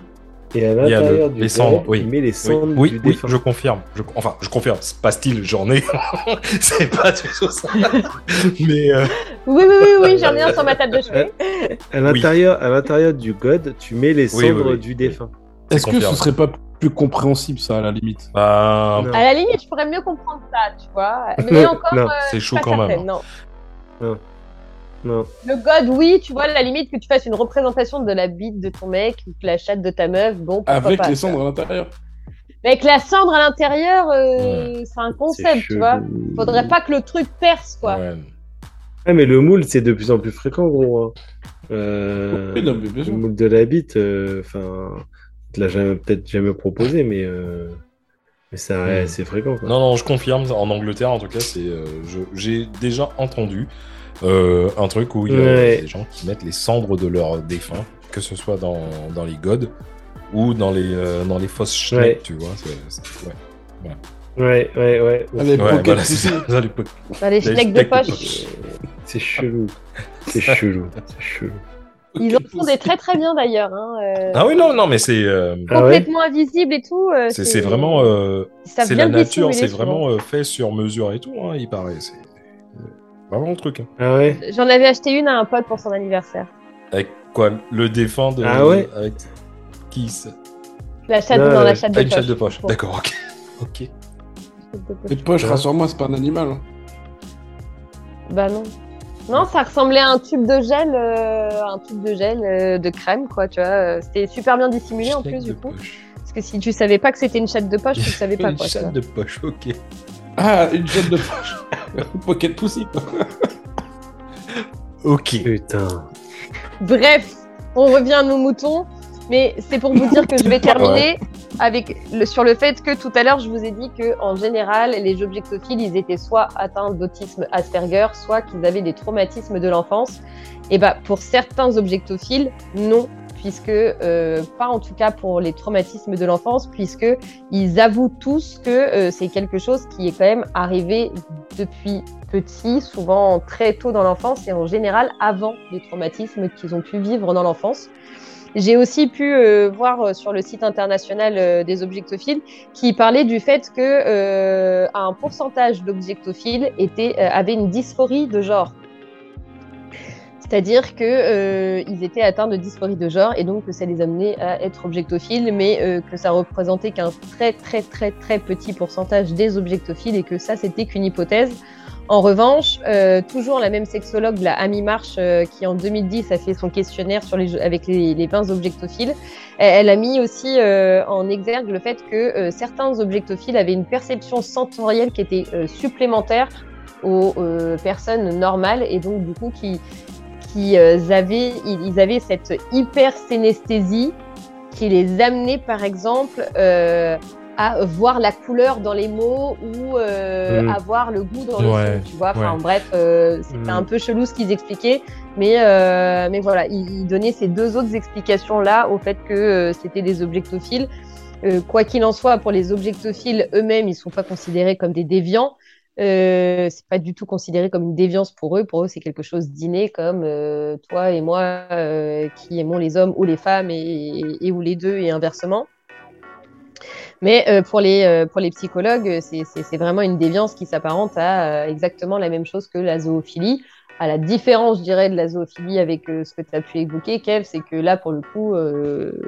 et à il y a l'intérieur du les god, cendres, oui. il met les oui, cendres oui, du oui, défunt. je confirme. Je- enfin, je confirme. C'est pas style, j'en ai. <laughs> c'est pas du tout ça. <laughs> Mais euh, Oui, oui, oui, oui, j'en ai un <laughs> sur ma table de chevet. À l'intérieur, à l'intérieur du god, tu mets les Oui, cendres oui, oui. du défunt. Est-ce que ce serait pas plus compréhensible ça à la limite? Bah. À la limite, je pourrais mieux comprendre ça, tu vois. Mais encore, Non, euh, c'est chaud quand même. certaine, non. Non. Le god, oui, tu vois, à la limite que tu fasses une représentation de la bite de ton mec ou que la chatte de ta meuf, bon, Avec pas, les cendres à l'intérieur Mais avec la cendre à l'intérieur, euh, c'est un concept, tu vois. Faudrait pas que le truc perce, quoi. ouais. Ah, mais le moule, c'est de plus en plus fréquent, gros. hein. Euh, Oui, non, mais bien le moule de la bite, euh, enfin, tu l'as jamais- peut-être jamais proposé, mais, euh, mais Hmm. c'est fréquent. Quoi. Non, non, je confirme. En Angleterre, en tout cas, c'est. euh, J'ai déjà entendu euh, un truc où il y a Ouais. des gens qui mettent les cendres de leurs défunts, que ce soit dans, dans les gods ou dans les, euh, dans les fosses schneck, Ouais. tu vois. c'est- c'est- ouais. Ouais, ouais, ouais. Ah, les Ouais, pockets voilà, pussy. c'est ça, ça, <laughs> les po- Bah, les Les schnecks de poche. C'est chelou. C'est <laughs> chelou. C'est chelou. Ils en font des très très bien d'ailleurs. Hein, euh, Ah oui, non, non, mais c'est euh, Ah ouais complètement invisibles et tout. euh, c'est c'est vraiment, euh, c'est la nature, c'est vraiment euh, fait sur mesure et tout, hein, il paraît. Vraiment le truc. hein. Ah ouais J'en avais acheté une à un pote pour son anniversaire. Avec quoi? Le défend de. Ah ouais Avec qui ça La chatte Non, dans la chatte Ah, de une poche. chatte de poche. Bon. D'accord, ok. <laughs> Ok. Les poches, rassure-moi, c'est pas un animal. hein. Bah non. Non, ça ressemblait à un tube de gel, euh, un tube de gel euh, de crème, quoi, tu vois. euh, C'était super bien dissimulé en plus, du coup. poche. Parce que si tu savais pas que c'était une chatte de poche, tu savais pas, <laughs> Une quoi. vois. chatte de poche, ok. Ah, une chatte de poche. <laughs> Pocket pussy. Ok. Putain. Bref, on revient à nos moutons. Mais c'est pour vous dire que je vais <laughs> terminer avec le, sur le fait que tout à l'heure, je vous ai dit que en général, les objectophiles, ils étaient soit atteints d'autisme Asperger, soit qu'ils avaient des traumatismes de l'enfance. Et bah, pour certains objectophiles, non, puisque euh, pas en tout cas pour les traumatismes de l'enfance, puisque ils avouent tous que euh, c'est quelque chose qui est quand même arrivé depuis petit, souvent très tôt dans l'enfance et en général avant les traumatismes qu'ils ont pu vivre dans l'enfance. J'ai aussi pu euh, voir sur le site international des objectophiles qui parlait du fait que un pourcentage d'objectophiles était avait une dysphorie de genre. C'est-à-dire que euh, ils étaient atteints de dysphorie de genre et donc que ça les amenait à être objectophiles, mais euh, que ça représentait qu'un très très très très petit pourcentage des objectophiles et que ça c'était qu'une hypothèse. En revanche, euh, toujours la même sexologue, la Amy Marsh, euh, qui en 2010 a fait son questionnaire avec les, les 20 objectophiles, elle, a mis aussi en exergue le fait que certains objectophiles avaient une perception sensorielle qui était supplémentaire aux personnes normales et donc du coup qui, qui euh, avaient, ils, avaient cette hyper-synesthésie qui les amenait par exemple euh, à voir la couleur dans les mots ou euh, Mm. à voir le goût dans le Ouais, son, tu vois. Enfin ouais. bref, euh, c'était Mm. un peu chelou ce qu'ils expliquaient, mais euh, mais voilà, ils, donnaient ces deux autres explications là au fait que euh, c'était des objectophiles. Euh, quoi qu'il en soit, pour les objectophiles eux-mêmes, ils sont pas considérés comme des déviants. Euh, c'est pas du tout considéré comme une déviance pour eux. Pour eux, c'est quelque chose d'inné, comme euh, toi et moi euh, qui aimons les hommes ou les femmes et, ou les deux et inversement. Mais euh, pour, les, pour les psychologues, c'est vraiment une déviance qui s'apparente à exactement la même chose que la zoophilie. À la différence, je dirais, de la zoophilie avec ce que tu as pu évoquer, Kev, c'est que là, pour le coup,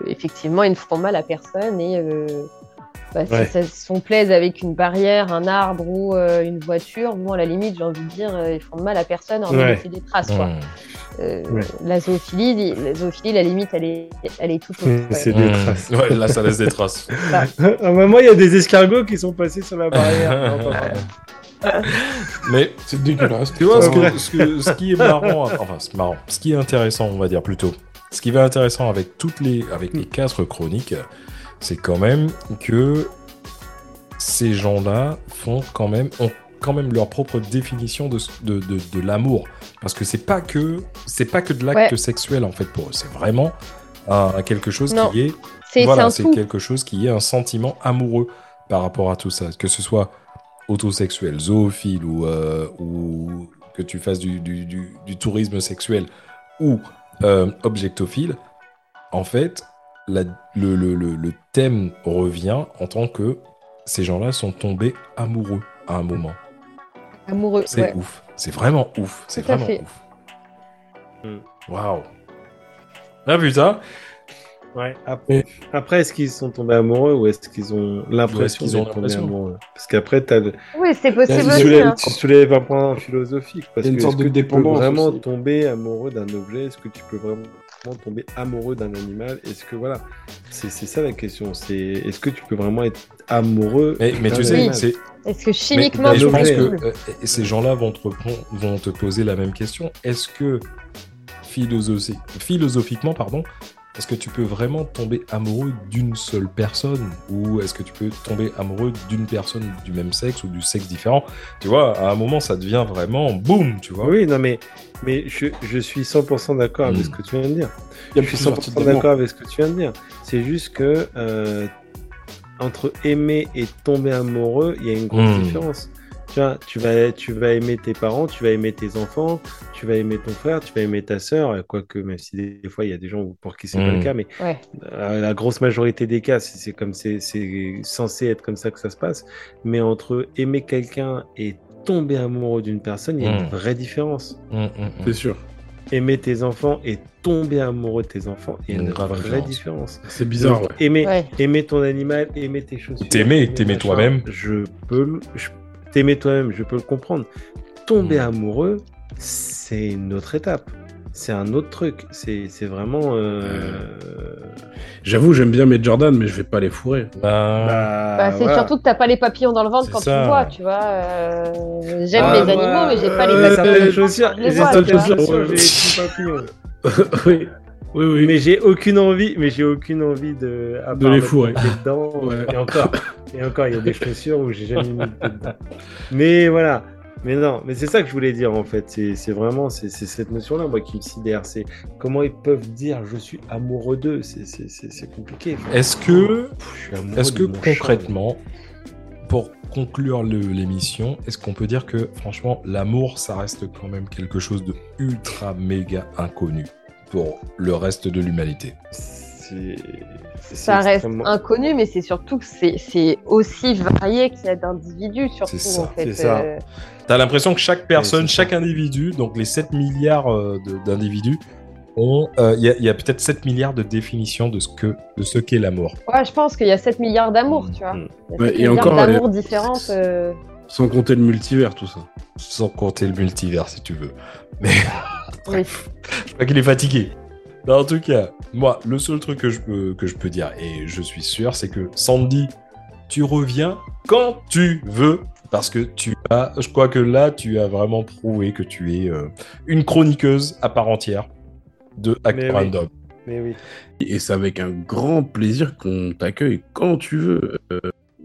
effectivement, ils ne font mal à personne et si Ouais. ça se font plaise avec une barrière, un arbre ou euh, une voiture, bon, à la limite, j'ai envie de dire, euh, ils font mal à personne, en Ouais. des traces. Quoi. Euh, Ouais. La zoophilie, la zoophilie, la limite, elle est, elle est toute autre. C'est des Mmh. traces. Ouais, là, ça laisse des traces. <laughs> Ah, bah, moi, il y a des escargots qui sont passés sur la barrière. <laughs> Non. <laughs> Mais C'est dégueulasse. tu vois, ce, que- ce que- ce qui est marrant, enfin, c'est marrant, ce qui est intéressant, on va dire plutôt, ce qui va être intéressant avec toutes les, avec les quatre chroniques, c'est quand même que ces gens-là font quand même, ont quand même leur propre définition de, de, de, de l'amour. Parce que c'est pas que, c'est pas que de l'acte Ouais. sexuel, en fait, pour eux. C'est vraiment un- quelque chose Non. qui est C'est voilà, un c'est quelque chose qui est un sentiment amoureux par rapport à tout ça, que ce soit autosexuel, zoophile ou, euh, ou que tu fasses du, du- du- du tourisme sexuel ou euh, objectophile. En fait, la- le, le- le- le thème revient en tant que ces gens-là sont tombés amoureux à un moment. Amoureux. C'est ouais. ouf. C'est vraiment ouf. C'est Tout à vraiment fait. ouf. Mm. Waouh. Ah putain. Ouais. Après, après, est-ce qu'ils sont tombés amoureux ou est-ce qu'ils ont l'impression qu'ils ont l'impression amoureux? Parce qu'après, t'as le- Oui, c'est possible Tu soulèves, hein. tu soulèves un point philosophique. Parce Il y a une que sorte est-ce de que tu peux dépendance vraiment aussi. tomber amoureux d'un objet? Est-ce que tu peux vraiment tomber amoureux d'un animal Est-ce que voilà, c'est c'est ça la question. C'est est-ce que tu peux vraiment être amoureux Mais, mais tu sais, c'est Est-ce que chimiquement, mais je c'est pense que euh, ces gens-là vont te, repon- vont te poser la même question. Est-ce que philosophi- philosophiquement, pardon, est-ce que tu peux vraiment tomber amoureux d'une seule personne? Ou est-ce que tu peux tomber amoureux d'une personne du même sexe ou du sexe différent? Tu vois, à un moment, ça devient vraiment boum, tu vois. Oui, non, mais, mais je, je suis 100% d'accord avec ce que tu viens de dire. Je suis plusieurs types 100% d'amour. d'accord avec ce que tu viens de dire. C'est juste que euh, entre aimer et tomber amoureux, il y a une grosse Hmm. différence. Tu vois, tu vas, tu vas aimer tes parents, tu vas aimer tes enfants, tu vas aimer ton frère, tu vas aimer ta sœur, quoique même si des, des fois il y a des gens pour qui c'est pas Hmm. le cas, mais Ouais. euh, la grosse majorité des cas, c'est comme c'est c'est censé être comme ça que ça se passe. Mais entre aimer quelqu'un et tomber amoureux d'une personne, il y a une Mm. vraie différence. Hum, hum. C'est sûr. Aimer tes enfants et tomber amoureux de tes enfants, il y a Une vraie différence. différence. C'est bizarre, Donc, ouais. aimer, Ouais. aimer ton animal, aimer tes chaussures. T'aimer, aimer t'aimer toi-même. Je peux, le- je- t'aimer toi-même, je peux le comprendre. Tomber Mm. amoureux, c'est une autre étape. C'est un autre truc. C'est c'est vraiment. euh, J'avoue, j'aime bien mes Jordan, mais je vais pas les fourrer. Bah, Bah, c'est voilà. surtout que t'as pas les papillons dans le ventre C'est quand ça. tu vois, tu vois. euh, J'aime Ah, les animaux, moi, mais j'ai pas les euh, papillons. chaussures, les chaussures, petits papillons. <laughs> oui. Oui, oui. Mais j'ai aucune envie, mais j'ai aucune envie de, à De les fourrer. dedans. <laughs> Ouais. Et encore, et encore, il y a des chaussures où j'ai jamais mis dedans. Mais voilà. Mais non, mais c'est ça que je voulais dire en fait. C'est vraiment c'est cette notion-là moi qui me sidère. C'est comment ils peuvent dire je suis amoureux d'eux. C'est compliqué. Est-ce que, est-ce que concrètement, pour conclure l'émission, est-ce qu'on peut dire que franchement, l'amour, ça reste quand même quelque chose de ultra méga inconnu pour le reste de l'humanité? Ça reste extrêmement- inconnu, mais c'est surtout que c'est aussi varié qu'il y a d'individus, surtout C'est ça, en fait. c'est ça. euh, T'as l'impression que chaque personne, chaque individu, donc les 7 milliards euh, d'individus, ont, euh, il y a, peut-être 7 milliards de définitions de ce que de ce qu'est l'amour. Ouais, je pense qu'il y a 7 milliards d'amour, Mm, tu vois. mm. Il y a Ouais, 7 et milliards encore, d'amour différentes. euh, Sans compter le multivers, tout ça. Sans compter le multivers, si tu veux. Mais <laughs> oui. je crois qu'il est fatigué. Non, en tout cas, moi, le seul truc que je peux, que je peux dire, et je suis sûr, c'est que Sandy, tu reviens quand tu veux. Parce que tu as, je crois que là, tu as vraiment prouvé que tu es euh, une chroniqueuse à part entière de Act Mais oui. Random. Mais oui. Et c'est avec un grand plaisir qu'on t'accueille quand tu veux.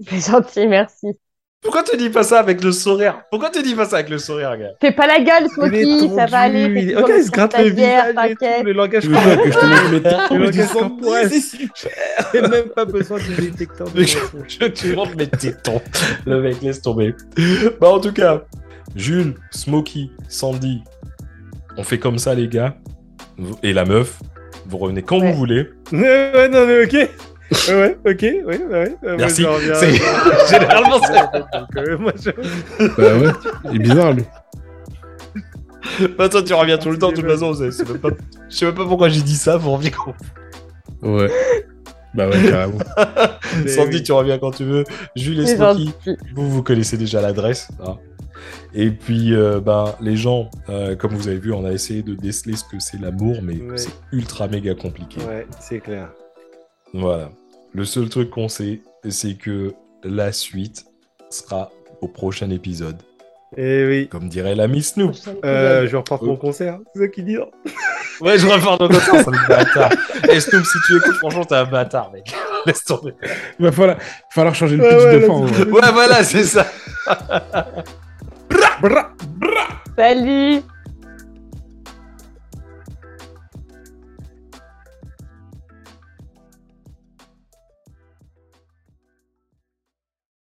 C'est gentil, merci. Pourquoi tu dis pas ça avec le sourire? Pourquoi tu dis pas ça avec le sourire, gars? Fais pas la gueule, Smokey, ça va aller. il le il se gratte le visage et tout, t'inquiète. le langage Tu veux pas que je te <laughs> mette Le tétons langage corporel, <laughs> c'est super. A <laughs> même pas besoin de détecteur de. Je te montre mes tétons. Le mec, laisse tomber. Bah, en tout cas, Jules, Smokey, Sandy, on fait comme ça, les gars. Et la meuf, vous revenez quand Ouais. vous voulez. Ouais, non, mais ok. Ouais, ok, ouais, ouais. ouais. Euh, moi, Merci. je reviens. C'est- <laughs> Généralement, c'est. Euh, moi, je- Bah ouais, il est bizarre, lui. Bah, toi, tu reviens tout le temps, de toute façon. pas- Je sais même pas pourquoi j'ai dit ça, vous revenez quand Ouais. Bah ouais, carrément. <laughs> Sandy, oui. tu reviens quand tu veux. Jules et gentil. vous, vous connaissez déjà l'adresse. hein. Et puis, euh, ben, les gens, euh, comme vous avez vu, on a essayé de déceler ce que c'est l'amour, mais Ouais. c'est ultra méga compliqué. Ouais, c'est clair. Voilà. Le seul truc qu'on sait, c'est que la suite sera au prochain épisode. Eh oui. Comme dirait la Miss Snoop. Euh, je reporte mon concert, c'est ça qu'il dit. non <laughs> Ouais, je repars de concert, c'est un bâtard. Et Snoop, si tu écoutes, franchement, t'es un bâtard, mec. <laughs> Laisse tomber. Il va falloir, falloir changer le Ouais, pitch ouais, de là, fin. vrai. Ouais, voilà, c'est ça. Salut